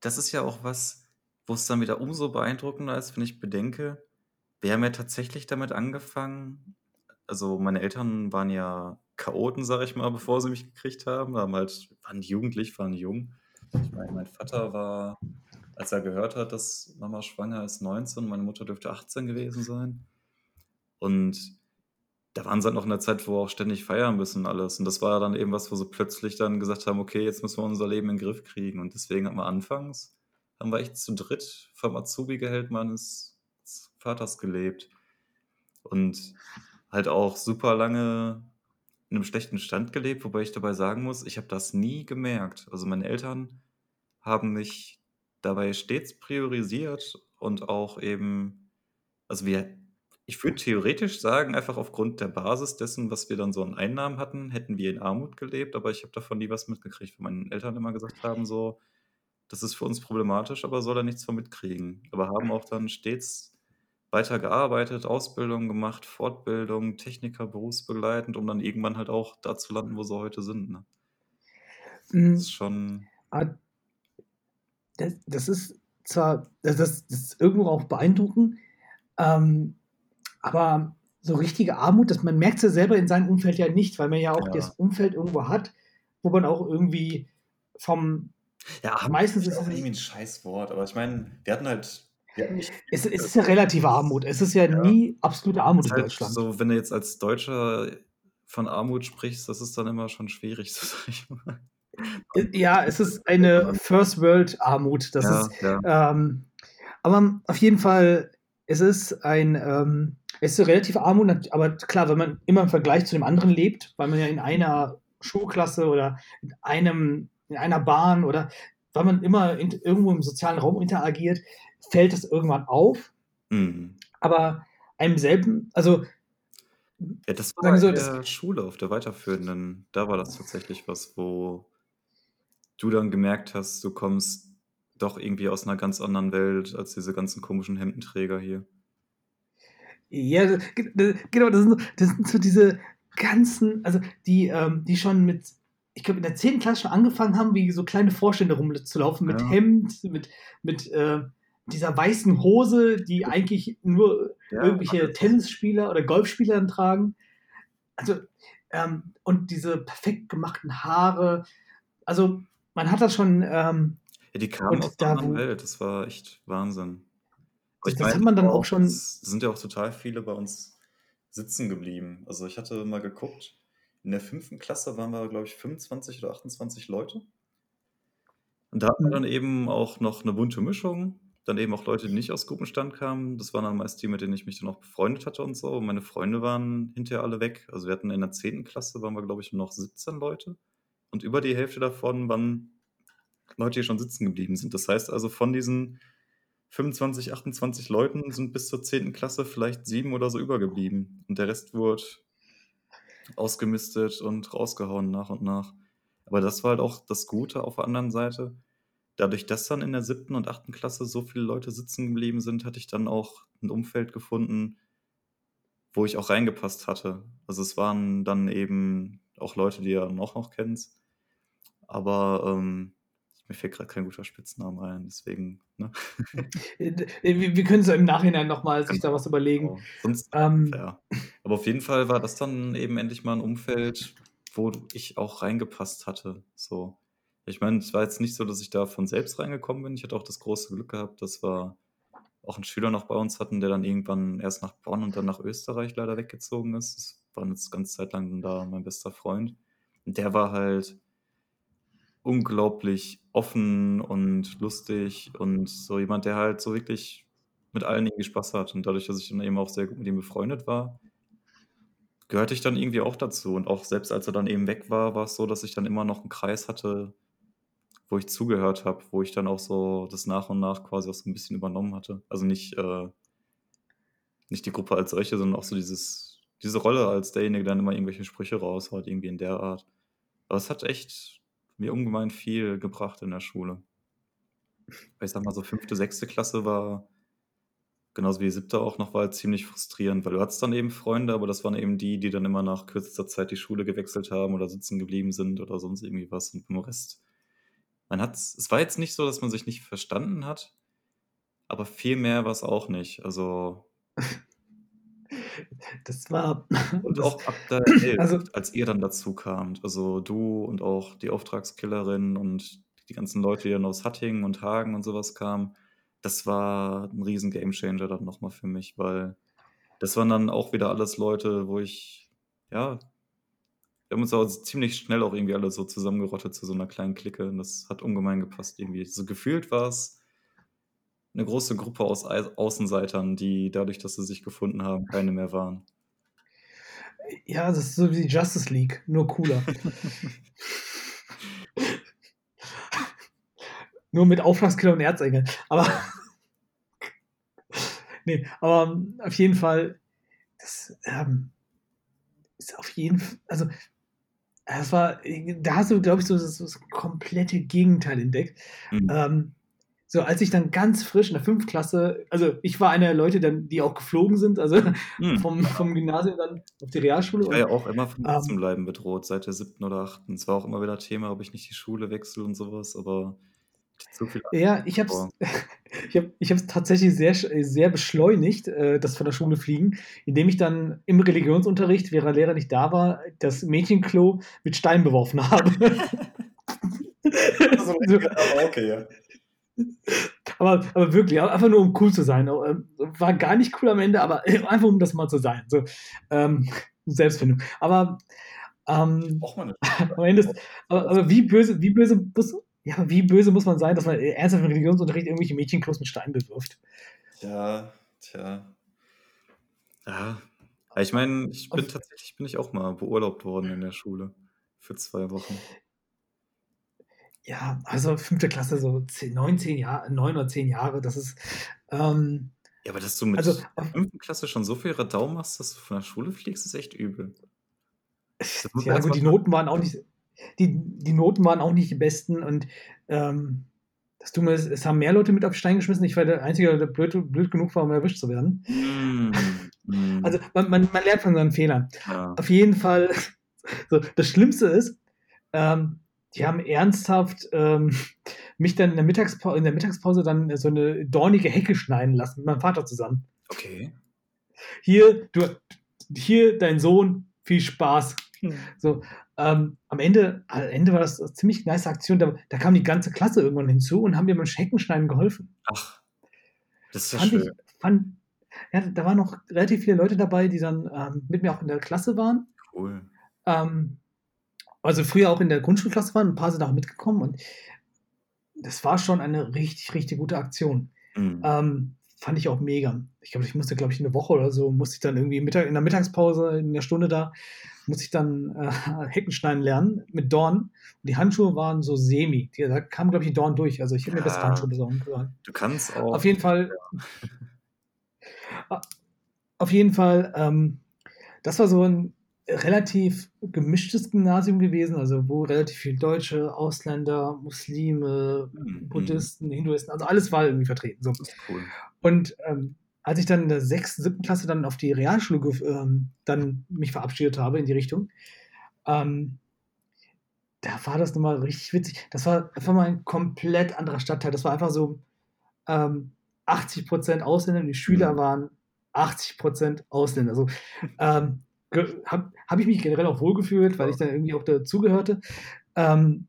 das ist ja auch was, wo's dann wieder umso beeindruckender ist, wenn ich bedenke, wir haben ja tatsächlich damit angefangen also, meine Eltern waren ja Chaoten, sage ich mal, bevor sie mich gekriegt haben, haben halt waren jugendlich, waren jung. Ich meine, mein Vater war, als er gehört hat, dass Mama schwanger ist, 19, meine Mutter dürfte 18 gewesen sein. Und da waren sie halt noch in der Zeit, wo wir auch ständig feiern müssen und alles. Und das war dann eben was, wo sie plötzlich dann gesagt haben: „Okay, jetzt müssen wir unser Leben in 'n Griff kriegen.“ Und deswegen hatten wir anfangs haben wir echt zu dritt vom Azubi-Gehalt meines Vaters gelebt. Und halt auch super lange in einem schlechten Stand gelebt, wobei ich dabei sagen muss, ich habe das nie gemerkt. Also meine Eltern haben mich dabei stets priorisiert und auch eben, also wir, ich würde theoretisch sagen, einfach aufgrund der Basis dessen, was wir dann so an Einnahmen hatten, hätten wir in Armut gelebt, aber ich habe davon nie was mitgekriegt, weil meine Eltern immer gesagt haben, so, das ist für uns problematisch, aber soll er nichts von mitkriegen. Aber haben auch dann stets weiter gearbeitet, Ausbildung gemacht, Fortbildung, Techniker berufsbegleitend, um dann irgendwann halt auch da zu landen, wo sie heute sind. Ne? Mhm. Das ist schon. Ah, das, das ist zwar, das, das ist irgendwo auch beeindruckend, ähm, aber so richtige Armut, dass man merkt es ja selber in seinem Umfeld ja nicht, weil man ja auch ja. das Umfeld irgendwo hat, wo man auch irgendwie vom ja, meistens ist es irgendwie ein Scheißwort, aber ich meine, wir hatten halt ja, es, es, ist ja relative Armut. Es ist ja, ja. nie absolute Armut in halt Deutschland. So, wenn du jetzt als Deutscher von Armut sprichst, das ist dann immer schon schwierig, so sag ich mal. Ja, es ist eine First World Armut. Das ja, ist, ja. Ähm, aber auf jeden Fall, es ist ein, ähm, es ist eine relative Armut, aber klar, wenn man immer im Vergleich zu dem anderen lebt, weil man ja in einer Schulklasse oder in einem, in einer Bahn oder weil man immer in, irgendwo im sozialen Raum interagiert, fällt es irgendwann auf. Mhm. Aber einem selben, also ja, das war so, in der Schule, auf der weiterführenden, da war das tatsächlich was, wo du dann gemerkt hast, du kommst doch irgendwie aus einer ganz anderen Welt als diese ganzen komischen Hemdenträger hier. Ja, genau, das sind, das sind so diese ganzen, also die, ähm, die schon mit, ich glaube, in der 10. Klasse schon angefangen haben, wie so kleine Vorstände rumzulaufen mit ja. Hemd, mit, mit äh, dieser weißen Hose, die eigentlich nur ja, irgendwelche Tennisspieler oder Golfspieler tragen. Also, ähm, und diese perfekt gemachten Haare. Also, man hat das schon. Ähm, ja, die kamen aus der anderen Welt. Das war echt Wahnsinn. das meine, hat man dann auch schon. Es sind ja auch total viele bei uns sitzen geblieben. Also, ich hatte mal geguckt. In der fünften Klasse waren wir, glaube ich, 25 oder 28 Leute. Und da hatten wir mhm. dann eben auch noch eine bunte Mischung dann eben auch Leute, die nicht aus Gruppenstand kamen. Das waren dann meist die, mit denen ich mich dann auch befreundet hatte und so. Und meine Freunde waren hinterher alle weg. Also wir hatten in der 10. Klasse, waren wir, glaube ich, noch 17 Leute. Und über die Hälfte davon waren Leute, die schon sitzen geblieben sind. Das heißt also, von diesen 25, 28 Leuten sind bis zur 10. Klasse vielleicht sieben oder so übergeblieben. Und der Rest wurde ausgemistet und rausgehauen nach und nach. Aber das war halt auch das Gute auf der anderen Seite dadurch, dass dann in der siebten und achten Klasse so viele Leute sitzen geblieben sind, hatte ich dann auch ein Umfeld gefunden, wo ich auch reingepasst hatte. Also es waren dann eben auch Leute, die du auch noch kennst. Aber ähm, mir fällt gerade kein guter Spitzname ein, deswegen. Ne? wir, wir können es im Nachhinein nochmal sich da was überlegen. Genau. Sonst, ähm, ja. Aber auf jeden Fall war das dann eben endlich mal ein Umfeld, wo ich auch reingepasst hatte. So. Ich meine, es war jetzt nicht so, dass ich da von selbst reingekommen bin. Ich hatte auch das große Glück gehabt, dass wir auch einen Schüler noch bei uns hatten, der dann irgendwann erst nach Bonn und dann nach Österreich leider weggezogen ist. Das war eine ganze Zeit lang da mein bester Freund. Und der war halt unglaublich offen und lustig und so jemand, der halt so wirklich mit allen irgendwie Spaß hat. Und dadurch, dass ich dann eben auch sehr gut mit ihm befreundet war, gehörte ich dann irgendwie auch dazu. Und auch selbst als er dann eben weg war, war es so, dass ich dann immer noch einen Kreis hatte, wo ich zugehört habe, wo ich dann auch so das nach und nach quasi auch so ein bisschen übernommen hatte. Also nicht, äh, nicht die Gruppe als solche, sondern auch so dieses, diese Rolle als derjenige, der dann immer irgendwelche Sprüche raushaut, irgendwie in der Art. Aber es hat echt mir ungemein viel gebracht in der Schule. Ich sag mal, so fünfte, sechste Klasse war genauso wie siebte auch noch, war ziemlich frustrierend, weil du hattest dann eben Freunde, aber das waren eben die, die dann immer nach kürzester Zeit die Schule gewechselt haben oder sitzen geblieben sind oder sonst irgendwie was und im Rest man hat es war jetzt nicht so, dass man sich nicht verstanden hat, aber viel mehr war es auch nicht. Also Das war und das auch ab der 11, also als ihr dann dazu kamt, also du und auch die Auftragskillerin und die ganzen Leute, die dann aus Hattingen und Hagen und sowas kamen, das war ein riesen Gamechanger dann nochmal für mich, weil das waren dann auch wieder alles Leute, wo ich ja wir haben uns auch ziemlich schnell auch irgendwie alle so zusammengerottet zu so einer kleinen Clique und das hat ungemein gepasst irgendwie. So gefühlt war es 'ne große Gruppe aus Ei Außenseitern, die dadurch, dass sie sich gefunden haben, keine mehr waren. Ja, das ist so wie die Justice League, nur cooler. Nur mit Auftragskiller und Erzengel. Aber ne, aber auf jeden Fall, das, ähm, ist auf jeden F also, das war da hast du, glaube ich, so das das komplette Gegenteil entdeckt. Mhm. Ähm, so als ich dann ganz frisch in der 5. Klasse also, ich war einer der Leute dann, die auch geflogen sind, also Mhm. vom vom Gymnasium dann auf die Realschule Ich war ja auch immer vom ähm Sitzenbleiben bedroht seit der 7. oder 8. Es war auch immer wieder Thema, ob ich nicht die Schule wechsle und so was, aber zu viel Ja, ich habe ich habe ich habe es tatsächlich sehr sch sehr beschleunigt, äh, das von der Schule fliegen, indem ich dann im Religionsunterricht, während der Lehrer nicht da war, das Mädchenklo mit Steinen beworfen habe. Also, So. aber okay, ja. Aber aber wirklich, einfach nur, um cool zu sein. Ähm, war gar nicht cool am Ende, aber einfach, um das mal zu sein. So, ähm, Selbstfindung. Aber, ähm, am Ende ist aber aber wie böse wie böse muss ja, wie böse muss man sein, dass man ernsthaft im Religionsunterricht irgendwelche Mädchenklos mit Steinen bewirft? Ja, tja. Ja. Ja, ich meine, ich bin tatsächlich bin ich auch mal beurlaubt worden in der Schule für 2 Wochen. Ja, also 5. Klasse, so 10 9, 10 Jahr 9 oder 10 Jahre, das ist, ähm Ja, aber dass du mit also, 5. Klasse schon so viel Radau machst, dass du von der Schule fliegst, ist echt übel. Ja gut, die. Noten waren auch nicht die die Noten waren auch nicht die besten und, ähm, das Dumme ist, es haben mehr Leute mit auf den Stein geschmissen. Ich war der Einzige, der blöd blöd genug war, um erwischt zu werden. Hm, Also, mhm. man man man lernt von seinen Fehlern. Ja. Auf jeden Fall so, das Schlimmste ist, ähm, die haben ernsthaft, ähm, mich dann in der Mittagspau in der Mittagspause dann so 'ne dornige Hecke schneiden lassen mit meinem Vater zusammen. Okay. Hier, du hier dein Sohn, viel Spaß. Hm. So, ähm, am Ende am Ende war das 'ne ziemlich nice Aktion. Da da kam die ganze Klasse irgendwann hinzu und haben mir beim Heckenschneiden geholfen. Ach, das ist ja Fand ich schön. fand ja, da waren noch relativ viele Leute dabei, die dann, ähm, mit mir auch in der Klasse waren. Cool. Ähm, also früher auch in der Grundschulklasse waren, 'n paar sind auch mitgekommen und das war schon eine richtig, richtig gute Aktion. Mhm. Ähm, fand ich auch mega. Ich glaube, ich musste, glaube ich, 'ne Woche oder so musste ich dann irgendwie Mittag in der Mittagspause, in der Stunde da, musste ich dann, äh, Heckenschneiden lernen mit Dorn. Und die Handschuhe waren so semi. Die da kam, glaube ich, die Dorn durch. Also, ich hätte mir bessere Ja. Handschuhe besorgen sollen. Du kannst Auf auch jeden Fall ja. auf jeden Fall, ähm, das war so 'n relativ gemischtes Gymnasium gewesen, also wo relativ viel Deutsche, Ausländer, Muslime, Mhm. Buddhisten, Hinduisten, also alles war irgendwie vertreten, so. Cool. Und, ähm, als ich dann in der 6., 7. Klasse dann auf die Realschule ähm, dann mich verabschiedet habe in die Richtung, ähm, da war das noch mal richtig witzig. Das war war mal 'n komplett anderer Stadtteil. Das war einfach so, ähm, 80% Ausländer und die Schüler Mhm. waren 80% Ausländer. So, ähm, habe habe ich mich generell auch wohlgefühlt, weil ich dann irgendwie auch dazugehörte. Ähm,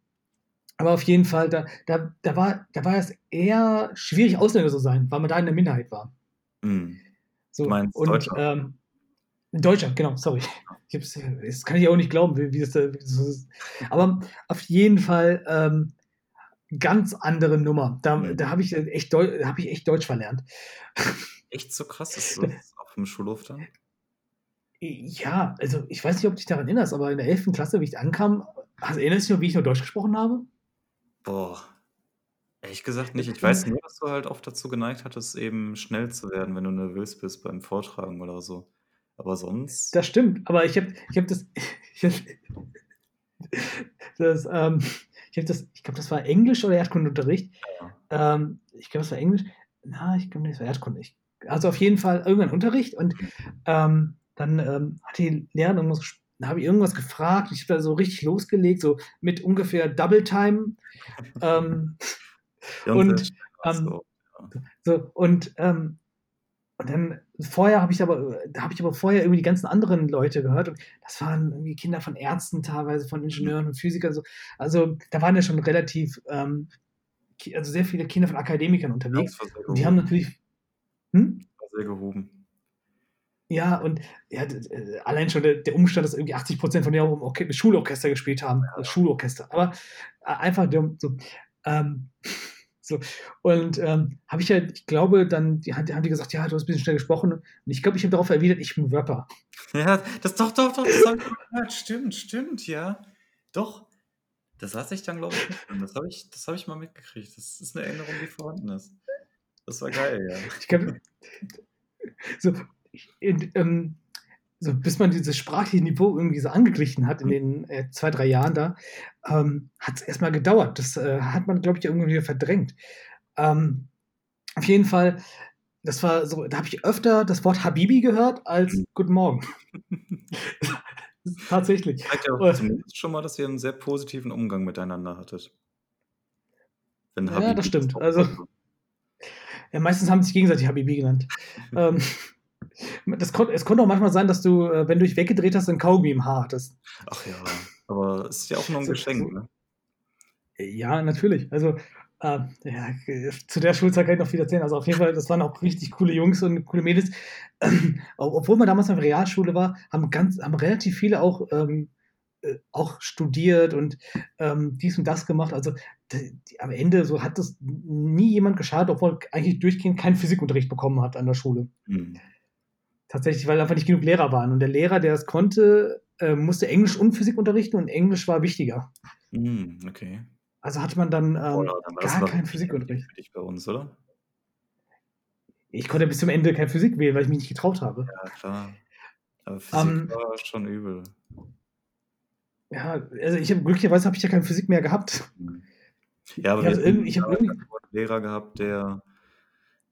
aber auf jeden Fall, da da da war da war es eher schwierig, Ausländer zu sein, weil man da in der Minderheit war. Mhm. Du So, meinst und, Deutscher? ähm Deutscher, genau, sorry. Ich habe es das kann ich auch nicht glauben, wie wie das da so ist. Aber auf jeden Fall, ähm, ganz andere Nummer. Da Mhm. da habe ich echt Deu habe ich echt Deutsch verlernt. Echt so krass? Ist Da das aufm Schulhof dann? Ja, also, ich weiß nicht, ob du dich daran erinnerst, aber in der 11. Klasse, wie ich ankam hast erinnerst du dich noch, wie ich noch Deutsch gesprochen habe? Boah, ehrlich gesagt nicht. Ich weiß nur, dass du halt oft dazu geneigt hattest, eben schnell zu werden, wenn du nervös bist beim Vortragen oder so. Aber sonst Das stimmt, aber ich habe ich habe das ich habe das, ähm ich habe das ich glaube, das war Englisch oder Erdkundeunterricht. Ja. Ähm, ich glaube, das war Englisch. Na, ich glaube, das war Erdkunde. Ich also, auf jeden Fall irgendein Unterricht und, ähm, dann, ähm, hat die Lehrerin irgendwas habe ich irgendwas gefragt. Ich habe da so richtig losgelegt, so mit ungefähr Double Time. Ähm, und ähm, so und, ähm und dann vorher habe ich aber da habe ich aber vorher irgendwie die ganzen anderen Leute gehört und das waren irgendwie Kinder von Ärzten teilweise, von. Ingenieuren und Physikern so. Also, da waren ja schon relativ, ähm, also, sehr viele Kinder von Akademikern unterwegs und die haben natürlich hm? Sehr gehoben. Ja, und ja, allein schon der der Umstand, dass irgendwie 80% von denen auch im Orche Schulorchester gespielt haben, Ja. Schulorchester. Aber, äh, einfach dumm so, ähm, So. Und ähm, habe ich ja, ich glaube, dann die, haben die gesagt, ja, du hast ein bisschen schnell gesprochen. Und ich glaube, ich habe darauf erwidert, ich bin Rapper. Ja, das doch, doch, doch, das habe ich gehört. Stimmt, stimmt, ja. Doch. Das hatte ich dann, glaube ich, nicht. Das habe ich, hab ich mal mitgekriegt. Das ist eine Erinnerung, die vorhanden ist. Das war geil, ja. Ich glaub, so, ähm, so, bis man dieses sprachliche Niveau irgendwie so angeglichen hat in den äh, zwei, drei Jahren da, ähm, hat es erstmal gedauert. Das äh, hat man, glaube ich, irgendwie verdrängt. Ähm, auf jeden Fall, das war so, da habe ich öfter das Wort Habibi gehört als mhm. Guten Morgen. Tatsächlich. Zeigt ja auch zumindest schon mal, dass ihr einen sehr positiven Umgang miteinander hattet. Ja, das stimmt. Also, ja, meistens haben sie sich gegenseitig Habibi genannt. ähm, das kon es konnte auch manchmal sein, dass du, äh, wenn du dich weggedreht hast, ein Kaugummi im Haar hattest. Ach ja, aber es ist ja auch nur ein so, Geschenk, ne? Ja, natürlich. Also, äh, ja, zu der Schulzeit kann ich noch viel erzählen. Also auf jeden Fall, das waren auch richtig coole Jungs und coole Mädels. Ähm, obwohl man damals in der Realschule war, haben ganz, haben relativ viele auch, ähm, äh, auch studiert und ähm, dies und das gemacht. Also die, die, am Ende so hat das nie jemand geschadet, obwohl eigentlich durchgehend keinen Physikunterricht bekommen hat an der Schule. Mhm. Tatsächlich, weil einfach nicht genug Lehrer waren. Und der Lehrer, der es konnte, äh, musste Englisch und Physik unterrichten und Englisch war wichtiger. Mhm, okay. Also hat man dann, ähm, Boah, dann gar keinen Physikunterricht. Für dich bei uns, oder? Ich konnte bis zum Ende keine Physik wählen, weil ich mich nicht getraut habe. Ja, klar. Aber Physik um, ähm, war schon übel. Ja, also ich habe glücklicherweise habe ich ja keine Physik mehr gehabt. Mhm. Ja, aber ich habe hab irgendwie einen Lehrer gehabt, der,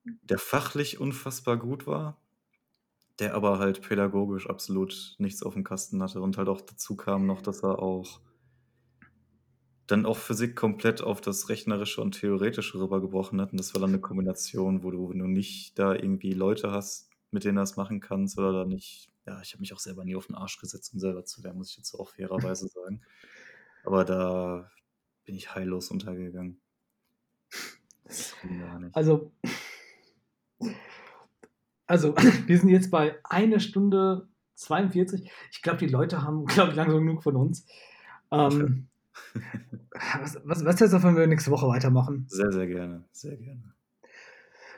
der fachlich unfassbar gut war, der aber halt pädagogisch absolut nichts auf dem Kasten hatte und halt auch dazu kam noch, dass er auch dann auch Physik komplett auf das Rechnerische und Theoretische rübergebrochen hat. Und das war dann eine Kombination, wo du, wenn du nicht da irgendwie Leute hast, mit denen du das machen kannst oder da nicht. Ja, ich habe mich auch selber nie auf den Arsch gesetzt, um selber zu lernen, muss ich jetzt auch fairerweise sagen. Aber da bin ich heillos untergegangen. Also, also, wir sind jetzt bei einer Stunde 42. Ich glaube, die Leute haben, glaube ich, langsam genug von uns. Ähm, was, was, was jetzt, wenn wir nächste Woche weitermachen? Sehr, sehr gerne. Sehr gerne.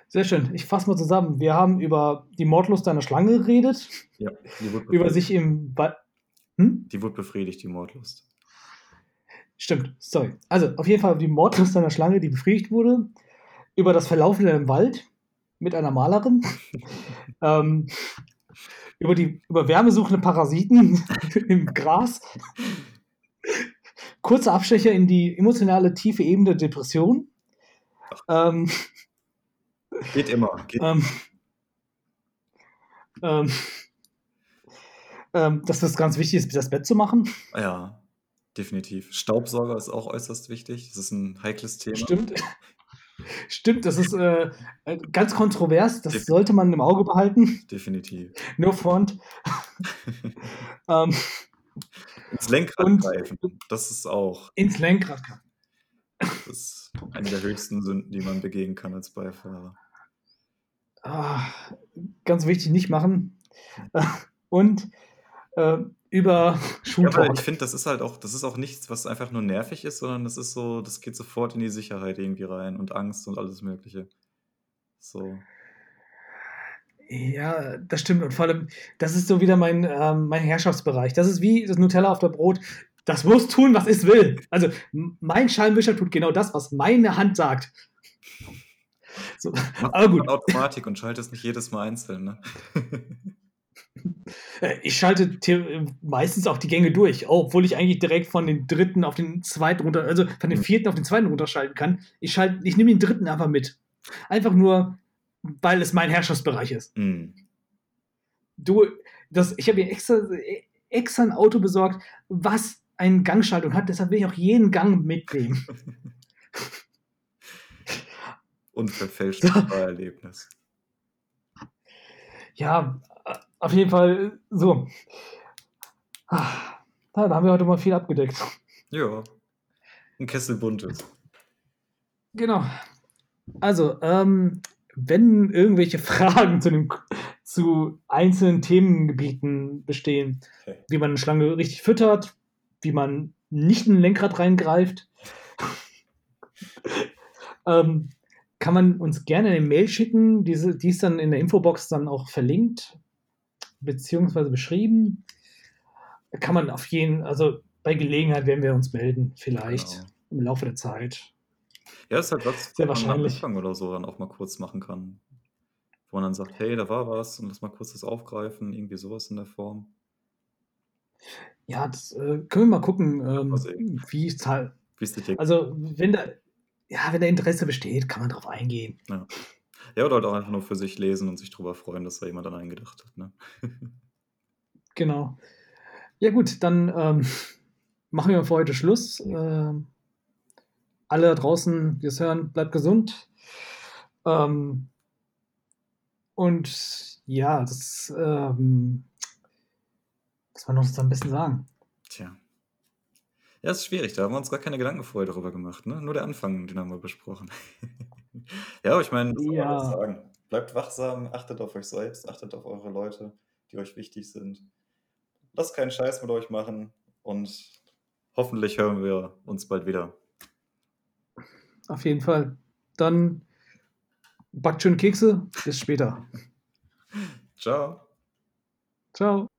Sehr schön. Ich fasse mal zusammen. Wir haben über die Mordlust einer Schlange geredet. Ja, die wurde über sich im. Ba hm? Die wurde befriedigt, die Mordlust. Stimmt, sorry. Also, auf jeden Fall die Mordlust einer Schlange, die befriedigt wurde. Über das Verlaufen im Wald mit einer Malerin. ähm, über die über wärmesuchende Parasiten im Gras. Kurzer Abstecher in die emotionale tiefe Ebene der Depression. Ähm, geht immer. Geht. Ähm, ähm, ähm, dass das ganz wichtig ist, das Bett zu machen. Ja, definitiv. Staubsauger ist auch äußerst wichtig. Das ist ein heikles Thema. Stimmt. Stimmt, das ist äh, ganz kontrovers. Das Definitiv. sollte man im Auge behalten. Definitiv. No front. ähm, ins Lenkrad und, greifen. Das ist auch. Ins Lenkrad greifen. Das ist eine der höchsten Sünden, die man begehen kann als Beifahrer. Ah, ganz wichtig, nicht machen. Und äh, über Schultalk. Ja, ich finde, das ist halt auch, das ist auch nichts, was einfach nur nervig ist, sondern das ist so, das geht sofort in die Sicherheit irgendwie rein und Angst und alles Mögliche. So. Ja, das stimmt. Und vor allem, das ist so wieder mein, ähm, mein Herrschaftsbereich. Das ist wie das Nutella auf der Brot. Das muss tun, was es will. Also, mein Scheinwischer tut genau das, was meine Hand sagt. So, aber gut. Automatik und schaltest nicht jedes Mal einzeln, ne? Äh, ich schalte meistens auch die Gänge durch, obwohl ich eigentlich direkt von den dritten auf den zweiten runter, also von den hm. vierten auf den zweiten runterschalten kann. Ich schalte, ich nehme den dritten einfach mit. Einfach nur, weil es mein Herrschaftsbereich ist. Mhm. Du, das, ich habe mir extra, extra ein Auto besorgt, was eine Gangschaltung hat, deshalb will ich auch jeden Gang mitnehmen. Unverfälschtes Erlebnis. Ja, auf jeden Fall so. Ah, da haben wir heute mal viel abgedeckt. Ja. Ein Kessel buntes. Genau. Also, ähm, wenn irgendwelche Fragen zu, dem, zu einzelnen Themengebieten bestehen, okay. wie man eine Schlange richtig füttert, wie man nicht in ein Lenkrad reingreift, Ähm, kann man uns gerne eine Mail schicken. Diese, die ist dann in der Infobox dann auch verlinkt, beziehungsweise beschrieben. Kann man auf jeden, also bei Gelegenheit werden wir uns melden, vielleicht genau. im Laufe der Zeit. Ja, ist halt was, Sehr wahrscheinlich. am Anfang oder so dann auch mal kurz machen kann. Wo man dann sagt, hey, da war was und lass mal kurz das aufgreifen, irgendwie sowas in der Form. Ja, das äh, können wir mal gucken, ähm, wie es halt. Also, wenn da, ja, wenn da Interesse besteht, kann man darauf eingehen. Ja. Ja, oder halt auch einfach nur für sich lesen und sich darüber freuen, dass da jemand an einen gedacht hat. Ne? genau. Ja, gut, dann ähm, machen wir für heute Schluss. Äh, alle da draußen, die es hören, bleibt gesund. Ähm, und ja, das, ähm, was man uns am besten sagen? Tja. Ja, ist schwierig, da haben wir uns gar keine Gedanken vorher darüber gemacht, ne? Nur der Anfang, den haben wir besprochen. ja, ich meine, was soll man sagen? Bleibt wachsam, achtet auf euch selbst, achtet auf eure Leute, die euch wichtig sind. Lasst keinen Scheiß mit euch machen und hoffentlich hören wir uns bald wieder. Auf jeden Fall. Dann backt schön Kekse. Bis später. Ciao. Ciao.